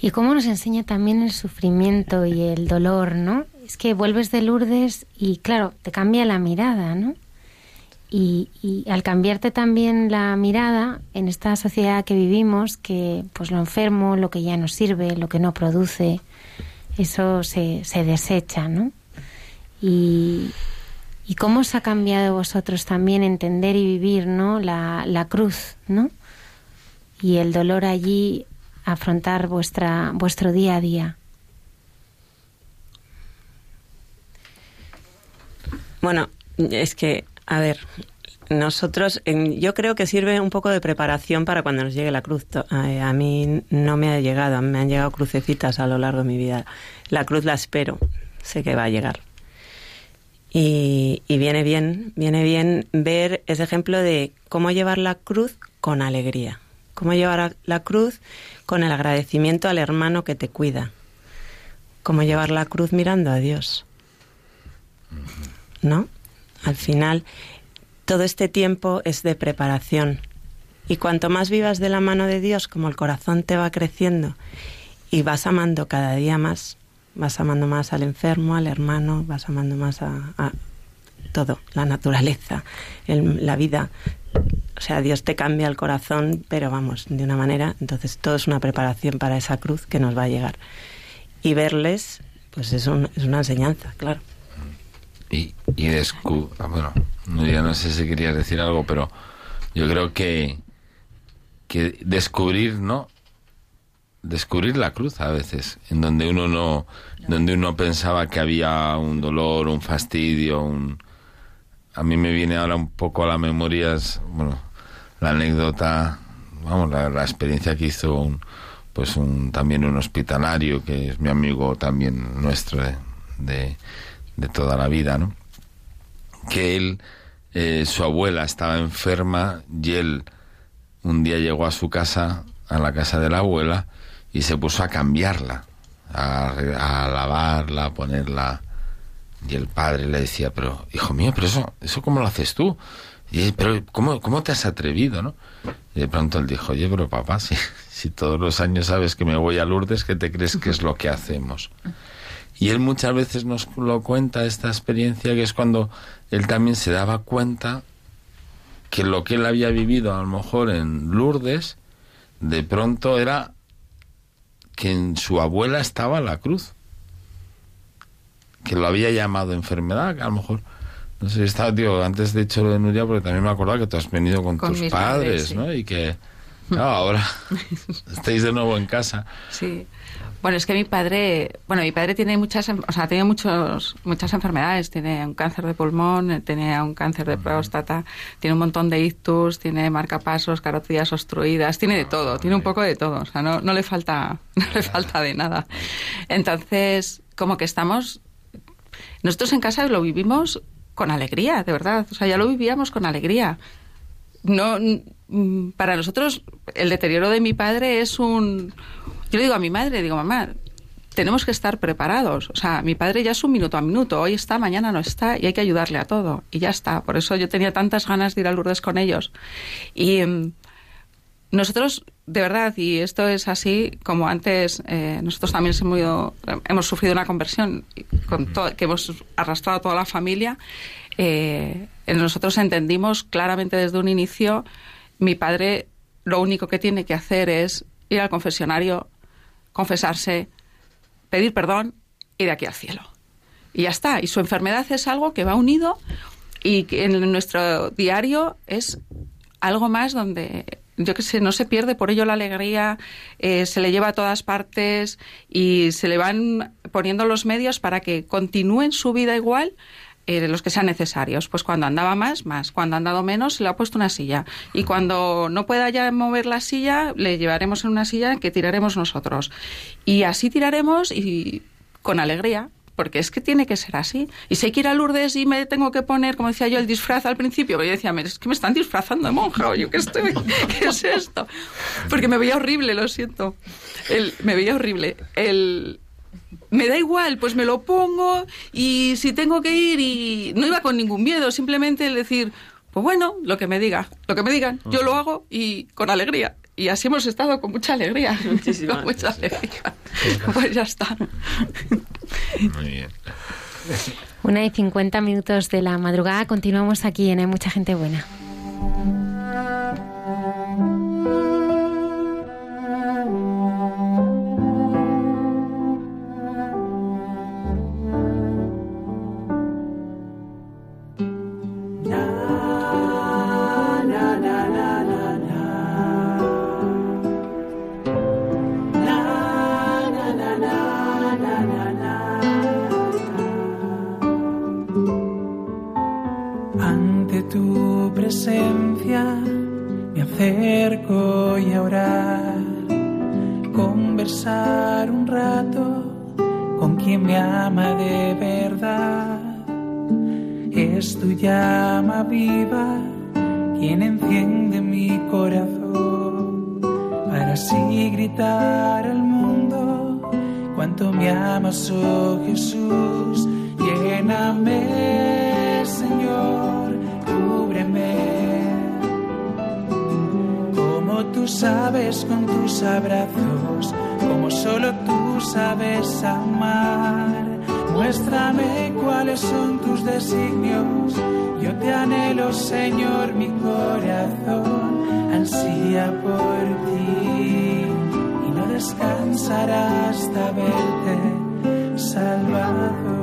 Y cómo nos enseña también el sufrimiento y el dolor, ¿no? Es que vuelves de Lourdes y claro, te cambia la mirada, ¿no? Y, al cambiarte también la mirada en esta sociedad que vivimos, que pues lo enfermo, lo que ya no sirve, lo que no produce, eso se, se desecha, ¿no? Y, y cómo os ha cambiado vosotros también entender y vivir, ¿no? La, la cruz, ¿no? Y el dolor allí, afrontar vuestra, vuestro día a día. Bueno, es que a ver, nosotros, yo creo que sirve un poco de preparación para cuando nos llegue la cruz. A mí no me ha llegado, me han llegado crucecitas a lo largo de mi vida. La cruz la espero, sé que va a llegar. Y, viene bien, viene bien ver ese ejemplo de cómo llevar la cruz con alegría, cómo llevar la cruz con el agradecimiento al hermano que te cuida, cómo llevar la cruz mirando a Dios. ¿No? Al final, todo este tiempo es de preparación. Y cuanto más vivas de la mano de Dios, como el corazón te va creciendo y vas amando cada día más, vas amando más al enfermo, al hermano, vas amando más a, a todo, la naturaleza, el- la vida. O sea, Dios te cambia el corazón, pero vamos, de una manera. Entonces, todo es una preparación para esa cruz que nos va a llegar. Y verles, pues es, un- es una enseñanza, claro. y, y descu- ah, bueno, no, sé si querías decir algo, pero yo creo que, que descubrir, ¿no? Descubrir la cruz a veces, en donde uno no, donde uno pensaba que había un dolor, un fastidio, un... A mí me viene ahora un poco a la memoria, bueno, la anécdota, vamos, la, experiencia que hizo un, pues un, también un hospitalario, que es mi amigo también nuestro de, de, toda la vida, ¿no? Que él, eh, su abuela estaba enferma y él un día llegó a su casa, a la casa de la abuela, y se puso a cambiarla, a, a lavarla, a ponerla. Y el padre le decía, pero hijo mío, pero eso, eso cómo lo haces tú? Y pero ¿cómo, cómo te has atrevido, no? Y de pronto él dijo, oye, pero papá, si, *laughs* si todos los años sabes que me voy a Lourdes, ¿qué te crees que es lo que hacemos? Y él muchas veces nos lo cuenta, esta experiencia, que es cuando él también se daba cuenta que lo que él había vivido a lo mejor en Lourdes, de pronto era que en su abuela estaba la cruz, que lo había llamado enfermedad, que a lo mejor, no sé, estaba, tío, antes de hecho lo de Nuria, porque también me acordaba que tú has venido con, Con tus padres, padres, sí. ¿no? Y que, claro, ahora *laughs* estáis de nuevo en casa. Sí. Bueno, es que mi padre, bueno, mi padre tiene muchas, o sea, tiene muchos, muchas enfermedades. Tiene un cáncer de pulmón, tiene un cáncer de próstata, tiene un montón de ictus, tiene marcapasos, carotidas obstruidas, tiene de todo, tiene un poco de todo. O sea, no, no le falta, *laughs* no le falta de nada. Entonces, como que estamos, nosotros en casa lo vivimos con alegría, de verdad. O sea, ya lo vivíamos con alegría. No mm, para nosotros el deterioro de mi padre es un yo le digo a mi madre digo mamá tenemos que estar preparados o sea mi padre ya es un minuto a minuto. Hoy está mañana no está y hay que ayudarle a todo. Y ya está. Por eso yo tenía tantas ganas de ir a Lourdes con ellos. Y mm, nosotros de verdad y esto es así como antes eh, nosotros también hemos, ido- hemos sufrido una conversión con que hemos arrastrado a toda la familia eh, nosotros entendimos claramente desde un inicio mi padre lo único que tiene que hacer es ir al confesionario confesarse pedir perdón y de aquí al cielo. Y ya está. Y su enfermedad es algo que va unido y que en nuestro diario es algo más donde yo que sé, no se pierde por ello la alegría, eh, se le lleva a todas partes y se le van poniendo los medios para que continúen su vida igual eh, los que sean necesarios. Pues cuando andaba más, más. Cuando ha andado menos, se le ha puesto una silla. Y cuando no pueda ya mover la silla, le llevaremos en una silla que tiraremos nosotros. Y así tiraremos y con alegría. Porque es que tiene que ser así. Y si hay que ir a Lourdes y me tengo que poner, como decía yo, el disfraz al principio, yo decía, "Mira, es que me están disfrazando de monja, o yo qué estoy, *laughs* ¿qué es esto? Porque me veía horrible, lo siento. El, me veía horrible. El, me da igual, pues me lo pongo y si tengo que ir y no iba con ningún miedo, simplemente el decir, pues bueno, lo que me diga, lo que me digan, yo lo hago y con alegría. Y así hemos estado con mucha alegría. *laughs* Muchísima. Con mucha alegría. Pues ya está. Muy bien. Una y cincuenta minutos de la madrugada. Continuamos aquí en Hay mucha gente buena. Presencia me acerco y a orar, conversar un rato con quien me ama de verdad. Es tu llama viva quien enciende mi corazón para así gritar al mundo cuánto me amas, oh Jesús. Lléname, Señor, tú sabes con tus abrazos, como solo tú sabes amar. Muéstrame cuáles son tus designios, yo te anhelo Señor, mi corazón ansía por ti y no descansará hasta verte salvado.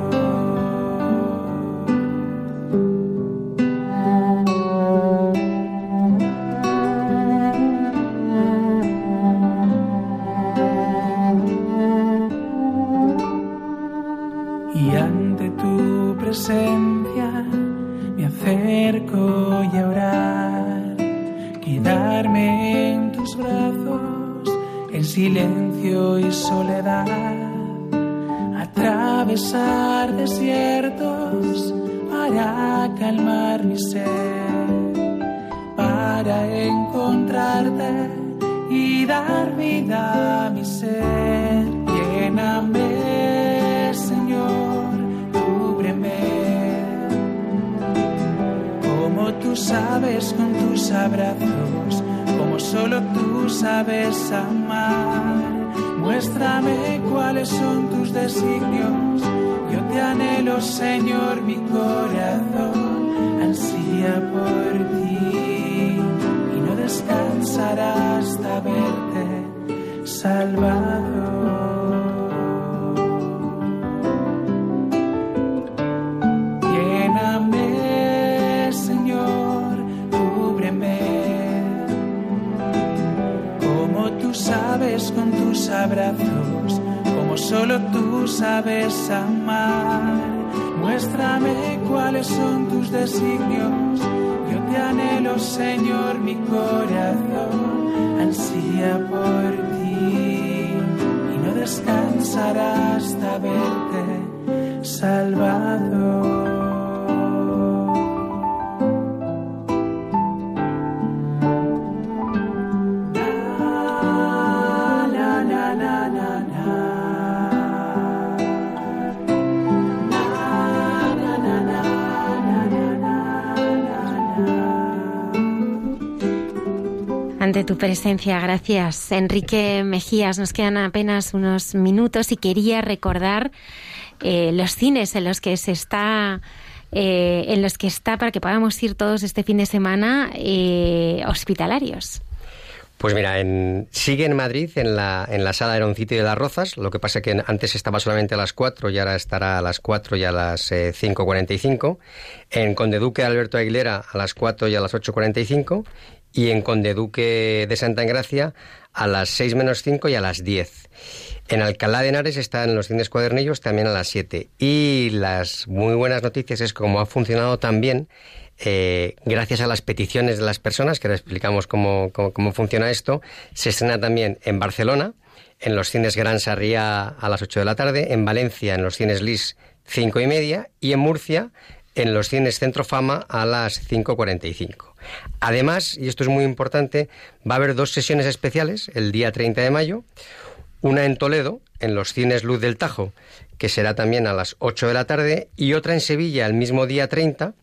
Silencio y soledad, atravesar desiertos para calmar mi sed, para encontrarte y dar vida a mi ser. Lléname, Señor, cúbreme. Como tú sabes con tus abrazos, solo tú sabes amar. Muéstrame cuáles son tus designios. Yo te anhelo, Señor, mi corazón ansía por ti y no descansará hasta verte salvado. Abrazos, como solo tú sabes amar. Muéstrame cuáles son tus designios. Yo te anhelo, Señor, mi corazón ansía por ti y no descansará hasta verte salvado. Tu presencia, gracias. Enrique Mejías, nos quedan apenas unos minutos y quería recordar eh, los cines en los que se está. eh, en los que está para que podamos ir todos este fin de semana eh, hospitalarios. Pues mira, en- sigue en Madrid, en la, en la sala Aeroncito de las Rozas. Lo que pasa que antes estaba solamente a las 4 y ahora estará a las 4 y a las eh, 5.45. En Conde Duque Alberto Aguilera a las 4 y a las 8.45. Y en Conde Duque de Santa Engracia a las 6 menos 5 y a las 10. En Alcalá de Henares está en los cines cuadernillos también a las 7. Y las muy buenas noticias es cómo ha funcionado también eh, gracias a las peticiones de las personas, que ahora explicamos cómo, cómo, cómo funciona esto, se estrena también en Barcelona, en los cines Gran Sarriá a las 8 de la tarde, en Valencia en los cines Lis 5 y media y en Murcia en los cines Centro Fama a las 5.45. Además, y esto es muy importante, va a haber dos sesiones especiales el día 30 de mayo, una en Toledo, en los cines Luz del Tajo, que será también a las 8 de la tarde, y otra en Sevilla el mismo día 30,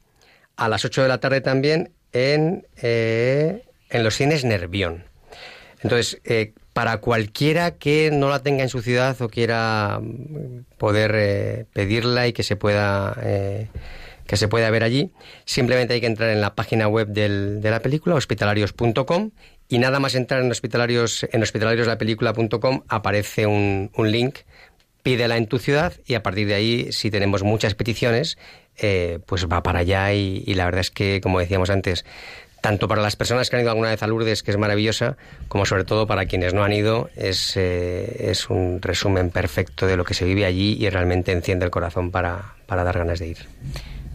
a las 8 de la tarde también, en, eh, en los cines Nervión. Entonces, eh, para cualquiera que no la tenga en su ciudad o quiera mm, poder eh, pedirla y que se pueda eh, que se pueda ver allí, simplemente hay que entrar en la página web del- de la película, hospitalarios.com, y nada más entrar en hospitalarios en hospitalariosLapelícula.com aparece un, un link, pídela en tu ciudad y a partir de ahí, si tenemos muchas peticiones, eh, pues va para allá y, y la verdad es que, como decíamos antes, tanto para las personas que han ido alguna vez a Lourdes, que es maravillosa, como sobre todo para quienes no han ido, es, eh, es un resumen perfecto de lo que se vive allí y realmente enciende el corazón para, para dar ganas de ir.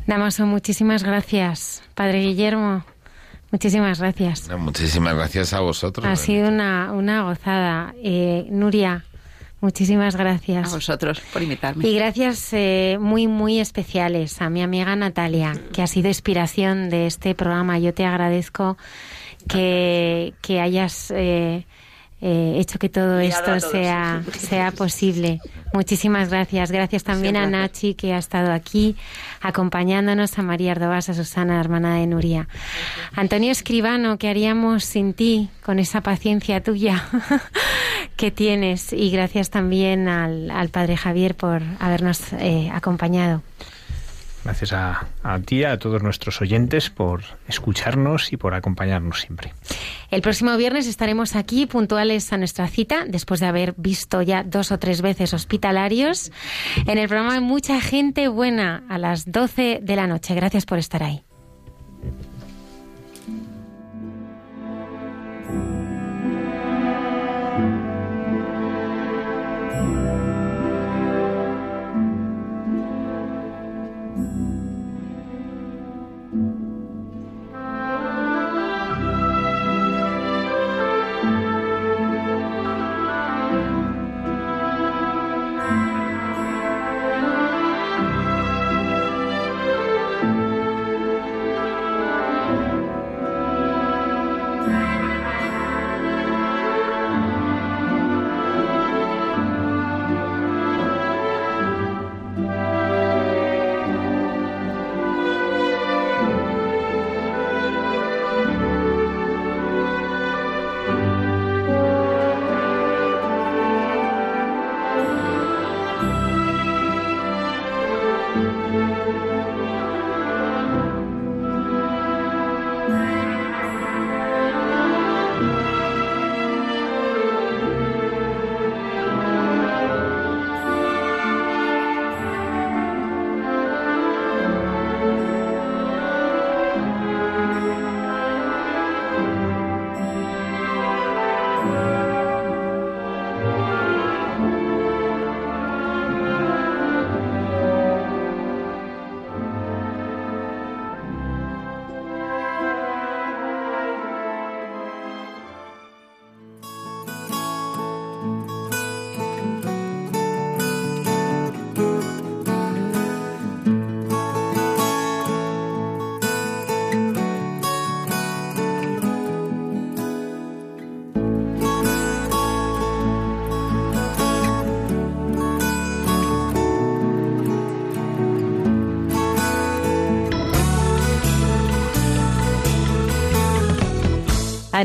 Damaso, muchísimas gracias. Padre Guillermo, muchísimas gracias. Muchísimas gracias a vosotros. Ha sido una, una gozada. Eh, Nuria, muchísimas gracias. A vosotros por invitarme. Y gracias eh, muy, muy especiales a mi amiga Natalia, que ha sido inspiración de este programa. Yo te agradezco que, que hayas eh, eh, hecho que todo esto sea, sea posible. Muchísimas gracias. Gracias también a. Nachi, que ha estado aquí acompañándonos, a María Ardovás, a Susana, hermana de Nuria. Antonio Escribano, ¿qué haríamos sin ti, con esa paciencia tuya *laughs* que tienes? Y gracias también al, al Padre Javier por habernos eh, acompañado. Gracias a, ti, a todos nuestros oyentes, por escucharnos y por acompañarnos siempre. El próximo viernes estaremos aquí puntuales a nuestra cita, después de haber visto ya dos o tres veces hospitalarios, en el programa Mucha Gente Buena a las 12 de la noche. Gracias por estar ahí.